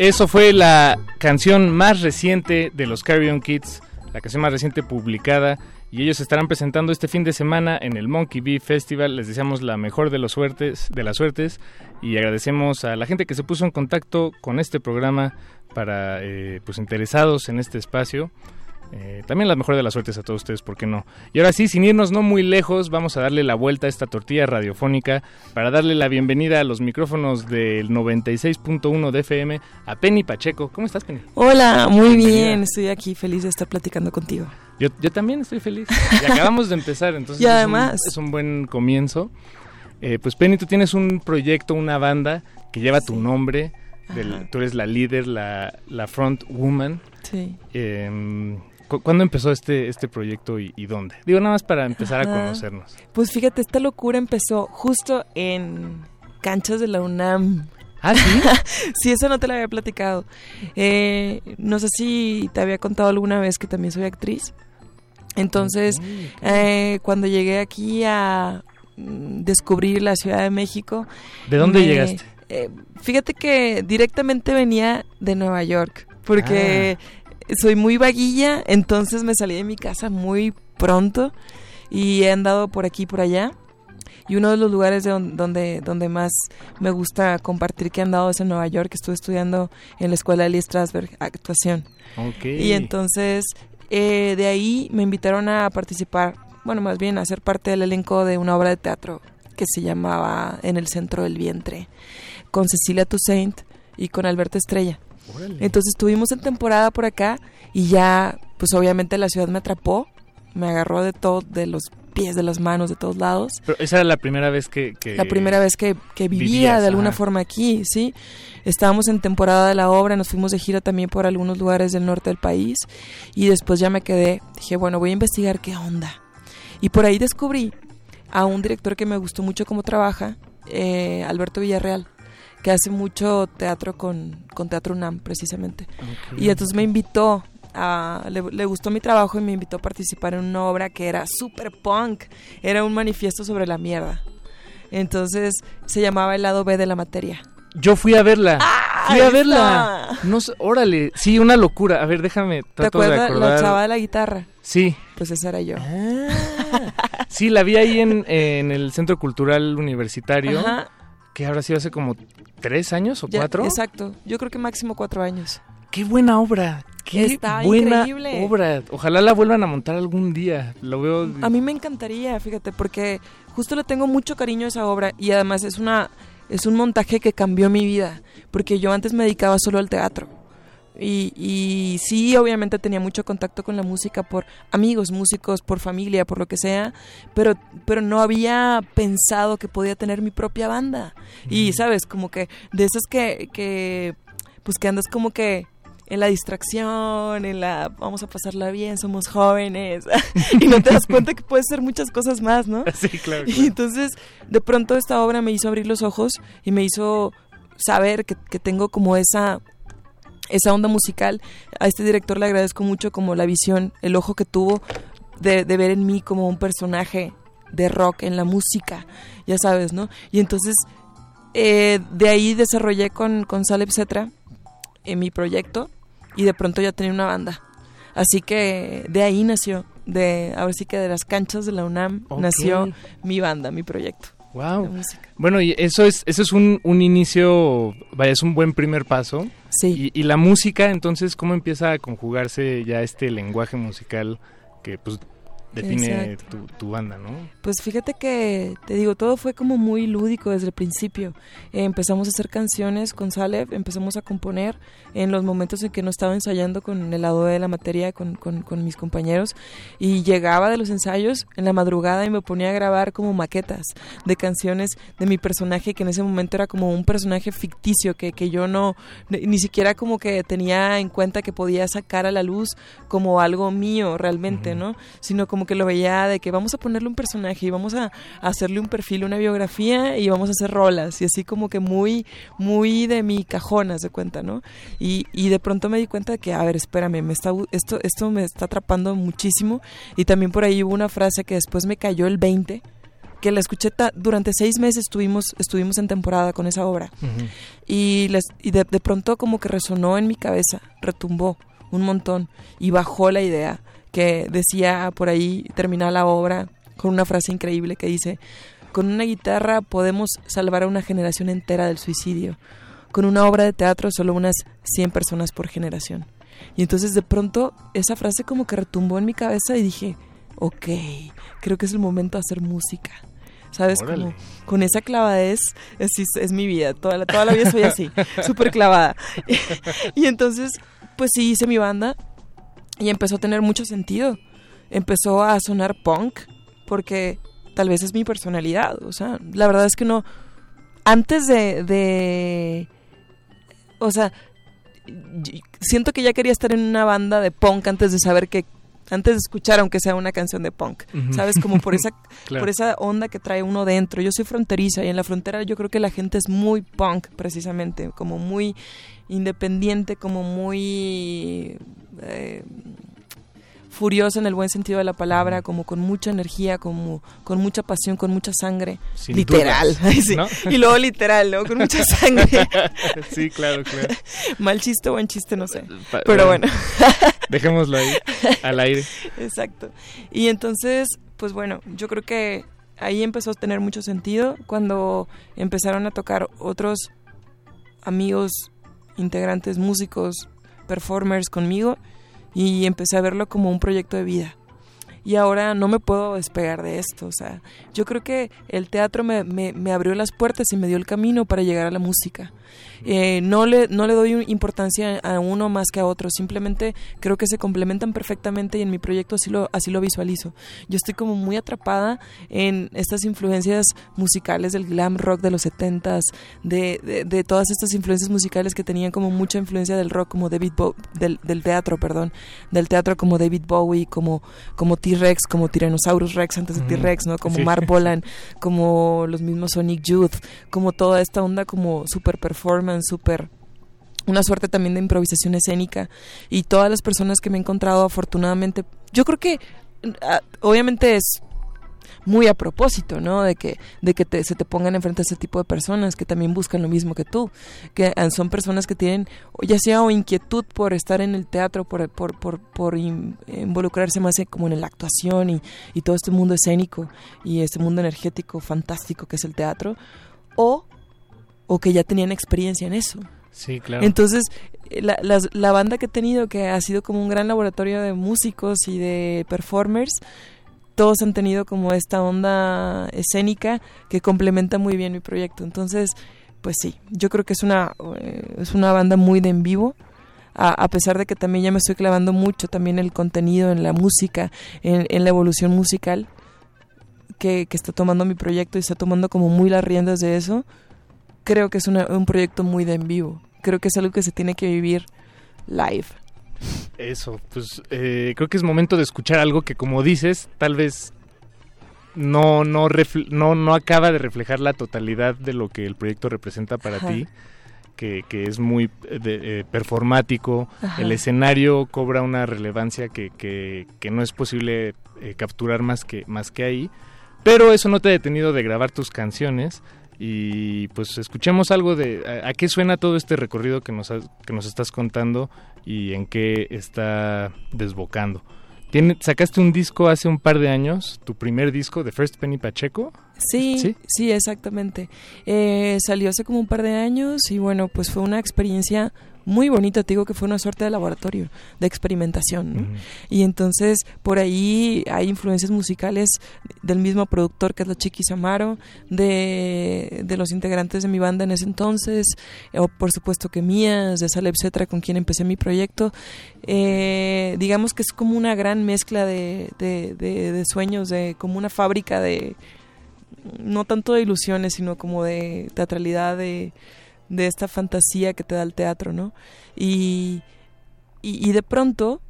Eso fue la canción más reciente de los Carrion Kids, la canción más reciente publicada. Y ellos estarán presentando este fin de semana en el Monkey Bee Festival. Les deseamos la mejor de, los suertes, de las suertes y agradecemos a la gente que se puso en contacto con este programa para eh, pues interesados en este espacio. Eh, también la mejor de las suertes a todos ustedes, ¿por qué no? Y ahora sí, sin irnos no muy lejos, vamos a darle la vuelta a esta tortilla radiofónica para darle la bienvenida a los micrófonos del 96.1 de FM a Penny Pacheco. ¿Cómo estás, Penny? Hola, muy Bienvenida. bien, estoy aquí feliz de estar platicando contigo. Yo, yo también estoy feliz. Y acabamos de empezar, entonces Y es un- además- es, un, buen comienzo. Eh, pues Penny, tú tienes un proyecto, una banda que lleva tu nombre. del- tú eres la líder, la, la front woman. Sí. Eh, cu- ¿Cuándo empezó este, este proyecto y, y dónde? Digo, nada más para empezar a conocernos. Pues fíjate, esta locura empezó justo en canchas de la UNAM. ¿Ah, sí? sí, eso no te lo había platicado. Eh, no sé si te había contado alguna vez que también soy actriz. Entonces, eh, cuando llegué aquí a mm, descubrir la Ciudad de México... ¿De dónde me- llegaste? eh, fíjate que directamente venía de Nueva York, porque soy muy vaguilla, entonces me salí de mi casa muy pronto y he andado por aquí y por allá. Y uno de los lugares de don- donde, donde más me gusta compartir que he andado es en Nueva York. Estuve estudiando en la escuela de Lee Strasberg actuación. Y entonces eh, de ahí me invitaron a participar, bueno, más bien a ser parte del elenco de una obra de teatro que se llamaba En el centro del vientre, con Cecilia Toussaint y con Alberto Estrella. Órale. Entonces estuvimos en temporada por acá y ya, pues obviamente la ciudad me atrapó, me agarró de todo, de los pies, de las manos, de todos lados. Pero esa era la primera vez que... que La primera vez que, que vivía vivías, de alguna ajá. forma aquí, ¿sí? Estábamos en temporada de la obra, nos fuimos de gira también por algunos lugares del norte del país y después ya me quedé, dije, bueno, voy a investigar qué onda. Y por ahí descubrí a un director que me gustó mucho cómo trabaja, eh, Alberto Villarreal, que hace mucho teatro con, con Teatro UNAM, precisamente. Y entonces me invitó, a, le, le gustó mi trabajo y me invitó a participar en una obra que era super punk, era un manifiesto sobre la mierda. Entonces se llamaba El lado B de la materia. Yo fui a verla. fui ahí a verla. No órale. Sí, una locura. A ver, déjame. ¿Te de acuerdas acordar. la chava de la guitarra? Sí. Pues esa era yo. Sí, la vi ahí en, en el Centro Cultural Universitario. Ajá. Que ahora sí hace como tres años o Ya, cuatro. Exacto. Yo creo que máximo cuatro años. Qué buena obra. Qué Está buena increíble. obra. Ojalá la vuelvan a montar algún día. Lo veo. A mí me encantaría, fíjate, porque justo le tengo mucho cariño a esa obra y además es una es un montaje que cambió mi vida, porque yo antes me dedicaba solo al teatro. Y, y sí, obviamente tenía mucho contacto con la música por amigos, músicos, por familia, por lo que sea, pero, pero no había pensado que podía tener mi propia banda. Y, ¿sabes? Como que de esas que, que, pues que andas como que en la distracción, en la vamos a pasarla bien, somos jóvenes, y no te das cuenta que puedes hacer muchas cosas más, ¿no? Sí, claro. Y entonces, de pronto esta obra me hizo abrir los ojos y me hizo saber que, que tengo como esa esa onda musical. A este director le agradezco mucho como la visión, el ojo que tuvo de, de ver en mí como un personaje de rock en la música, ya sabes, ¿no? Y entonces eh, de ahí desarrollé con, con Saleb Cetra en mi proyecto y de pronto ya tenía una banda. Así que de ahí nació, de ahora sí que de las canchas de la UNAM nació mi banda, mi proyecto. Wow. Bueno, y eso es, eso es un, un inicio, vaya, es un buen primer paso. Sí. Y, y la música, entonces, ¿cómo empieza a conjugarse ya este lenguaje musical que pues define tu, tu banda, ¿no? Pues fíjate que, te digo, todo fue como muy lúdico desde el principio. Eh, empezamos a hacer canciones con Saleb, empezamos a componer en los momentos en que no estaba ensayando con el lado de la materia, con, con, con mis compañeros, y llegaba de los ensayos en la madrugada y me ponía a grabar como maquetas de canciones de mi personaje, que en ese momento era como un personaje ficticio, que, que yo no, ni ni siquiera como que tenía en cuenta que podía sacar a la luz como algo mío realmente, ¿no? Sino como que lo veía de que vamos a ponerle un personaje y vamos a, a hacerle un perfil, una biografía y vamos a hacer rolas. Y así como que muy, muy de mi cajón, de cuenta, ¿no? Y, y de pronto me di cuenta de que, a ver, espérame, me está, esto, esto me está atrapando muchísimo. Y también por ahí hubo una frase que después me cayó el 20 que la escuché ta- durante seis meses estuvimos estuvimos en temporada con esa obra. Y, les, y de, de pronto como que resonó en mi cabeza, retumbó un montón y bajó la idea que decía por ahí, termina la obra con una frase increíble que dice, con una guitarra podemos salvar a una generación entera del suicidio, con una obra de teatro solo unas 100 personas por generación. Y entonces de pronto esa frase como que retumbó en mi cabeza y dije, ok, creo que es el momento de hacer música. ¿Sabes? Como con esa clavadez, es, es mi vida, toda la, toda la vida soy así, súper clavada. y entonces, pues sí, hice mi banda y empezó a tener mucho sentido. Empezó a sonar punk, porque tal vez es mi personalidad. O sea, la verdad es que no. Antes de. de o sea, siento que ya quería estar en una banda de punk antes de saber que. Antes de escuchar, aunque sea una canción de punk. ¿sabes? Como por esa, Claro. por esa onda que trae uno dentro. Yo soy fronteriza y en la frontera yo creo que la gente es muy punk, precisamente, como muy independiente, como muy eh, furiosa en el buen sentido de la palabra, como con mucha energía, como con mucha pasión, con mucha sangre. Sin literal. dudas, Ay, sí. ¿no? Y luego literal, ¿no? Con mucha sangre. sí, claro, claro. Mal chiste o buen chiste, no sé. Pa- Pero bueno. Dejémoslo ahí, al aire. Exacto. Y entonces, pues bueno, yo creo que ahí empezó a tener mucho sentido cuando empezaron a tocar otros amigos, integrantes, músicos, performers conmigo y empecé a verlo como un proyecto de vida. y ahora no me puedo despegar de esto. O sea, yo creo que el teatro me, me, me abrió las puertas y me dio el camino para llegar a la música. Eh, no, le, no le doy importancia a uno más que a otro, simplemente creo que se complementan perfectamente y en mi proyecto así lo, así lo visualizo. Yo estoy como muy atrapada en estas influencias musicales del glam rock de los 70s, de, de, de todas estas influencias musicales que tenían como mucha influencia del rock, como David Bo del, del teatro, perdón, del teatro como David Bowie, como, como T-Rex, como Tyrannosaurus Rex antes de Ujú. T-Rex, ¿no? Como Sí. Mark Bolan, como los mismos Sonic Youth, como toda esta onda como super performance, super una suerte también de improvisación escénica y todas las personas que me he encontrado afortunadamente yo creo que ah, obviamente es muy a propósito, ¿no? De que, de que te- se te pongan enfrente a ese tipo de personas que también buscan lo mismo que tú, que ah, son personas que tienen, ya sea o inquietud por estar en el teatro, por, por, por, por in- involucrarse más en- como en la actuación y, y todo este mundo escénico y este mundo energético fantástico que es el teatro, o, o que ya tenían experiencia en eso. Sí, claro. Entonces, eh, la, la banda que he tenido, que ha sido como un gran laboratorio de músicos y de performers, todos han tenido como esta onda escénica que complementa muy bien mi proyecto. Entonces, pues sí, yo creo que es una, eh, es una banda muy de en vivo. A, a pesar de que también ya me estoy clavando mucho también el contenido, en la música, en, en la evolución musical que, que está tomando mi proyecto y está tomando como muy las riendas de eso, creo que es una- un proyecto muy de en vivo. Creo que es algo que se tiene que vivir live. Eso, pues eh, creo que es momento de escuchar algo que como dices, tal vez no, no, no, no acaba de reflejar la totalidad de lo que el proyecto representa para Ajá. ti, que, que es muy eh, de- eh, performático, Ajá. el escenario cobra una relevancia que, que, que no es posible eh, capturar más que, más que ahí, pero eso no te ha detenido de grabar tus canciones. Y pues escuchemos algo de a, a qué suena todo este recorrido que nos, has- que nos estás contando y en qué está desbocando. Tiene, sacaste un disco hace un par de años, tu primer disco de First Penny Pacheco. Sí, ¿Sí? sí, exactamente. Eh, salió hace como un par de años y bueno, pues fue una experiencia muy bonita, te digo que fue una suerte de laboratorio, de experimentación. ¿no? Y entonces por ahí hay influencias musicales del mismo productor que es la Chiqui Samaro, de, de los integrantes de mi banda en ese entonces, eh, o por supuesto que mías, de Saleb Cetra con quien empecé mi proyecto. Eh, digamos que es como una gran mezcla de, de, de- de sueños, de como una fábrica de no tanto de ilusiones, sino como de teatralidad, de, de esta fantasía que te da el teatro, ¿no? Y, y, y de pronto,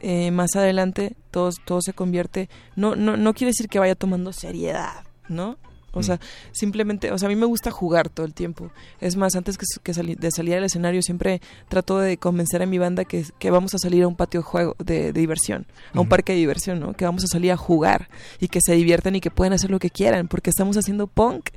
eh, más adelante, todo, todo se convierte, no, no, no quiere decir que vaya tomando seriedad, ¿no? O sea, simplemente, o sea, a mí me gusta jugar todo el tiempo. Es más, antes que, que sali- de salir al escenario, siempre trato de convencer a mi banda que, que vamos a salir a un patio de juego de, de diversión, a un parque de diversión, ¿no? Que vamos a salir a jugar y que se diviertan y que pueden hacer lo que quieran, porque estamos haciendo punk.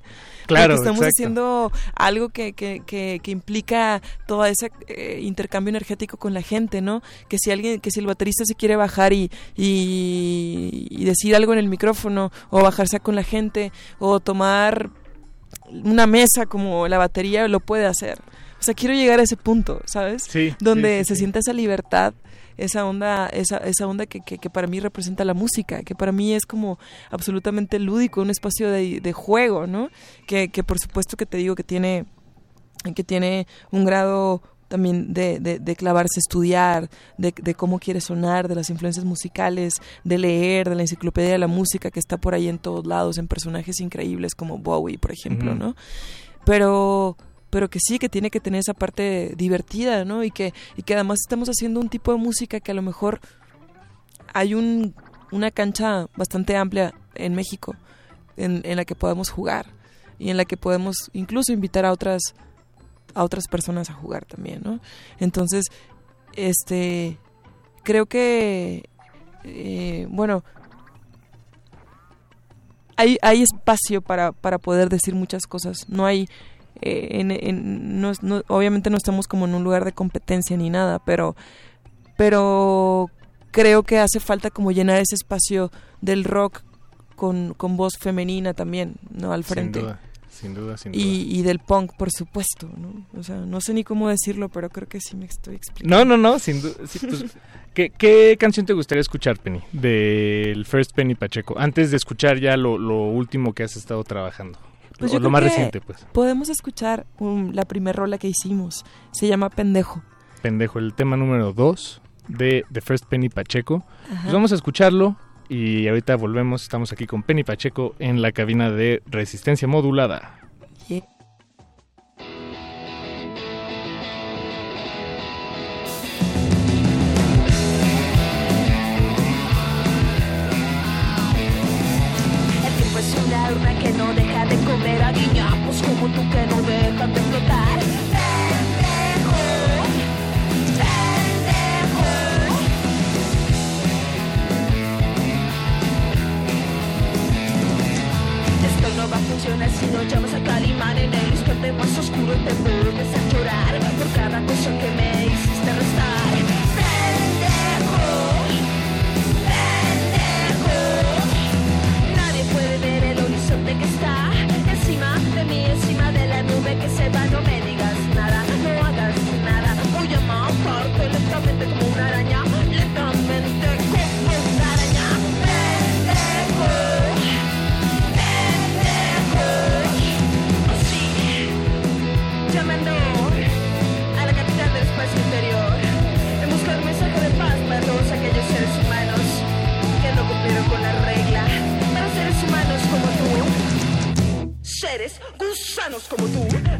Claro, porque estamos exacto. haciendo algo que, que, que, que implica todo ese eh, intercambio energético con la gente, ¿no? Que si alguien, que si el baterista se quiere bajar y, y, y decir algo en el micrófono, o bajarse con la gente, o tomar una mesa como la batería, lo puede hacer. O sea, quiero llegar a ese punto, ¿sabes? Sí, Donde sí, sí, se sí. sienta esa libertad, esa onda, esa, esa onda que, que, que para mí representa la música, que para mí es como absolutamente lúdico, un espacio de, de juego, ¿no? Que, que por supuesto que te digo que tiene, que tiene un grado también de, de, de clavarse a estudiar, de, de cómo quiere sonar, de las influencias musicales, de leer, de la enciclopedia de la música que está por ahí en todos lados, en personajes increíbles como Bowie, por ejemplo, Ujú. ¿no? Pero pero que sí que tiene que tener esa parte divertida, ¿no? Y que y que además estamos haciendo un tipo de música que a lo mejor hay un una cancha bastante amplia en México en, en la que podemos jugar y en la que podemos incluso invitar a otras a otras personas a jugar también, ¿no? Entonces, este, creo que, eh, bueno, hay, hay espacio para, para poder decir muchas cosas. No hay, eh, en, en- no no- obviamente no estamos como en un lugar de competencia ni nada, pero, pero creo que hace falta como llenar ese espacio del rock con, con voz femenina también, ¿no? Al Sin frente. duda. sin duda, sin duda. Y, y del punk, por supuesto, ¿no? O sea, no sé ni cómo decirlo, pero creo que sí me estoy explicando. No, no, no, sin duda. sí, pues, ¿qué, qué canción te gustaría escuchar, Penny? Del First Penny Pacheco. Antes de escuchar ya lo, lo último que has estado trabajando. Pues o lo más reciente, pues. Podemos escuchar um, la primer rola que hicimos. Se llama Pendejo. Pendejo, el tema número 2 de The First Penny Pacheco. Ajá. Pues vamos a escucharlo y ahorita volvemos. Estamos aquí con Penny Pacheco en la cabina de resistencia modulada. Como tú que no dejan de pendejo. Esto no va a funcionar si no llamas a Calimán en el instante más oscuro te vuelves a llorar por cada cosa que me hiciste restar. Que se va. No me seres gusanos como tú. Pendejo.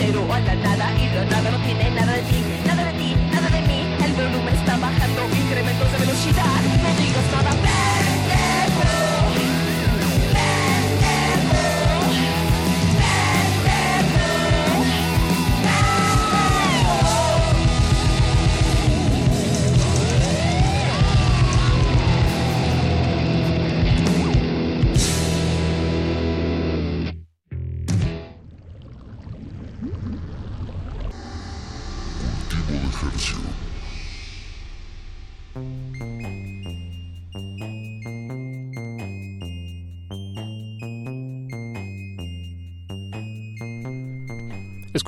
Lo que va de cero a la nada y la nada no tiene nada de ti, nada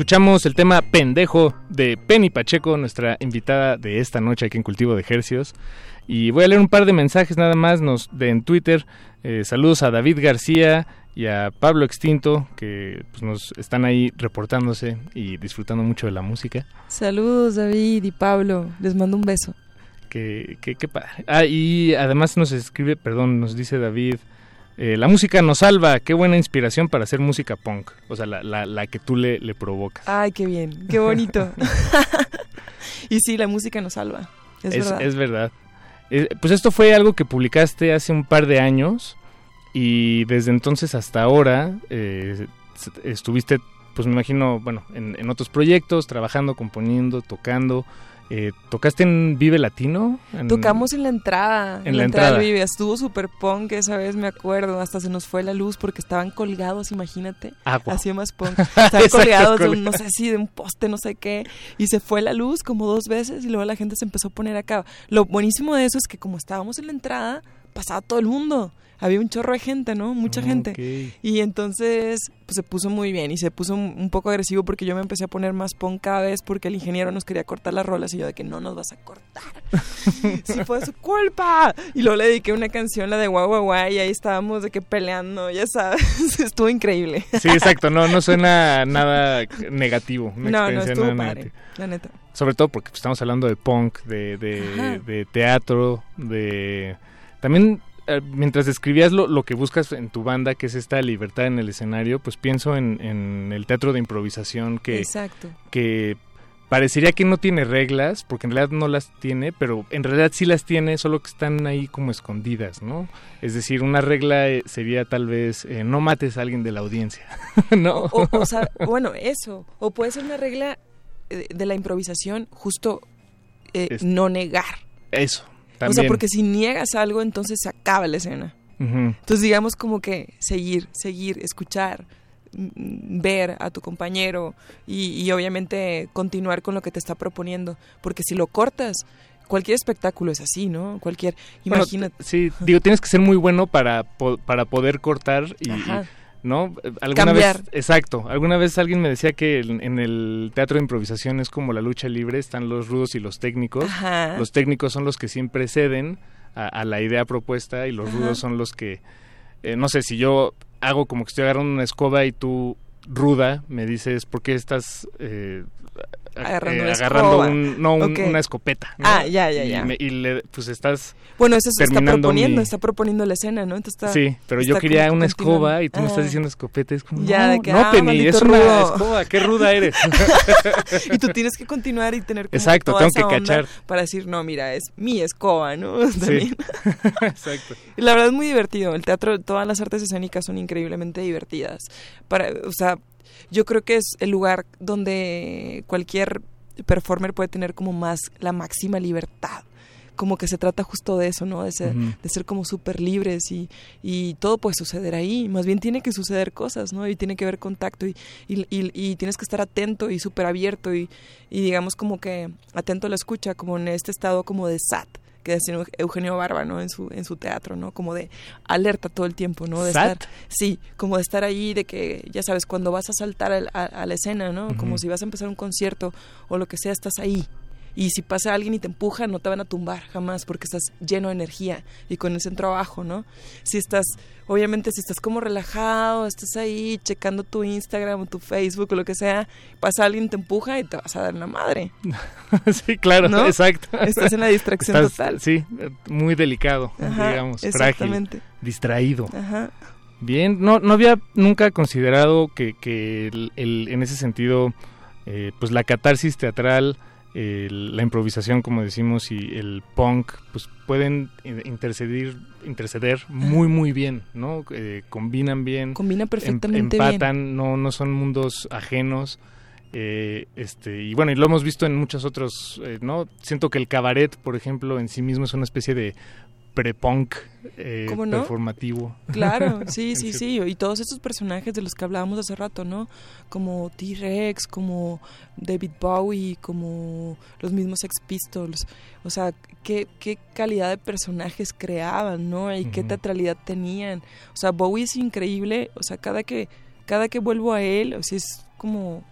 Escuchamos el tema Pendejo de Penny Pacheco, nuestra invitada de esta noche aquí en Cultivo de Ejercios. Y voy a leer un par de mensajes nada más nos, de, en Twitter. Eh, saludos a David García y a Pablo Extinto, que pues, nos están ahí reportándose y disfrutando mucho de la música. Saludos, David y Pablo. Les mando un beso. Que, que, que padre. Ah, y además nos escribe, perdón, nos dice David, eh, la música nos salva, qué buena inspiración para hacer música punk, o sea, la, la, la que tú le, le provocas. Ay, qué bien, qué bonito. y sí, la música nos salva. Es, es, verdad. es verdad. Eh, pues esto fue algo que publicaste hace un par de años y desde entonces hasta ahora eh, estuviste, pues me imagino, bueno, en, en otros proyectos, trabajando, componiendo, tocando. Eh, ¿Tocaste en Vive Latino? En- Tocamos en la entrada. En la entrada. del Vive. Estuvo super punk esa vez, me acuerdo. Hasta se nos fue la luz porque estaban colgados, imagínate. Agua. Hacía más punk. Estaban colgados de un, no sé si de un poste, no sé qué. Y se fue la luz como dos veces y luego la gente se empezó a poner acá. Lo buenísimo de eso es que como estábamos en la entrada, pasaba todo el mundo. Había un chorro de gente, ¿no? Mucha gente. Ok. Y entonces pues, se puso muy bien y se puso un, poco agresivo porque yo me empecé a poner más punk cada vez porque el ingeniero nos quería cortar las rolas y yo de que no nos vas a cortar. sí fue su culpa. Y luego le dediqué una canción, la de guau guau guau, y ahí estábamos de que peleando, ya sabes. Estuvo increíble. Sí, exacto, no, no suena nada negativo. una No, no, estuvo nada padre, negativa. la neta. Sobre todo porque pues, estamos hablando de punk, de, de, de teatro, de... También eh, mientras describías lo, lo que buscas en tu banda, que es esta libertad en el escenario, pues pienso en, en el teatro de improvisación que, Exacto. que parecería que no tiene reglas, porque en realidad no las tiene, pero en realidad sí las tiene, solo que están ahí como escondidas, ¿no? Es decir, una regla eh, sería tal vez eh, no mates a alguien de la audiencia, ¿no? O, o sea, bueno, eso. O puede ser una regla de la improvisación, justo eh, no negar. Eso, O sea, porque si niegas algo, entonces se acaba la escena. Entonces, digamos como que seguir, seguir, escuchar, mm, ver a tu compañero y, y obviamente continuar con lo que te está proponiendo. Porque si lo cortas, cualquier espectáculo es así, ¿no? Cualquier, Bueno, imagínate. sí, digo, tienes que ser muy bueno para, para poder cortar y, ¿no? Alguna Cambiar. vez, exacto, alguna vez alguien me decía que en, en el teatro de improvisación es como la lucha libre, están los rudos y los técnicos. Ajá. Los técnicos son los que siempre ceden a, a la idea propuesta y los Ajá. rudos son los que, eh, no sé, si yo hago como que estoy agarrando una escoba y tú ruda me dices, ¿por qué estás... eh, Agarrando eh, una agarrando un- no, un- una escopeta. ¿no? Ah, ya, ya, Y ya. me- Y, le, pues estás Bueno, eso está proponiendo, mi- está proponiendo la escena, ¿no? Entonces está, Sí, pero yo quería una escoba y tú me estás Ah. diciendo escopeta. Es como, Ya, no, de que, no, ah, Penny, es una escoba, qué ruda eres. y tú tienes que continuar y tener como Exacto, toda tengo esa que onda cachar. para decir, no, mira, es mi escoba, ¿no? Sí. También. Exacto. Y la verdad es muy divertido. El teatro, todas las artes escénicas son increíblemente divertidas. Para, o sea, yo creo que es el lugar donde cualquier performer puede tener como más la máxima libertad. Como que se trata justo de eso, ¿no? De ser, de ser como súper libres y, y todo puede suceder ahí. Más bien tiene que suceder cosas, ¿no? Y tiene que haber contacto y, y, y- tienes que estar atento y súper abierto y, y digamos como que atento a la escucha, como en este estado como de SAT que decía Eugenio Barba, ¿no? En su, en su teatro, ¿no? Como de alerta todo el tiempo, ¿no? De ¿SAT? estar, sí, como de estar ahí, de que, ya sabes, cuando vas a saltar al- a, a la escena, ¿no? Como si vas a empezar un concierto o lo que sea, estás ahí. Y si pasa alguien y te empuja, no te van a tumbar jamás porque estás lleno de energía y con el centro abajo, ¿no? Si estás, obviamente, si estás como relajado, estás ahí checando tu Instagram o tu Facebook o lo que sea, pasa alguien, te empuja y te vas a dar una madre. sí, claro, ¿No? exacto. Estás en la distracción Estás, total. Sí, muy delicado, Ajá, digamos, exactamente. frágil, distraído. Ajá. Bien, no, no había nunca considerado que, que el, el- en ese sentido, eh, pues la catarsis teatral, el- la improvisación, como decimos, y el punk, pues pueden in- interceder, interceder muy, muy bien, ¿no? Eh, combinan bien. Combinan em- perfectamente empatan, no, no son mundos ajenos. eh, este y bueno y lo hemos visto en muchos otros eh, no siento que el cabaret por ejemplo en sí mismo es una especie de pre-punk eh, ¿Cómo no? performativo Claro, sí, sí, sí. Y todos esos personajes de los que hablábamos hace rato, ¿no? Como T-Rex, como David Bowie, como los mismos Sex Pistols. O sea, qué, qué calidad de personajes creaban, ¿no? Y qué teatralidad tenían. O sea, Bowie es increíble. O sea, cada que, cada que vuelvo a él, o sea, es como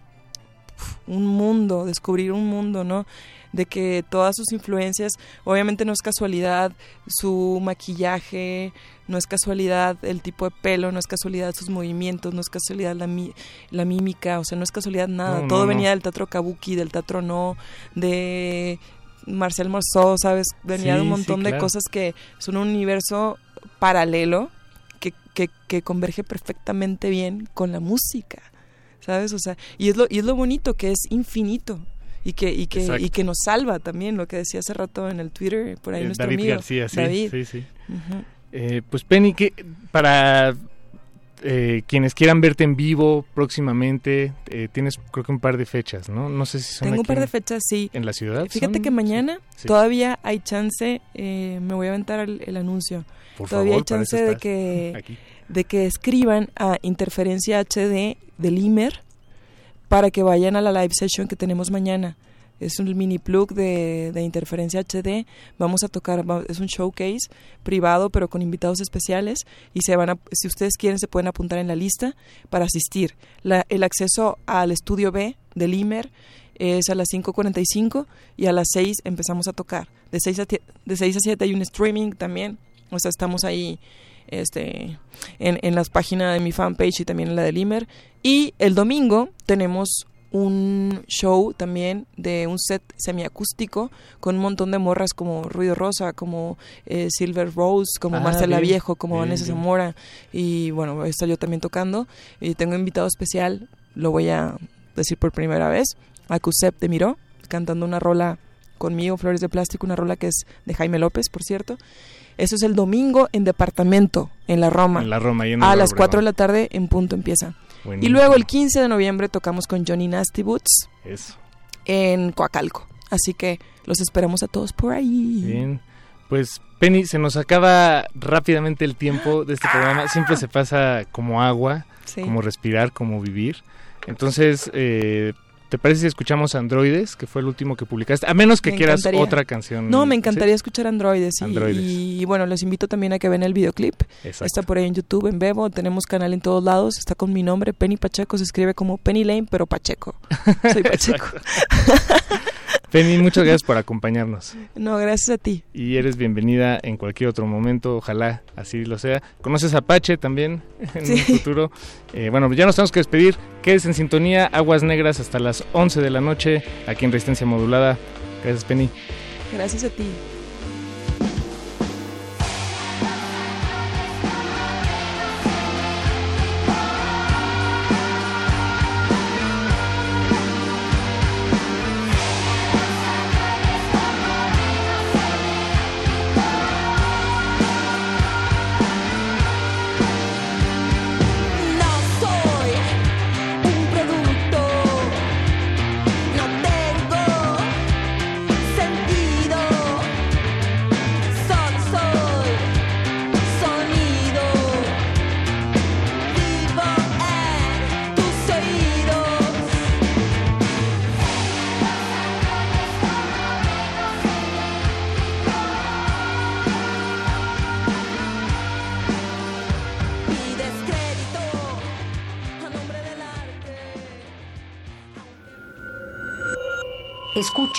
un mundo, descubrir un mundo, ¿no? De que todas sus influencias, obviamente no es casualidad su maquillaje, no es casualidad el tipo de pelo, no es casualidad sus movimientos, no es casualidad la, mi- la mímica, o sea, no es casualidad nada. No, Todo no. venía del teatro kabuki, del teatro no, de Marcel Marceau, ¿sabes? Venía de un montón sí, de cosas que son un universo paralelo que, que, que converge perfectamente bien con la música, ¿sabes? O sea, y es lo, y es lo bonito que es infinito. Y que, y, que, Exacto. y que nos salva también, lo que decía hace rato en el Twitter, por ahí Eh, nuestro David amigo. García sí David. sí sí. Eh, pues Penny que para eh, quienes quieran verte en vivo próximamente eh, tienes creo que un par de fechas no no sé si son Tengo un par de fechas, sí. en la ciudad Fíjate son? que mañana Sí. todavía hay chance, eh, me voy a aventar el, el anuncio. Por todavía favor, hay chance de que, aquí. de que escriban a Interferencia HD del IMER para que vayan a la live session que tenemos mañana. Es un mini plug de, Interferencia HD. Vamos a tocar, es un showcase privado, pero con invitados especiales. Y se van a, si ustedes quieren, se pueden apuntar en la lista para asistir. La- el acceso al estudio B del IMER es a las 5.45 y a las 6 empezamos a tocar. De 6 a, de 6 a 7 hay un streaming también. O sea, estamos ahí este, en, en las páginas de mi fanpage y también en la del IMER. Y el domingo tenemos un show también de un set semiacústico con un montón de morras como Ruido Rosa, como eh, Silver Rose, como Ah, Marcela bien, Viejo, como bien, Vanessa bien. Zamora. Y bueno, estar yo también tocando. Y tengo invitado especial, lo voy a decir por primera vez, a Cusep de Miró, cantando una rola conmigo, Flores de Plástico, una rola que es de Jaime López, por cierto. Eso es el domingo en departamento, en la Roma. En la Roma, en A las 4 de la tarde en punto empieza. Y luego el 15 de noviembre tocamos con Johnny Nasty Boots Eso. en Coacalco. Así que los esperamos a todos por ahí. Bien. Pues, Penny, se nos acaba rápidamente el tiempo de este programa. Siempre se pasa como agua, Sí. como respirar, como vivir. Entonces, eh, ¿te parece si escuchamos Androides, que fue el último que publicaste? A menos que Me quieras encantaría. otra canción. No, me ¿sí? encantaría escuchar Androides. y- Androides. Y, bueno, los invito también a que vean el videoclip. Exacto. Está por ahí en YouTube, en Bebo. Tenemos canal en todos lados. Está con mi nombre, Penny Pacheco. Se escribe como Penny Lane, pero Pacheco. Soy Pacheco. Penny, muchas gracias por acompañarnos. no, gracias a ti. Y eres bienvenida en cualquier otro momento, ojalá así lo sea. ¿Conoces a Apache también en Sí. un futuro? Eh, bueno, ya nos tenemos que despedir. Quedes en sintonía, Aguas Negras hasta las 11 de la noche, aquí en Resistencia Modulada. Gracias, Penny. Gracias a ti.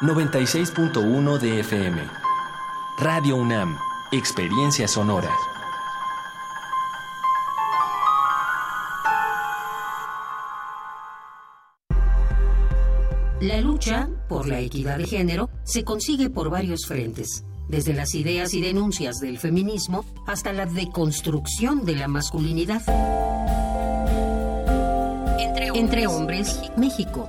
96.1 de FM. Radio UNAM, Experiencia Sonora. La lucha por la equidad de género se consigue por varios frentes, desde las ideas y denuncias del feminismo hasta la deconstrucción de la masculinidad. Entre hombres, México,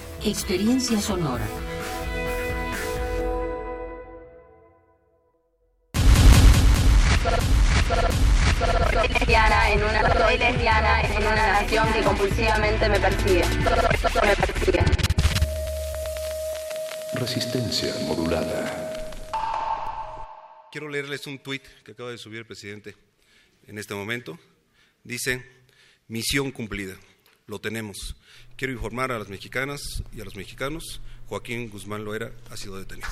experiencia sonora. Soy lesbiana en una soy lesbiana en una nación que compulsivamente me persigue. Me persigue. Resistencia modulada. Quiero leerles un tuit que acaba de subir el presidente en este momento. Dice, misión cumplida, lo tenemos. Quiero informar a las mexicanas y a los mexicanos, Joaquín Guzmán Loera ha sido detenido.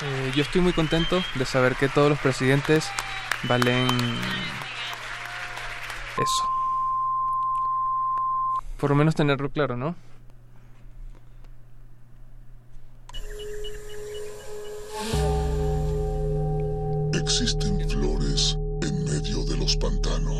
Eh, yo estoy muy contento de saber que todos los presidentes valen eso. Por lo menos tenerlo claro, ¿no? Existen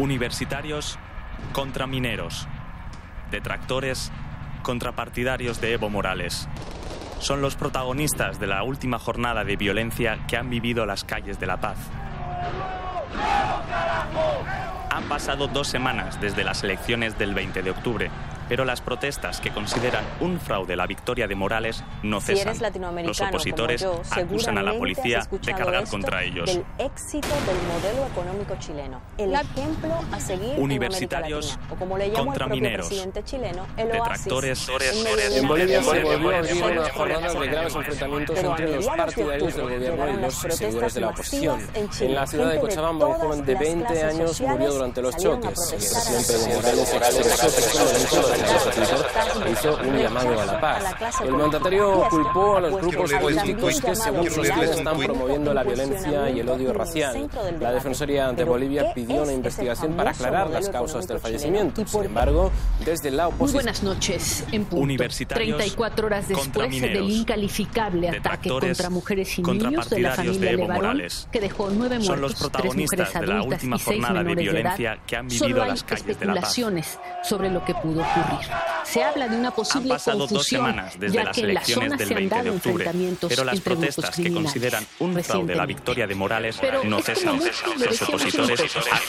Universitarios contra mineros. Detractores contra partidarios de Evo Morales. Son los protagonistas de la última jornada de violencia que han vivido las calles de La Paz. Han pasado dos semanas desde las elecciones del 20 de octubre, pero las protestas que consideran un fraude la victoria de Morales no Si cesan. eres latinoamericano Los opositores como yo, acusan a la policía de cargar contra ellos. Del éxito del modelo económico chileno. El ejemplo a seguir Universitarios en Latina. O como le llamó contra el mineros. presidente chileno, el Detractores oasis en Bolivia se volvió a vivir una jornada de graves enfrentamientos entre los partidarios del gobierno y los seguidores de la oposición. en Chile. En la ciudad de Cochabamba, un joven de las 20 clases años murió durante los choques. El presidente Evo Morales expresó hizo un llamado a la paz. El mandatario culpó a los grupos políticos que, según sostiene, están promoviendo la violencia y el odio racial. La Defensoría de Bolivia pidió una investigación para aclarar las causas del fallecimiento. Sin embargo, desde la Muy oposición... buenas noches. En punto. Universitarios 34 horas después del incalificable ataque contra mujeres y niños de la familia de Evo Levarón, Morales. que dejó nueve muertos, Son los tres protagonistas mujeres de la adultas última y seis jornada de violencia edad, que han solo vivido hay las calles de La Paz. especulaciones sobre lo que pudo ocurrir. Se habla de una posible Han pasado dos confusión, semanas desde ya las que en la elecciones zona del se han 20 de octubre, pero las protestas que consideran un fraude la victoria de Morales Pero no cesan. Los opositores.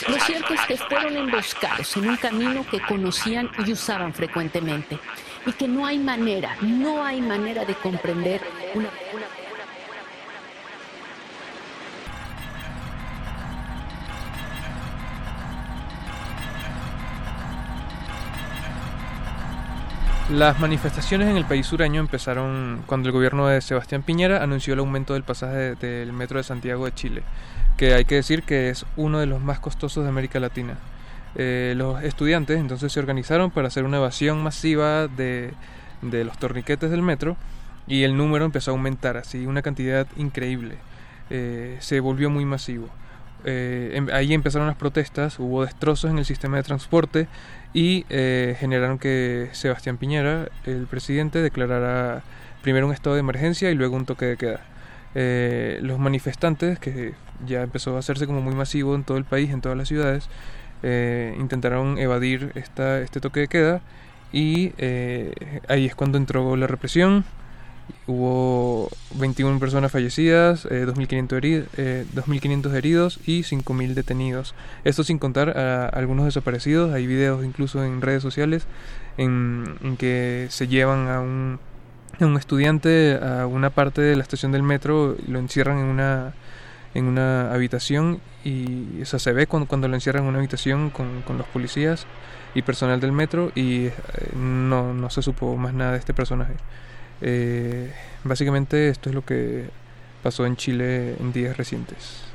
Lo cierto es que fueron emboscados en un camino que conocían y usaban frecuentemente. Y que no hay manera, no hay manera de comprender una, una Las manifestaciones en el país sureño empezaron cuando el gobierno de Sebastián Piñera anunció el aumento del pasaje de- del metro de Santiago de Chile, que hay que decir que es uno de los más costosos de América Latina. Eh, los estudiantes entonces se organizaron para hacer una evasión masiva de, de los torniquetes del metro y el número empezó a aumentar, así una cantidad increíble. Eh, se volvió muy masivo. Eh, em- ahí empezaron las protestas, hubo destrozos en el sistema de transporte y eh, generaron que Sebastián Piñera, el presidente, declarara primero un estado de emergencia y luego un toque de queda. Eh, los manifestantes, que ya empezó a hacerse como muy masivo en todo el país, en todas las ciudades, eh, intentaron evadir esta, este toque de queda y eh, ahí es cuando entró la represión. Hubo 21 personas fallecidas, eh, 2.500 heri- eh, 2.500 heridos y 5.000 detenidos. Esto sin contar a algunos desaparecidos. Hay videos incluso en redes sociales en, en que se llevan a un, a un estudiante a una parte de la estación del metro y lo encierran en una, en una habitación y o sea, se ve cuando, cuando lo encierran en una habitación con, con los policías y personal del metro y eh, no, no se supo más nada de este personaje. Eh, básicamente esto es lo que pasó en Chile en días recientes.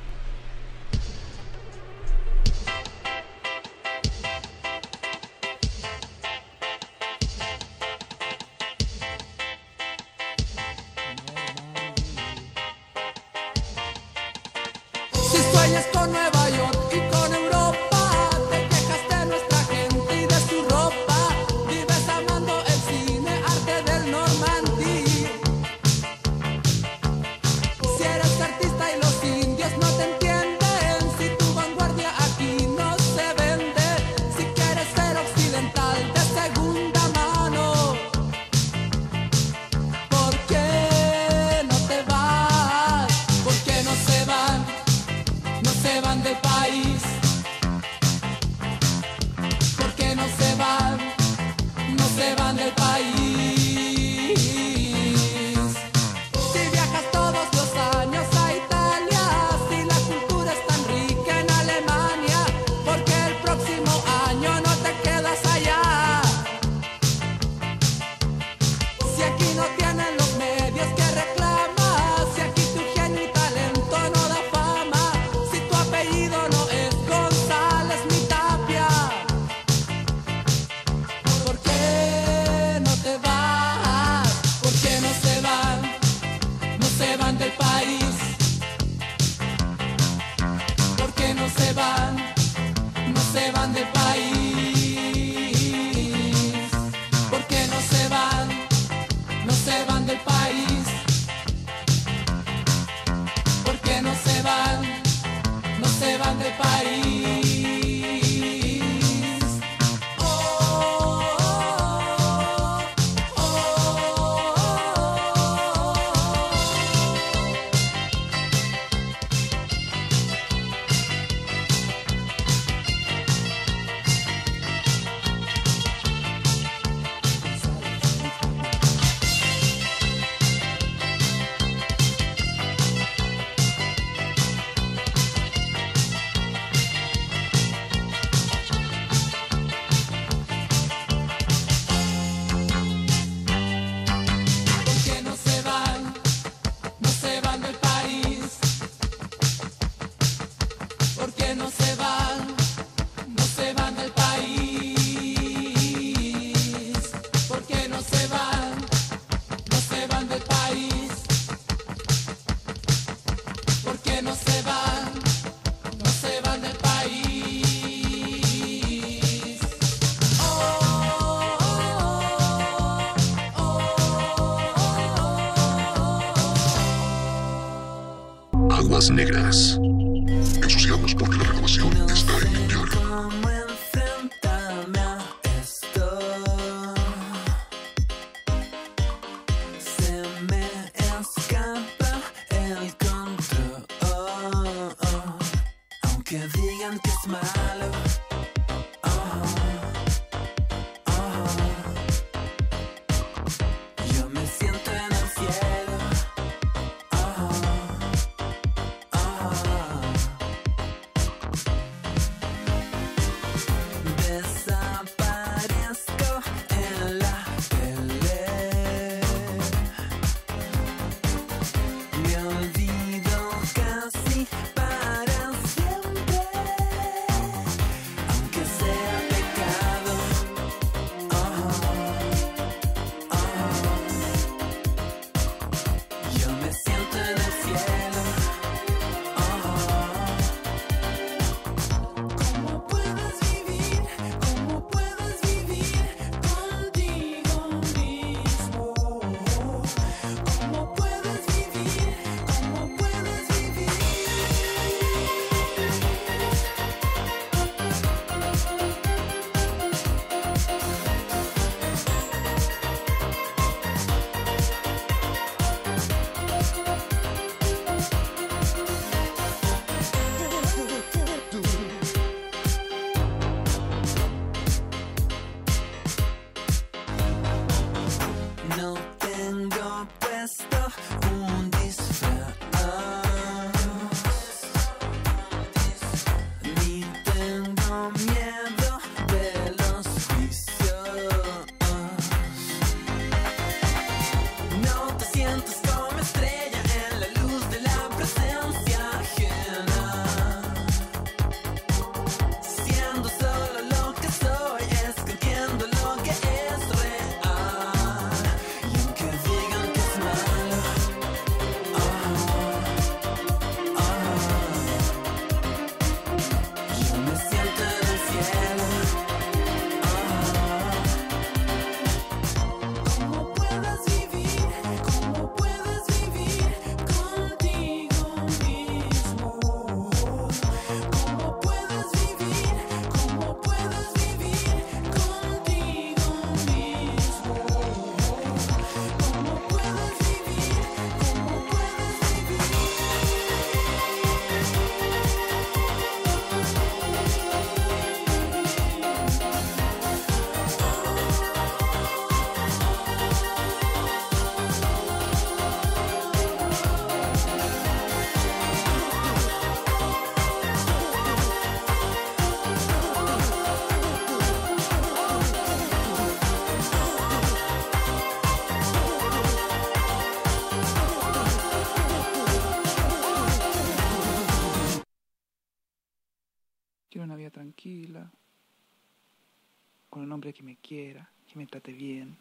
Quiera, que me trate bien,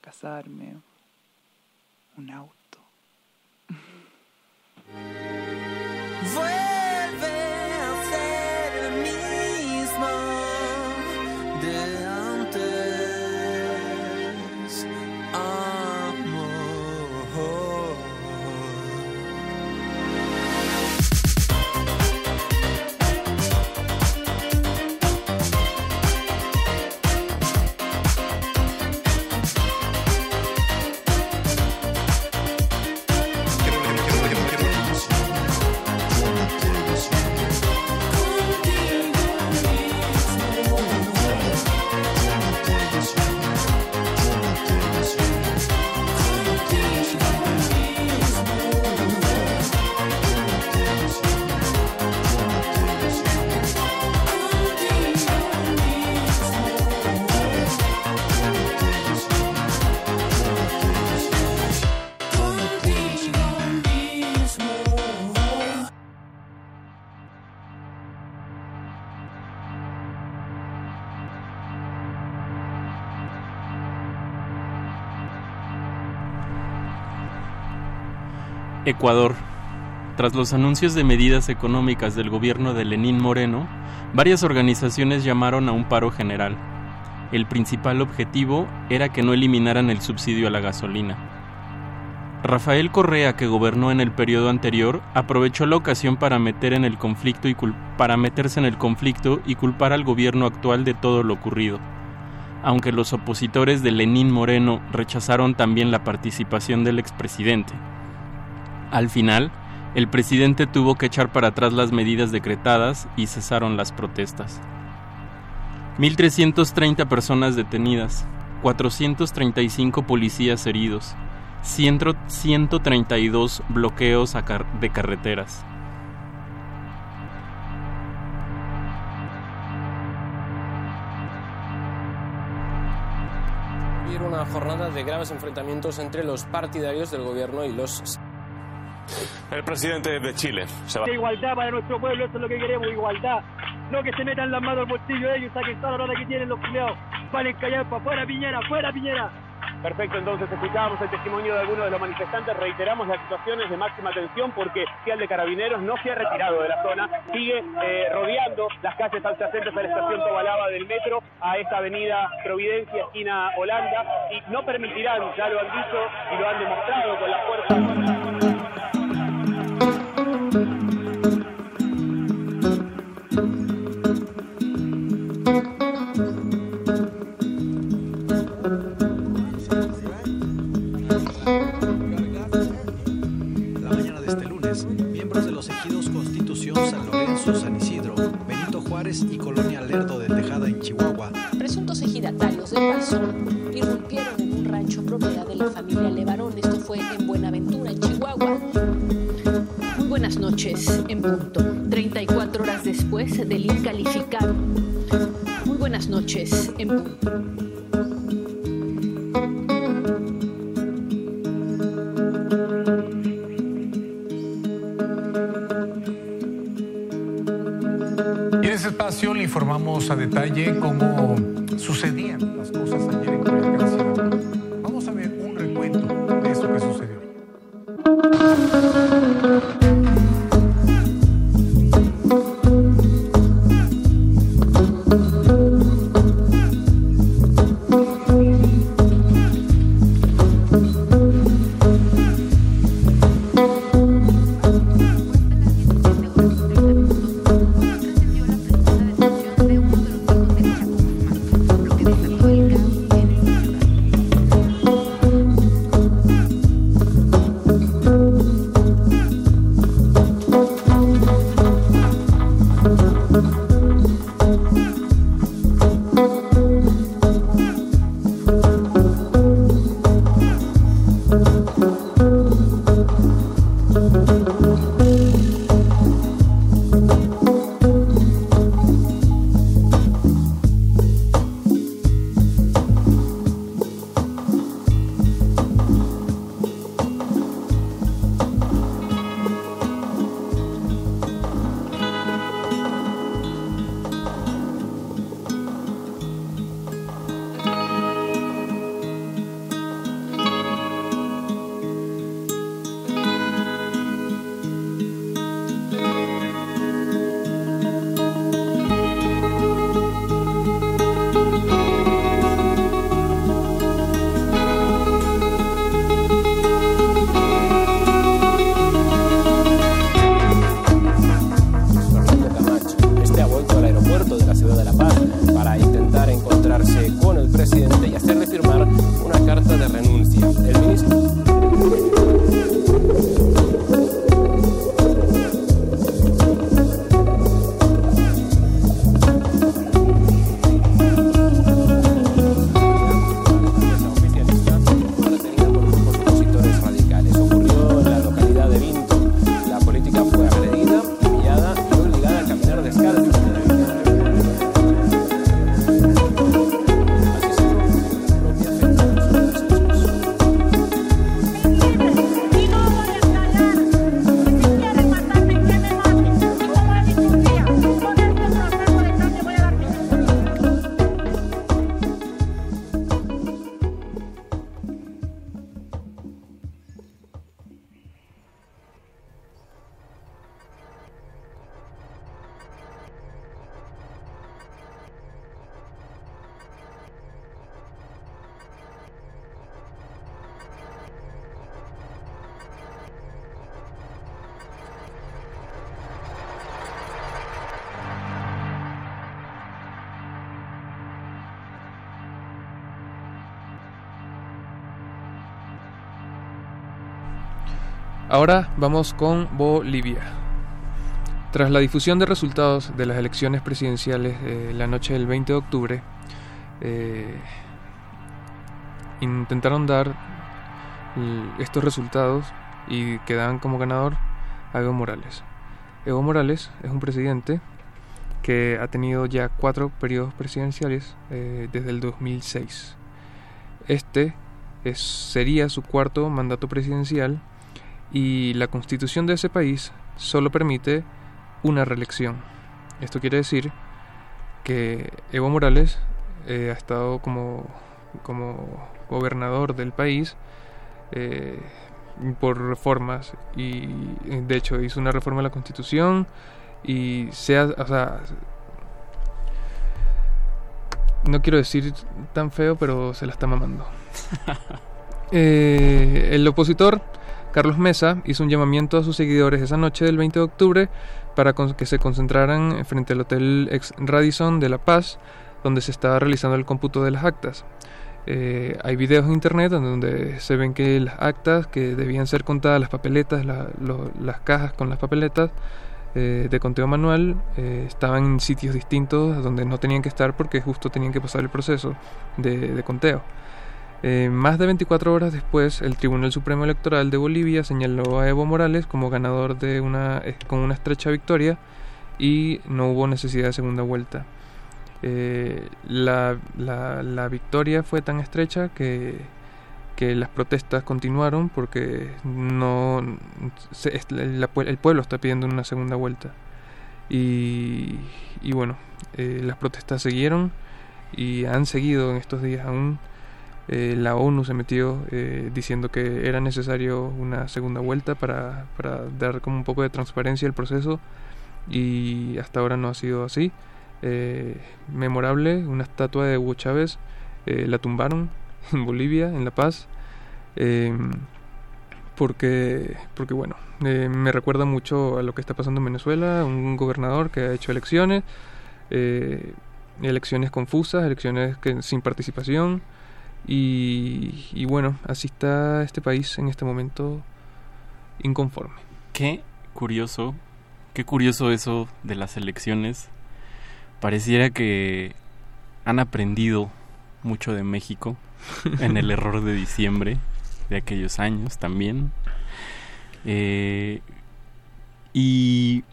casarme, Ecuador. Tras los anuncios de medidas económicas del gobierno de Lenín Moreno, varias organizaciones llamaron a un paro general. El principal objetivo era que no eliminaran el subsidio a la gasolina. Rafael Correa, que gobernó en el periodo anterior, aprovechó la ocasión para, para meterse en el conflicto y culpar al gobierno actual de todo lo ocurrido. Aunque los opositores de Lenín Moreno rechazaron también la participación del expresidente. Al final, el presidente tuvo que echar para atrás las medidas decretadas y cesaron las protestas. 1.330 personas detenidas, 435 policías heridos, 100 132 bloqueos de carreteras. Una jornada de graves enfrentamientos entre los partidarios del gobierno y los El presidente de Chile, Sebastián. Igualdad para nuestro pueblo, eso es lo que queremos, igualdad. No que se metan las manos al bolsillo de ellos saquen toda la plata que tienen los culiados. Valen callar para afuera, Piñera, fuera, Piñera. Perfecto, entonces escuchábamos el testimonio de algunos de los manifestantes, reiteramos las situaciones de máxima tensión porque el de Carabineros no se ha retirado de la zona, sigue eh, rodeando las calles adyacentes a la estación Tobalaba del metro, a esta avenida Providencia, esquina Holanda, y no permitirán, ya lo han dicho y lo han demostrado con la fuerza. Y Colonia Lerdo de Tejada en Chihuahua Presuntos ejidatarios del Balsón irrumpieron en un rancho propiedad de la familia Levarón. Esto fue en Buenaventura, en Chihuahua. Muy buenas noches, en punto. 34 horas después del incalificado. Muy buenas noches, en punto. Le informamos a detalle cómo sucedían las cosas Ahora vamos con Bolivia. Tras la difusión de resultados de las elecciones presidenciales de la noche del 20 de octubre, eh, intentaron dar estos resultados y quedaban como ganador a Evo Morales. Evo Morales es un presidente que ha tenido ya cuatro periodos presidenciales eh, desde el 2006. Este sería su cuarto mandato presidencial y la constitución de ese país solo permite una reelección. Esto quiere decir que Evo Morales eh, ha estado como, como gobernador del país eh, por reformas y de hecho hizo una reforma a la constitución y sea, o sea, no quiero decir tan feo, pero se la está mamando. Eh, el opositor Carlos Mesa hizo un llamamiento a sus seguidores esa noche del 20 de octubre para que se concentraran frente al Hotel Ex Radisson de La Paz, donde se estaba realizando el cómputo de las actas. Eh, hay videos en internet donde se ven que las actas que debían ser contadas, las papeletas, las cajas con las papeletas, eh, de conteo manual eh, estaban en sitios distintos donde no tenían que estar porque justo tenían que pasar el proceso de, conteo. Eh, más de 24 horas después, el Tribunal Supremo Electoral de Bolivia señaló a Evo Morales como ganador de una, con una estrecha victoria y no hubo necesidad de segunda vuelta. la, la victoria fue tan estrecha que que las protestas continuaron porque no el pueblo está pidiendo una segunda vuelta y, bueno eh, las protestas siguieron y han seguido en estos días aún eh, la ONU se metió eh, diciendo que era necesario una segunda vuelta para, para, dar como un poco de transparencia al proceso y hasta ahora no ha sido así. Memorable una estatua de Hugo Chávez la tumbaron en Bolivia, en La Paz, em, porque, porque bueno, eh, me recuerda mucho a lo que está pasando en Venezuela, un gobernador que ha hecho elecciones, eh, elecciones confusas, elecciones que, sin participación, y, y bueno, así está este país en este momento inconforme. Qué curioso, qué curioso eso de las elecciones. Pareciera que han aprendido mucho de México en el error de diciembre de aquellos años también. Eh, y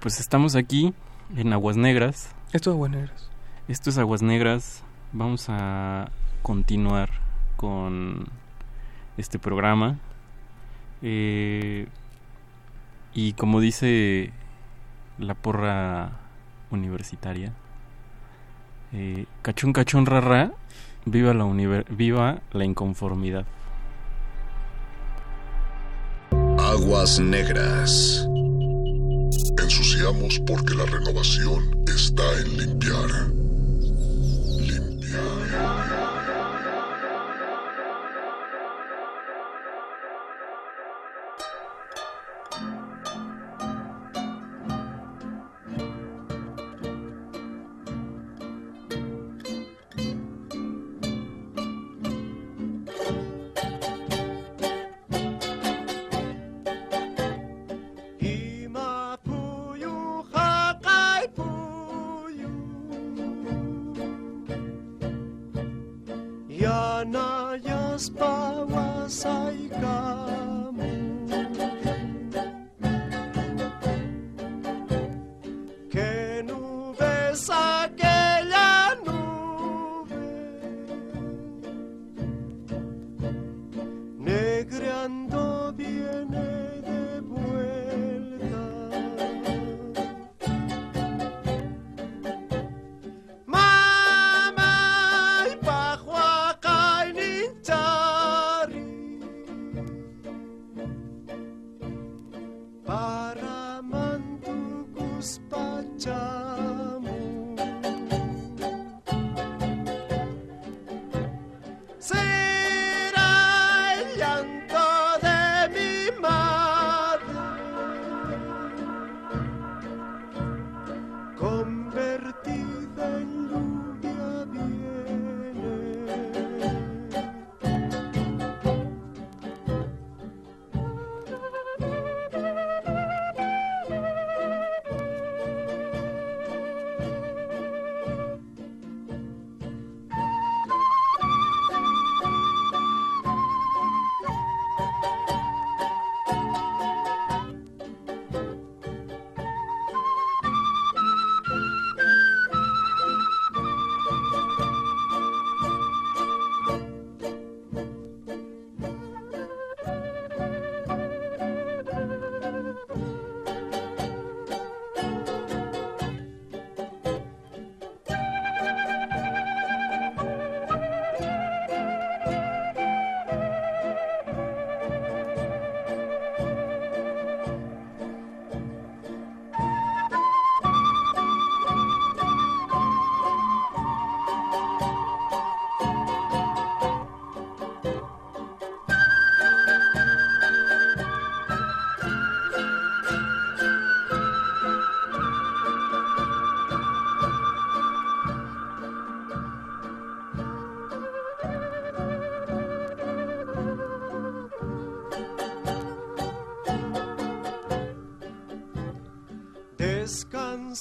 pues estamos aquí en Aguas Negras. Esto es Aguas Negras. Esto es Aguas Negras. Vamos a continuar con este programa. Eh, y como dice la porra universitaria, eh, cachón, cachón, rara, viva la, viva la inconformidad. Aguas negras. Ensuciamos porque la renovación está en limpiar. Descansa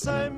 en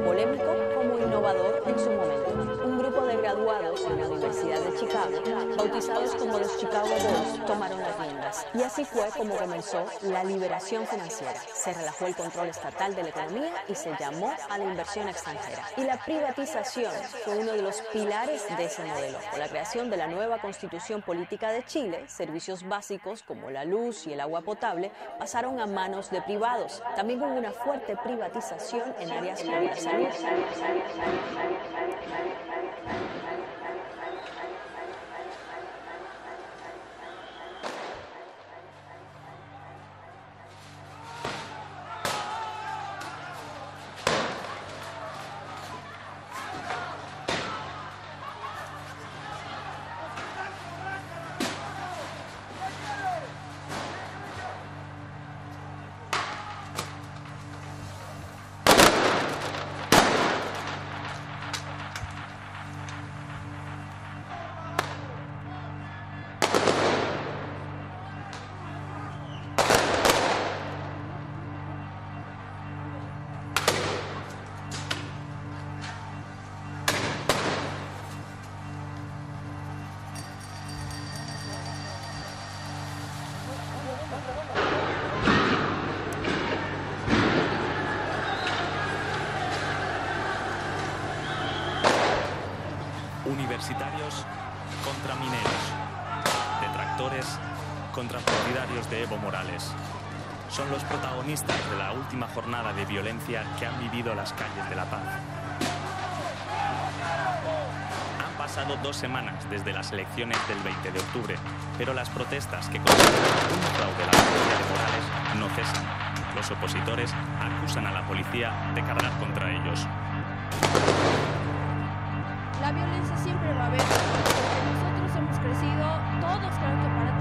polémico como innovador en su momento. Un grupo de graduados en la Universidad de Chicago, bautizados como los Chicago Bulls, tomaron Y así fue como comenzó la liberación financiera. Se relajó el control estatal de la economía y se llamó a la inversión extranjera. Y la privatización fue uno de los pilares de ese modelo. Con la creación de la nueva constitución política de Chile, servicios básicos como la luz y el agua potable pasaron a manos de privados. También hubo una fuerte privatización en áreas como la salud. Universitarios contra mineros. Detractores contra partidarios de Evo Morales. Son los protagonistas de la última jornada de violencia que han vivido las calles de La Paz. Han pasado dos semanas desde las elecciones del 20 de octubre, pero las protestas que consideran un fraude la policía de Morales no cesan. Los opositores acusan a la policía de cargar contra ellos. Violencia siempre va a haber, porque nosotros hemos crecido, todos creo para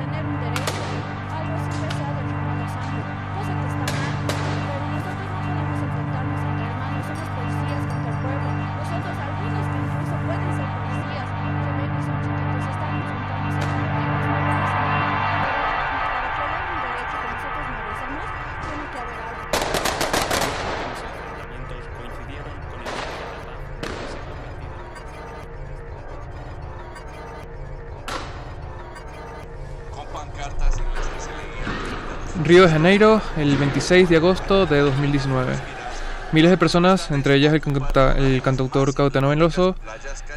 Río de Janeiro, el 26 de agosto de 2019. Miles de personas, entre ellas el, canta- el cantautor Caetano Veloso,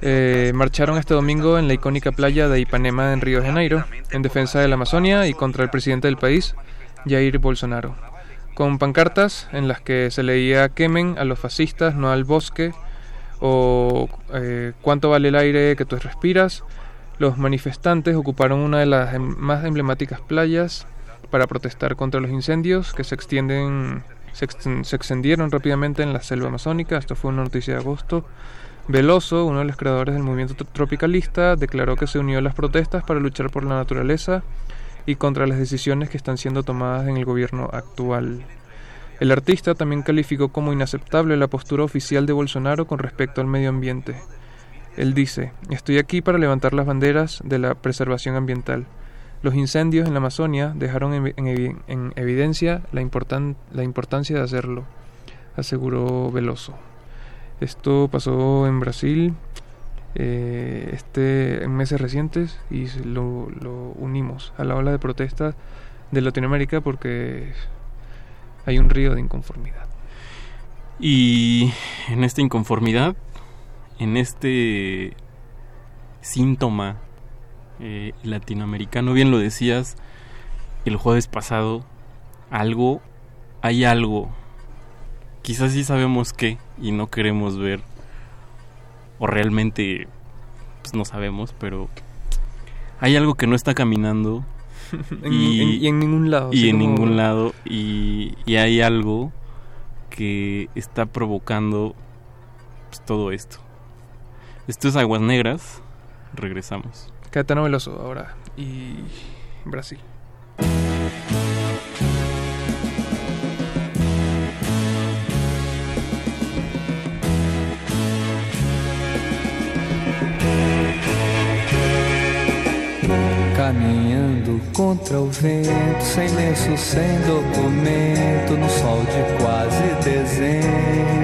eh, marcharon este domingo en la icónica playa de Ipanema en Río de Janeiro, en defensa de la Amazonia y contra el presidente del país, Jair Bolsonaro, con pancartas en las que se leía quemen a los fascistas, no al bosque, o eh, cuánto vale el aire que tú respiras. Los manifestantes ocuparon una de las em- más emblemáticas playas para protestar contra los incendios que se extienden se, exten- se extendieron rápidamente en la selva amazónica. Esto fue una noticia de agosto. Veloso, uno de los creadores del movimiento tro- tropicalista, declaró que se unió a las protestas para luchar por la naturaleza y contra las decisiones que están siendo tomadas en el gobierno actual. El artista también calificó como inaceptable la postura oficial de Bolsonaro con respecto al medio ambiente. Él dice, estoy aquí para levantar las banderas de la preservación ambiental. Los incendios en la Amazonia dejaron en, en evi- en evidencia la, importan- la importancia de hacerlo, aseguró Veloso. Esto pasó en Brasil eh, este, en meses recientes y lo, lo unimos a la ola de protesta de Latinoamérica porque hay un río de inconformidad. Y en esta inconformidad, en este síntoma eh, latinoamericano, bien lo decías el jueves pasado, algo, hay algo, quizás sí sabemos qué y no queremos ver, o realmente pues no sabemos, pero hay algo que no está caminando. En- en- y en ningún lado, Y en como- ningún lado. Y, y hay algo que está provocando pues, todo esto. Esto es Aguas Negras. Regresamos. Caetano Veloso ahora y Brasil. Caminhando contra o vento, sem lenço, sem documento, no sol de quase dezembro,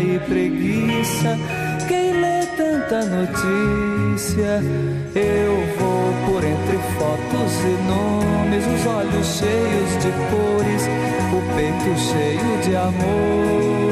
e preguiça. Quem lê tanta notícia, eu vou por entre fotos e nomes, os olhos cheios de cores, o peito cheio de amores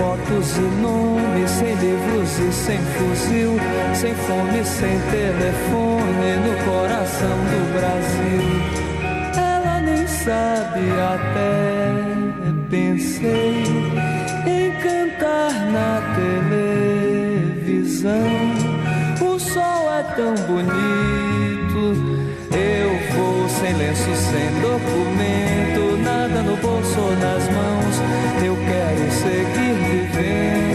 fotos e nomes, sem livros e sem fuzil, sem fome, sem telefone, no coração do Brasil. Ela nem sabe até pensei em cantar na televisão. O sol é tão bonito. Eu vou sem lenço, sem documento, nada no bolso ou nas mãos. Eu quero seguir vivendo.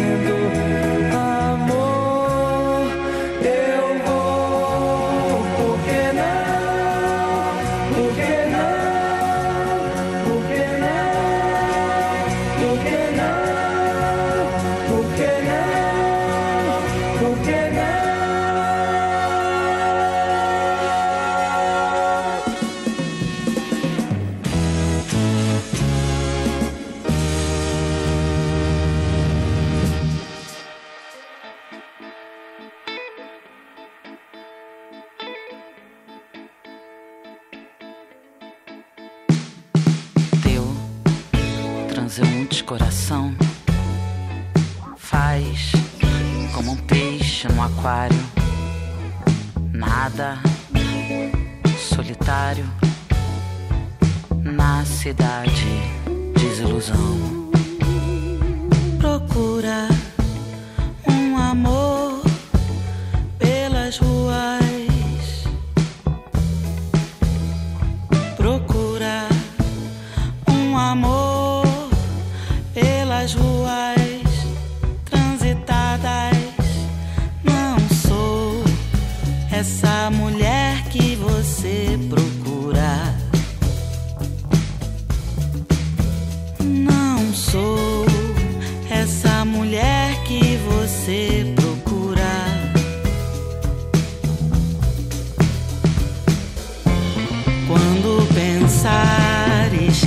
Aquário, nada solitário na cidade desilusão. Procura um amor pelas ruas.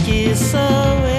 Pensares que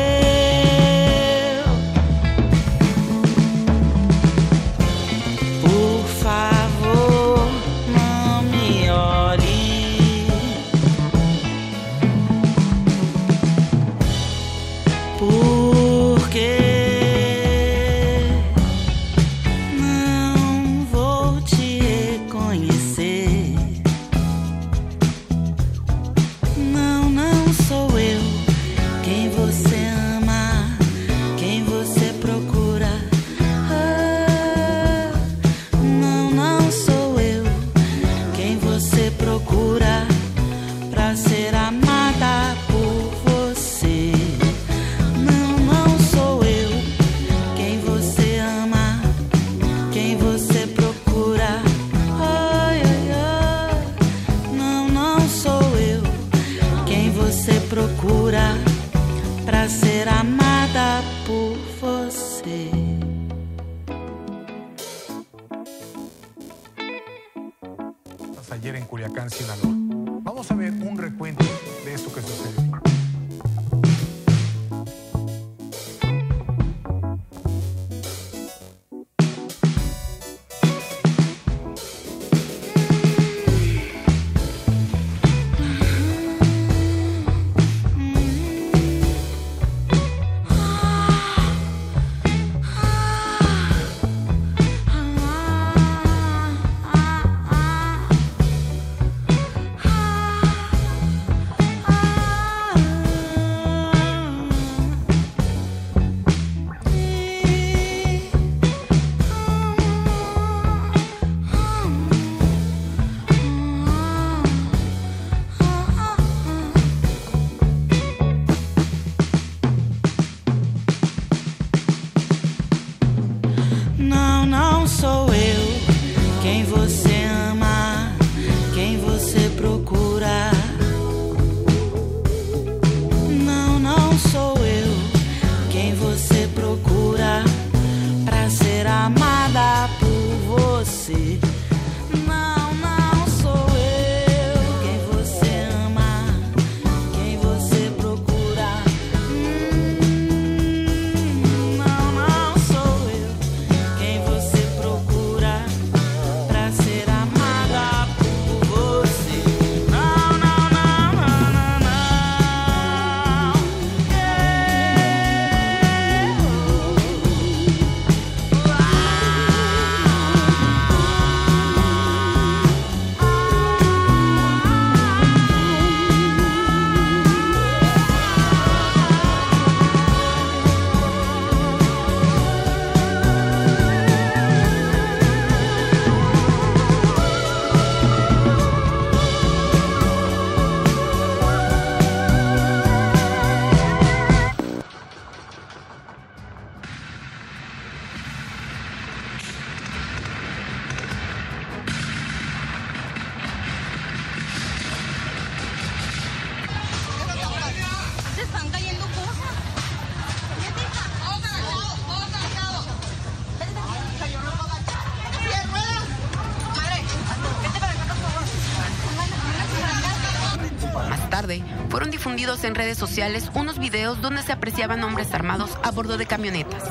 en redes sociales unos videos donde se apreciaban hombres armados a bordo de camionetas,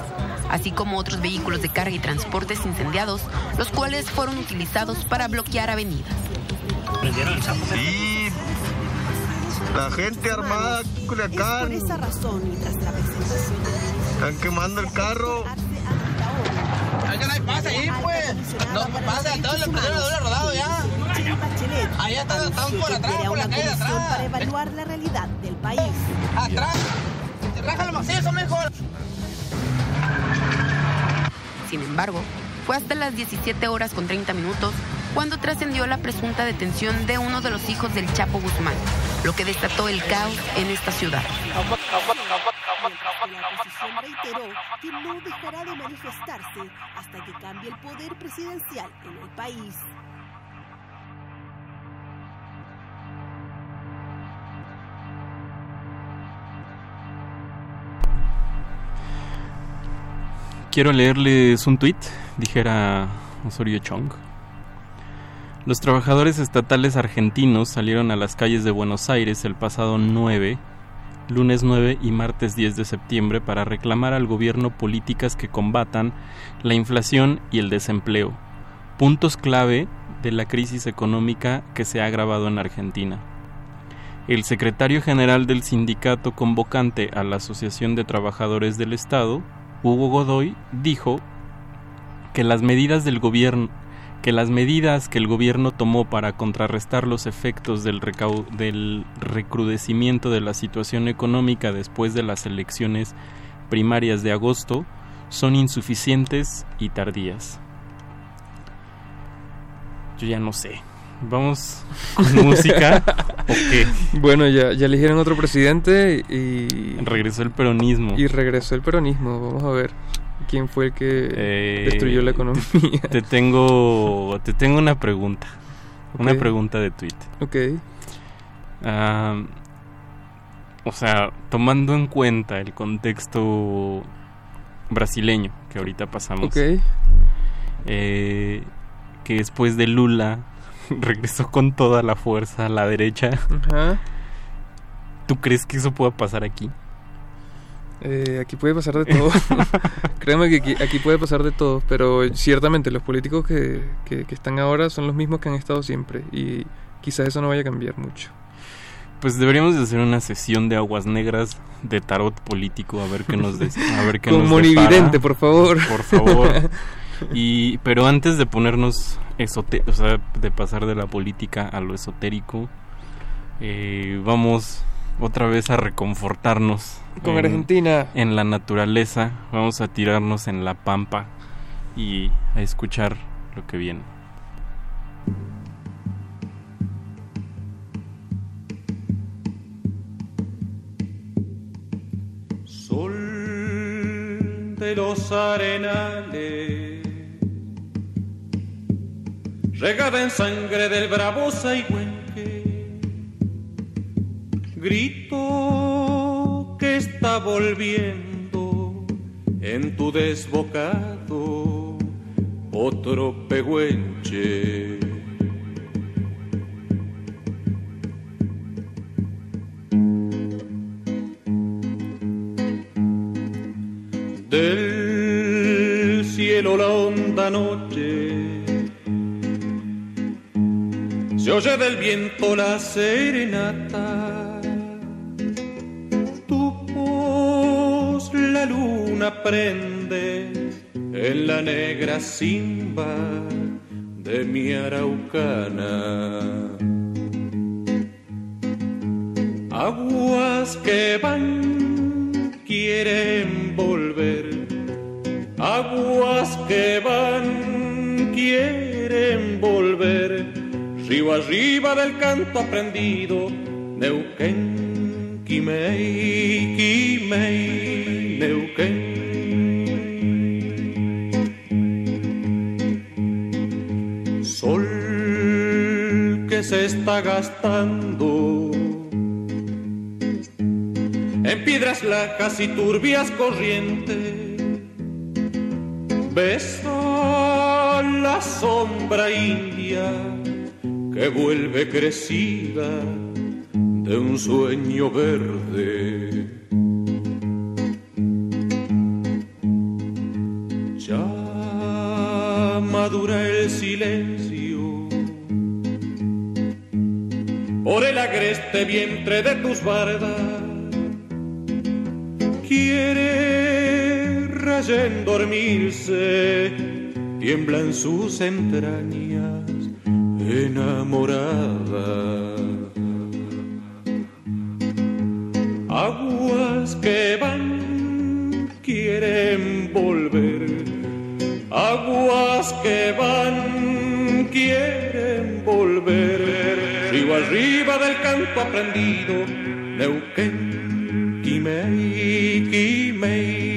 así como otros vehículos de carga y transportes incendiados, los cuales fueron utilizados para bloquear avenidas. Sí, la gente armada Culiacán Por esa razón, están quemando el carro. Allá no hay pase ahí, pues. No pasa, todo el primero doble rodado ya. Allá están, están por atrás, por la calle de atrás. para evaluar la. Atrás. Rájalo macizo, mejor. Sin embargo, fue hasta las 17 horas con 30 minutos cuando trascendió la presunta detención de uno de los hijos del Chapo Guzmán, lo que desató el caos en esta ciudad. La oposición reiteró que no dejará de manifestarse hasta que cambie el poder presidencial en el país. Quiero leerles un tuit, dijera Osorio Chong. Los trabajadores estatales argentinos salieron a las calles de Buenos Aires el pasado 9, lunes 9 y martes 10 de septiembre para reclamar al gobierno políticas que combatan la inflación y el desempleo, puntos clave de la crisis económica que se ha agravado en Argentina. El secretario general del sindicato convocante a la Asociación de Trabajadores del Estado, Hugo Godoy, dijo que las medidas del gobierno que las medidas que el gobierno tomó para contrarrestar los efectos del, del recrudecimiento de la situación económica después de las elecciones primarias de agosto son insuficientes y tardías. Yo ya no sé. Vamos con música o qué? Bueno, ya, ya eligieron otro presidente y... Regresó el peronismo. Y regresó el peronismo. Vamos a ver quién fue el que Eh, destruyó la economía. Te, te tengo, te tengo una pregunta. Una pregunta de tweet. Ok. O sea, tomando en cuenta el contexto brasileño que ahorita pasamos. Ok. eh, que después de Lula regresó con toda la fuerza a la derecha. Ajá. ¿Tú crees que eso pueda pasar aquí? Eh, aquí puede pasar de todo. Créeme que aquí, aquí puede pasar de todo, pero ciertamente los políticos que, que, que están ahora son los mismos que han estado siempre y quizás eso no vaya a cambiar mucho. Pues deberíamos de hacer una sesión de aguas negras de tarot político a ver qué nos des- a ver qué Con nos depara. por favor. Por favor. Y pero antes de ponernos esote- o sea, de pasar de la política a lo esotérico, eh, vamos otra vez a reconfortarnos Con en- Argentina. en la naturaleza, vamos a tirarnos en la pampa y a escuchar lo que viene. Sol de los arenales, regada en sangre del bravo Saigüenque, grito que está volviendo en tu desbocado otro pehuenche. Del cielo la honda noche se oye del viento la serenata. Tu voz la luna prende en la negra simba de mi araucana. Aguas que van quieren volver, aguas que van quieren volver, río arriba del canto aprendido, Neuquén, Quimei, Quimei, Neuquén. Sol que se está gastando en piedras lacas y turbias corrientes. Besa la sombra india que vuelve crecida de un sueño verde. Ya madura el silencio por el agreste vientre de tus bardas quiere rayen dormirse, tiembla en sus entrañas enamorada. Aguas que van quieren volver, aguas que van quieren volver. Río arriba del canto aprendido, Neuquén, Quimei, Quimei,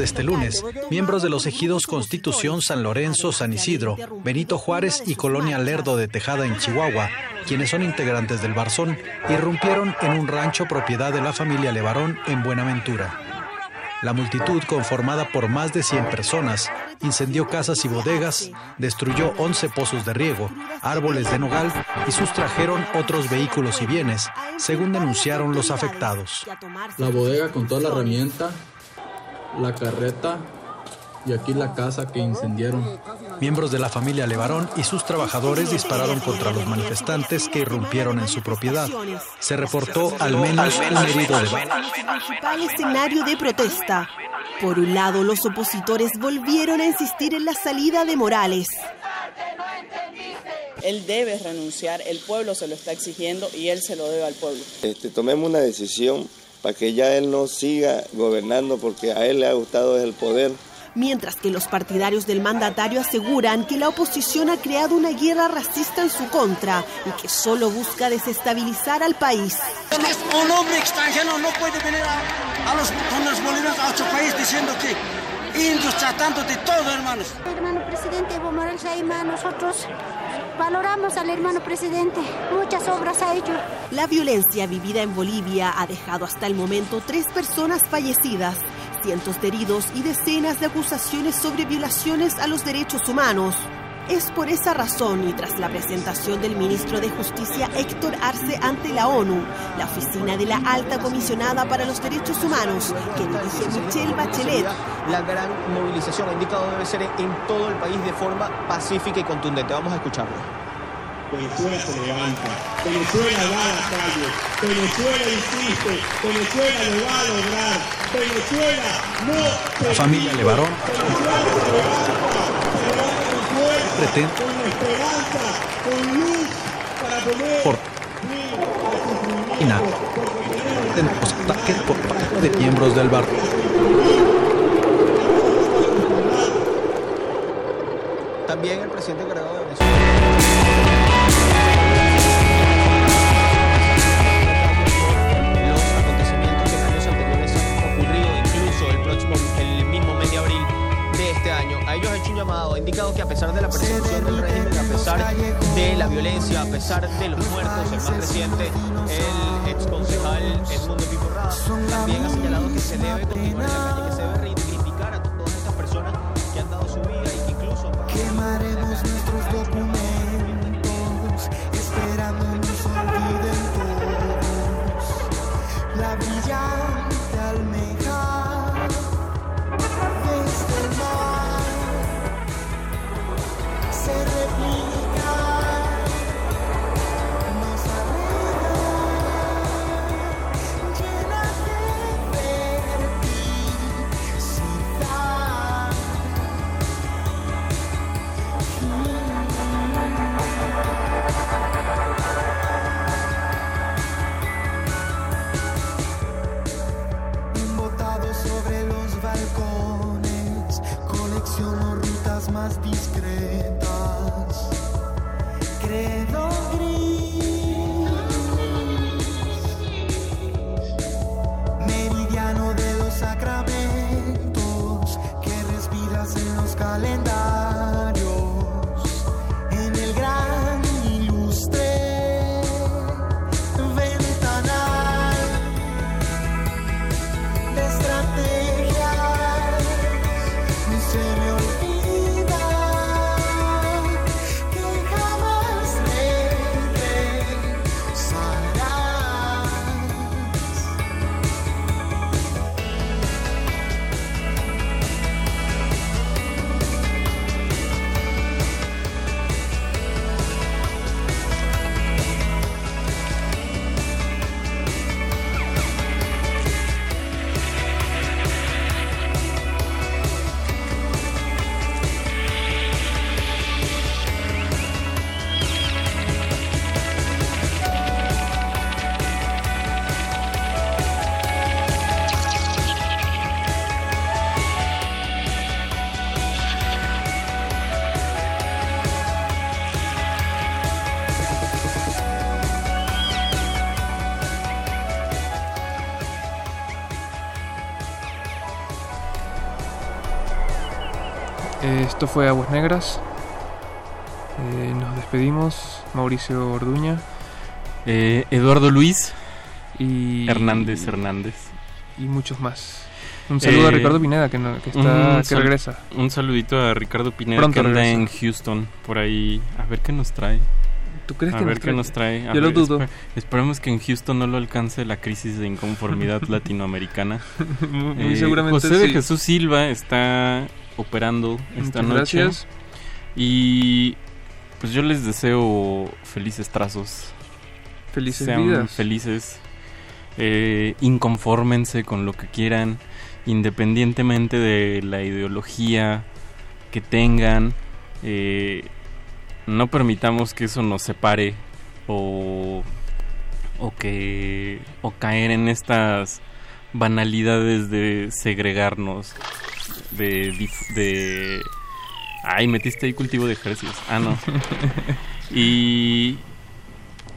de este lunes, miembros de los ejidos Constitución, San Lorenzo, San Isidro, Benito Juárez y Colonia Lerdo de Tejada en Chihuahua, quienes son integrantes del Barzón, irrumpieron en un rancho propiedad de la familia Levarón en Buenaventura. La multitud, conformada por más de 100 personas, incendió casas y bodegas, destruyó 11 pozos de riego, árboles de nogal y sustrajeron otros vehículos y bienes, según denunciaron los afectados. La bodega con toda la herramienta, la carreta y aquí la casa que incendiaron. Miembros de la familia Levarón y sus trabajadores dispararon contra los manifestantes que irrumpieron en su propiedad. Se reportó al menos un herido de bala. principal escenario de protesta. Por un lado, los opositores volvieron a insistir en la salida de Morales. Él debe renunciar, el pueblo se lo está exigiendo y él se lo debe al pueblo. Este, tomemos una decisión para que ya él no siga gobernando porque a él le ha gustado el poder. Mientras que los partidarios del mandatario aseguran que la oposición ha creado una guerra racista en su contra y que solo busca desestabilizar al país. Un hombre extranjero no puede venir a, a los, con los bolivianos a otro país diciendo que indios tratando de todo, hermanos. Hermano presidente Evo Morales Aima, nosotros valoramos al hermano presidente. Muchas obras ha hecho. La violencia vivida en Bolivia ha dejado hasta el momento tres personas fallecidas, cientos de heridos y decenas de acusaciones sobre violaciones a los derechos humanos. Es por esa razón y tras la presentación del ministro de Justicia Héctor Arce ante la ONU, la oficina de la alta comisionada para los derechos humanos, que dirige Michelle Bachelet, La gran movilización ha indicado debe ser en todo el país de forma pacífica y contundente. Vamos a escucharlo. Venezuela se levanta, Venezuela va a la calle, Venezuela insiste, Venezuela lo va a lograr, Venezuela no La familia Levarón. Pretende con esperanza, poder por de los ataques por parte de miembros del bar. También el presidente encargado de Venezuela. Llamado, ha indicado que a pesar de la persecución del régimen, a pesar de la violencia, a pesar de los muertos, el más reciente, el ex concejal Edmundo Piporrada, también ha señalado que se debe continuar en la calle, que se debe reivindicar a todas estas personas que han dado su vida y que incluso Quemaremos nuestros documentos, esperando nos olviden todos. La brillante rutas más discretas. Credo Eh, esto fue Aguas Negras. Eh, nos despedimos. Mauricio Orduña. Eh, Eduardo Luis. Y Hernández Hernández. Y muchos más. Un saludo a Eh, Ricardo Pineda que, no- que está, que regresa. Un saludito a Ricardo Pineda Pronto que anda regresa. en Houston, por ahí. A ver qué nos trae. ¿Tú crees a que ver nos qué nos trae. A Yo lo dudo. espe- esperemos que en Houston no lo alcance la crisis de inconformidad latinoamericana. Muy- Eh, seguramente José de. Jesús Silva está operando esta Muchas noche. gracias. Y pues yo les deseo felices trazos. Felices Sean vidas. felices. Eh, inconfórmense con lo que quieran, independientemente de la ideología que tengan. Eh, no permitamos que eso nos separe o, o que o caer en estas banalidades de segregarnos de de ay metiste ahí cultivo de ejercicios ah no y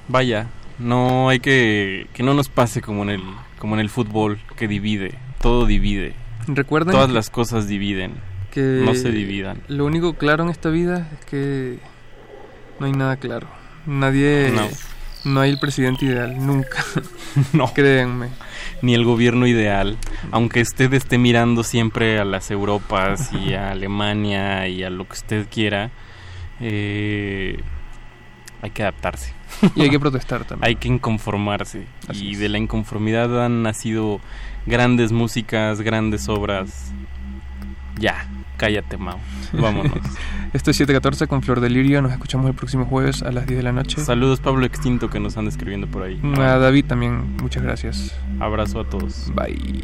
vaya no hay que que no nos pase como en el como en el fútbol que divide todo divide Recuerden todas las cosas dividen que no se dividan Lo único claro en esta vida es que no hay nada claro. Nadie. No. no hay el presidente ideal, nunca. no. Créanme. Ni el gobierno ideal, aunque usted esté mirando siempre a las Europas y a Alemania y a lo que usted quiera, eh, hay que adaptarse. Y hay que protestar también. hay que inconformarse. Así y es. de la inconformidad han nacido grandes músicas, grandes obras. Ya, cállate, Mau. Vámonos. Esto es 714 con Flor Delirio. Nos escuchamos el próximo jueves a las 10 de la noche. Saludos, Pablo Extinto, que nos anda escribiendo por ahí. A David también, muchas gracias. Abrazo a todos. Bye.